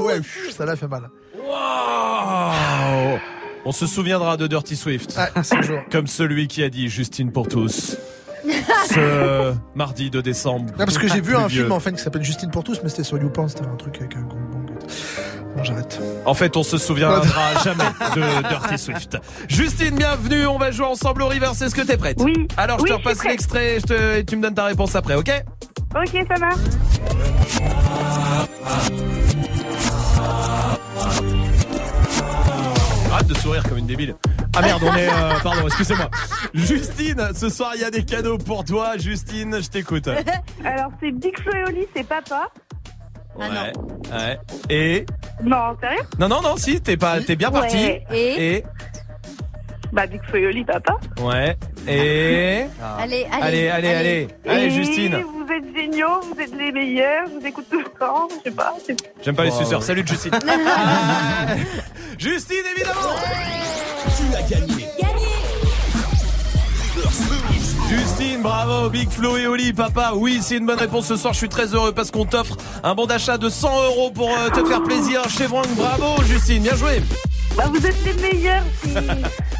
ouais, [laughs] ouais, ça l'a fait mal. Waouh On se souviendra de Dirty Swift. Jour. Comme celui qui a dit Justine pour tous. Ce [laughs] mardi de décembre. Non, parce que j'ai vu un film en fait qui s'appelle Justine pour tous, mais c'était sur YouPorn, c'était un truc avec un gros bang. Bon, j'arrête. En fait, on se souviendra [laughs] jamais de Dirty Swift. Justine, bienvenue. On va jouer ensemble au reverse. Est-ce que t'es prête Oui. Alors, je Oui, te repasse l'extrait je te- et tu me donnes ta réponse après, ok? Ok, ça marche. De sourire comme une débile. Ah merde, on est. euh, [laughs] pardon, excusez-moi. Justine, ce soir, il y a des cadeaux pour toi. Justine, je t'écoute. [laughs] Alors, c'est Big Flo et Oli, c'est papa. Ouais. ouais. Et. Non, sérieux? Non, non, non, si, t'es pas, t'es bien parti. Ouais. Et Et. Bah, Big Flo et Oli, papa. Ouais. Et. Allez, allez. Allez, allez, allez. Allez, Et Justine. Vous êtes géniaux, vous êtes les meilleurs, je vous écoute tout le temps, je sais pas. J'aime pas les suceurs. Salut, Justine. [laughs] [laughs] Justine, évidemment. Tu as gagné. Justine, bravo, Big Flo et Oli, papa. Oui, c'est une bonne réponse ce soir. Je suis très heureux parce qu'on t'offre un bon d'achat de 100 euros pour euh, te faire plaisir chez Franck. Bravo, Justine, bien joué. Bah, vous êtes les meilleurs. [laughs]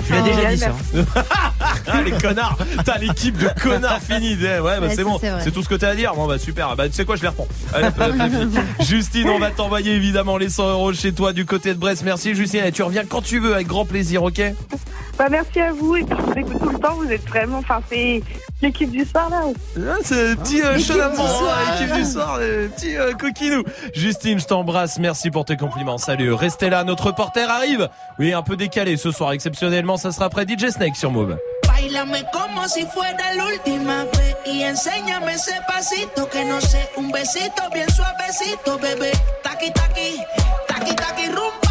Tu l'as déjà dit ça. hein. [laughs] Ah, les connards. T'as l'équipe de connards [laughs] finie. Eh, Ouais, bah, Ouais, c'est bon. c'est tout ce que t'as à dire. Bon, bah, super. Bah, tu sais quoi, je les reprends. Allez, hop, hop, hop. [laughs] Justine, on va t'envoyer évidemment les 100 euros chez toi du côté de Brest. Merci, Justine. Et tu reviens quand tu veux avec grand plaisir, ok? Bah, merci à vous, et puis je vous écoute tout le temps, vous êtes vraiment, enfin, c'est l'équipe du soir, là. Ah, c'est le petit euh, hein, l'équipe du soir, le petit euh, coquinou. Justine, je t'embrasse, merci pour tes compliments. Salut, restez là, notre reporter arrive. Oui, un peu décalé ce soir, exceptionnellement, ça sera après DJ Snake sur Move. Bailame como si fuera la última vez enséñame ese pasito que no sé, un besito bien suavecito, bebé. Taqui taqui, taqui taqui rumba.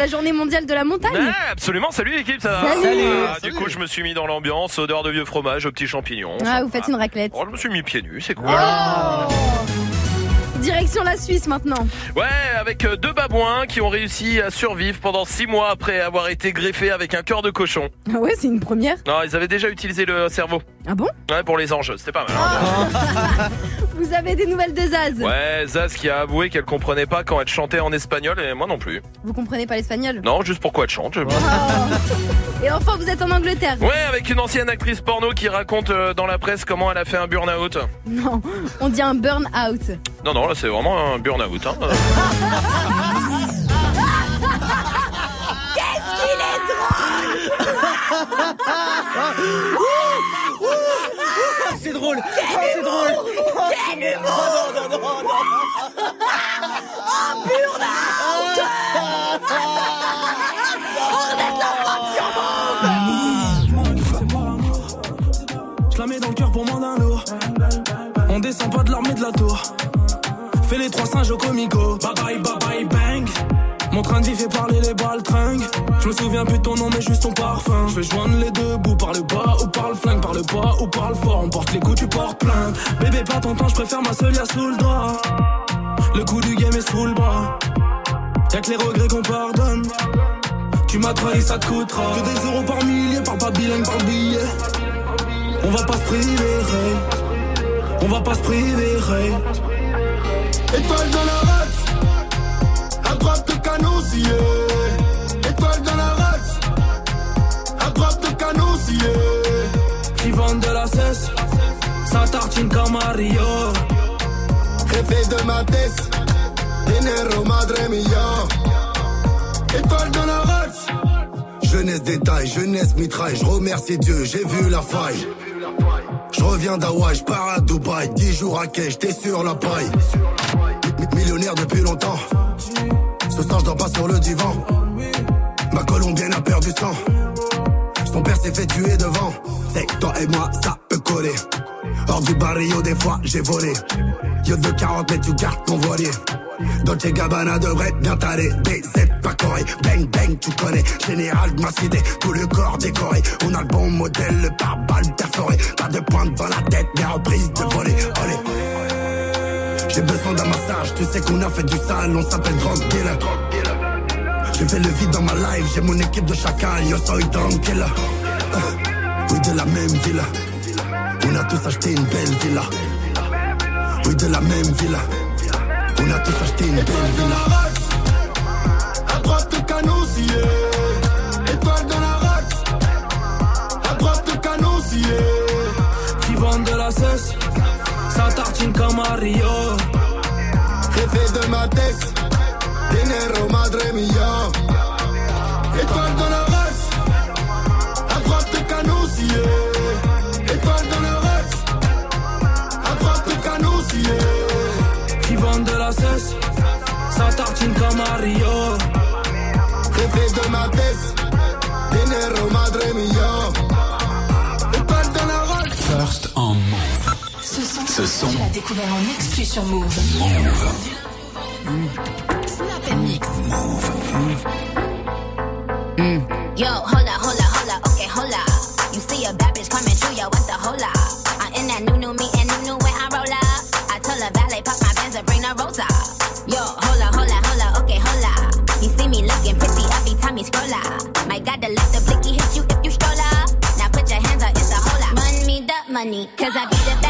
La journée mondiale de la montagne. Ouais, absolument, salut l'équipe, ça va Salut. Ah, Du coup, je me suis mis dans l'ambiance, odeur de vieux fromage, aux petits champignons. Ah, vous faites une raclette. Oh, je me suis mis pieds nus, c'est cool. Oh Direction la Suisse maintenant. Ouais, avec euh, deux babouins qui ont réussi à survivre pendant six mois après avoir été greffés avec un cœur de cochon. Ah ouais, c'est une première. Non, ils avaient déjà utilisé le cerveau. Ah bon? Ouais, pour les anges, c'était pas mal. hein. [laughs] Vous avez des nouvelles de Zaz Ouais, Zaz qui a avoué qu'elle comprenait pas quand elle chantait en espagnol et moi non plus. Vous comprenez pas l'espagnol Non, juste pourquoi elle chante. je- [laughs] Et enfin, vous êtes en Angleterre Ouais, avec une ancienne actrice porno qui raconte euh, dans la presse comment elle a fait un burn-out. Non, on dit un burn-out. Non, non, là c'est vraiment un burn-out. Hein. Qu'est-ce qu'il est drôle [laughs] C'est drôle Quel Oh, c'est drôle Quel humour Non, non, non, non, non. [laughs] Oh, burn-out On est de la frappe sur Je la mets dans le cœur pour moins d'un lourd. On descend pas de l'armée de la tour. Fais les trois singes au comico. Bye bye, bye. Mon train de vie fait parler les baltringues. Je me souviens plus de ton nom, mais juste ton parfum. Je vais joindre les deux bouts par le bas ou par le flingue, par le bas ou par le fort. On porte les coups, tu portes plainte. Bébé, pas ton temps, je préfère ma seule, sous le doigt. Le coup du game est sous le bras. Y'a que les regrets qu'on pardonne. Tu m'as trahi, ça te coûtera. Que des euros par millier, par pas bilingue, par billet. On va pas se priver. On va pas se priver. Étoile dans la droite de canosier. Étoile dans la race, à droite de canosier. Qui vendent de la cesse, ça tartine comme Mario. Jefe de ma tête, dinero madre mia. Étoile dans la race. Jeunesse détail, jeunesse mitraille, je remercie Dieu, j'ai vu la faille. Je reviens d'Hawaï, je pars à Dubaï, 10 jours à quai, j'étais sur la paille. Mi- Millionnaire depuis longtemps, ce soir je dors pas sur le divan. Ma colombienne a perdu sang, son père s'est fait tuer devant. C'est toi et moi, ça peut coller. Hors du barrio, des fois j'ai volé. Yo de 40 mais tu gardes ton voilier. Dolce Gabbana devrait bien t'aller. DZ pas correct. Bang bang, tu connais. Général de ma cité, tout le corps décoré. On a le bon modèle, le pare-balles perforé. Pas de pointe dans la tête, mais reprise de voler. Allez. J'ai besoin d'un massage, tu sais qu'on a fait du sale, on s'appelle drug dealer. J'ai fait le vide dans ma life, j'ai mon équipe de chacal, yo soy tranquille. Euh, oui, de la même villa. On a tous acheté une belle villa. Oui, de la même villa. On a tous acheté une belle villa. À droite. Rio. Jefe de ma tête. Dinero, madre mia. Étoile dans la race. À droite, le canosier. Étoile dans la race. À droite, le canosier. Qui vendent de la cesse, ça tartine Rio. Jefe de ma Ce son, Ce son. tu l'as découvert en exclu sur Move. Move. Snap and Mix. Yo, hola, hola, hola, okay, hola. You see a bad bitch coming through, yo, what the hola? I'm in that new, new me and new, new way I roll up. I tell a valet, pop my bands and bring the rosa. Yo, hola, hola, hola, okay, hola. You see me looking pretty every time you scroll up. My God, the let the blicky hit you if you stroll up. Now put your hands up, it's a hola. Run me the money, cause I be the baddie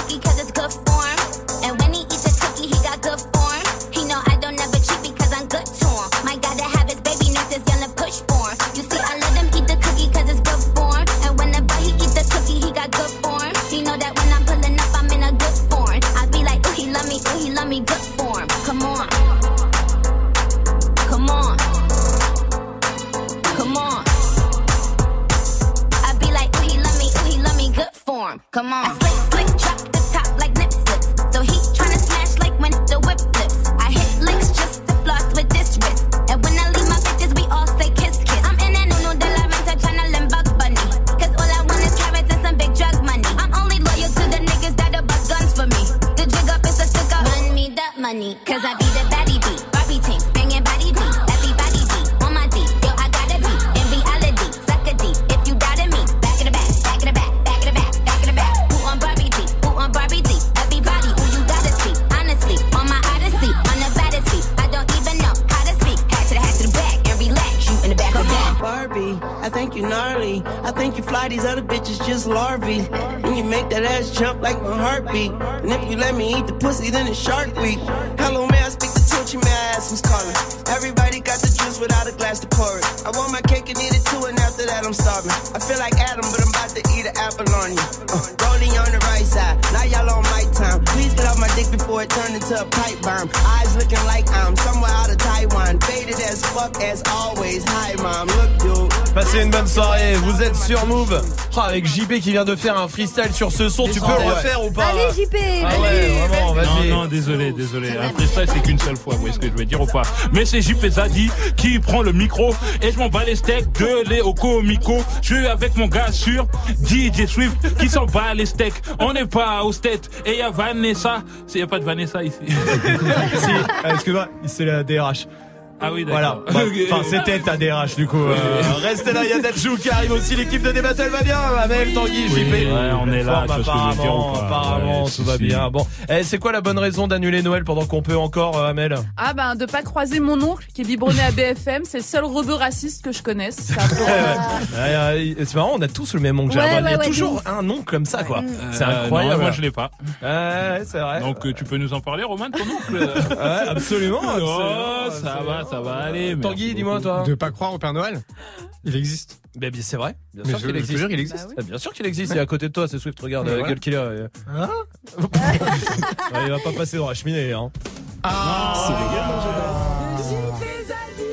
you let me eat the pussy, then it's Shark Week. Hello, may I speak to Tunchi? I ask who's calling? Everybody got the without a glass to pour it. I want my cake and eat it too, and after that I'm starving. I feel like Adam, but I'm about to eat an apple on you. Uh, rolling on the right side, now y'all on my time. Please get off my dick before it turned into a pipe bomb. Eyes looking like I'm somewhere out of Taiwan. Faded as fuck as always. Hi, mom. Look, dude. Passez une bonne soirée, vous êtes sur Move. Oh, avec JP qui vient de faire un freestyle sur ce son, tu peux le refaire ou pas Allez, JP, Ah ouais, vraiment, vas-y. Non, non, désolé, désolé. Un freestyle, c'est qu'une seule fois, vous voyez ce que je veux dire ou pas Mais c'est JP Zadi qui prend le micro et je m'en bats les steaks de Léo Comico. Je suis avec mon gars sur DJ Swift qui s'en bat les steaks. On n'est pas au state. Et il y a Vanessa. Il n'y a pas de Vanessa ici. [laughs] si, euh, excuse-moi, c'est la DRH. Ah oui, Voilà. d'accord. Enfin, c'était ta DRH du coup. euh, restez là, il y a Datchou qui arrive aussi. L'équipe de Débattle va bien. Amel, Tanguy, Oui, JP. ouais, on est là, Forme, apparemment, apparemment, Ouais, tout si, va si. bien. Bon, eh, c'est quoi la bonne raison d'annuler Noël pendant qu'on peut encore, euh, Amel Ah ben de pas croiser mon oncle qui est biberonné à BFM, c'est le seul rebeu raciste que je connaisse. [laughs] C'est marrant, on a tous le même oncle. Ouais, il y a toujours un oncle comme ça, quoi. C'est Euh, incroyable. non, moi, je l'ai pas. Ouais, c'est vrai. Donc, euh, tu peux nous en parler, Roman, de ton oncle Ouais, absolument, [laughs] Oh, absolument, ça va, ça va aller. merci Tanguy, dis-moi, toi. De pas croire au Père Noël Il existe. Ben, bien, c'est vrai. Bien Mais sûr je- qu'il je te existe. jure qu'il existe. Ah, bien sûr qu'il existe. Il est à côté de toi, c'est Swift. Regarde, Mais euh, voilà. quel killer. euh. Hein [laughs] Ouais, il va pas passer dans la cheminée, hein.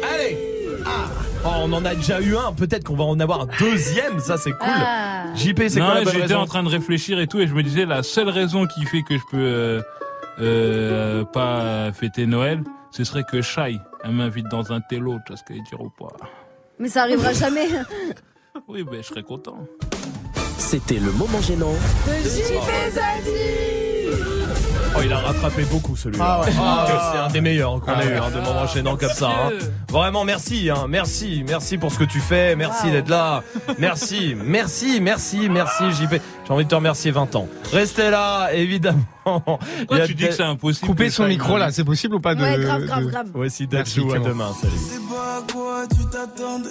Allez Oh, on en a déjà eu un, peut-être qu'on va en avoir un deuxième, ça c'est cool. Ah. JP, c'est quoi la bonne j'étais raison en train de réfléchir et tout, et je me disais la seule raison qui fait que je peux euh, euh, pas fêter Noël, ce serait que Shai elle m'invite dans un télo, tu vois ce qu'elle dire ou pas? Mais ça arrivera jamais. Oui, ben je serais content. C'était le moment gênant. Oh Oh, il a rattrapé beaucoup celui-là. Ah ouais. Ah, c'est un des meilleurs qu'on Ah a eu, ouais. hein, de moments enchaînants comme ça. hein. Vraiment, merci, hein, merci, merci pour ce que tu fais, merci d'être là, merci, merci, merci, merci, JP. J'ai envie de te remercier 20 ans. Restez là, évidemment. Pourquoi tu dis que c'est impossible Couper son micro là, c'est possible ou pas de. Ouais, grave, grave, grave. Voici Dajou, à demain, salut. sais pas à quoi tu t'attendais.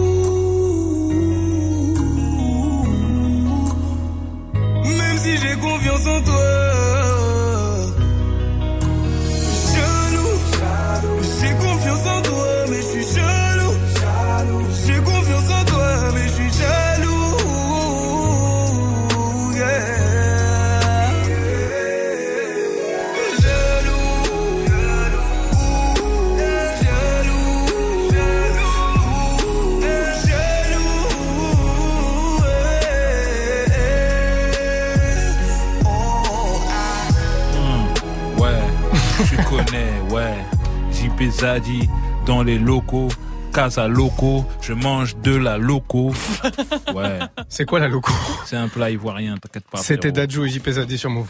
Si j'ai confiance en toi. JP Zadi dans les locaux. Casa Loco, je mange de la loco. [laughs] Ouais. C'est quoi la loco? C'est un plat ivoirien, t'inquiète pas. C'était. Dadju et JP Zadi sur Move.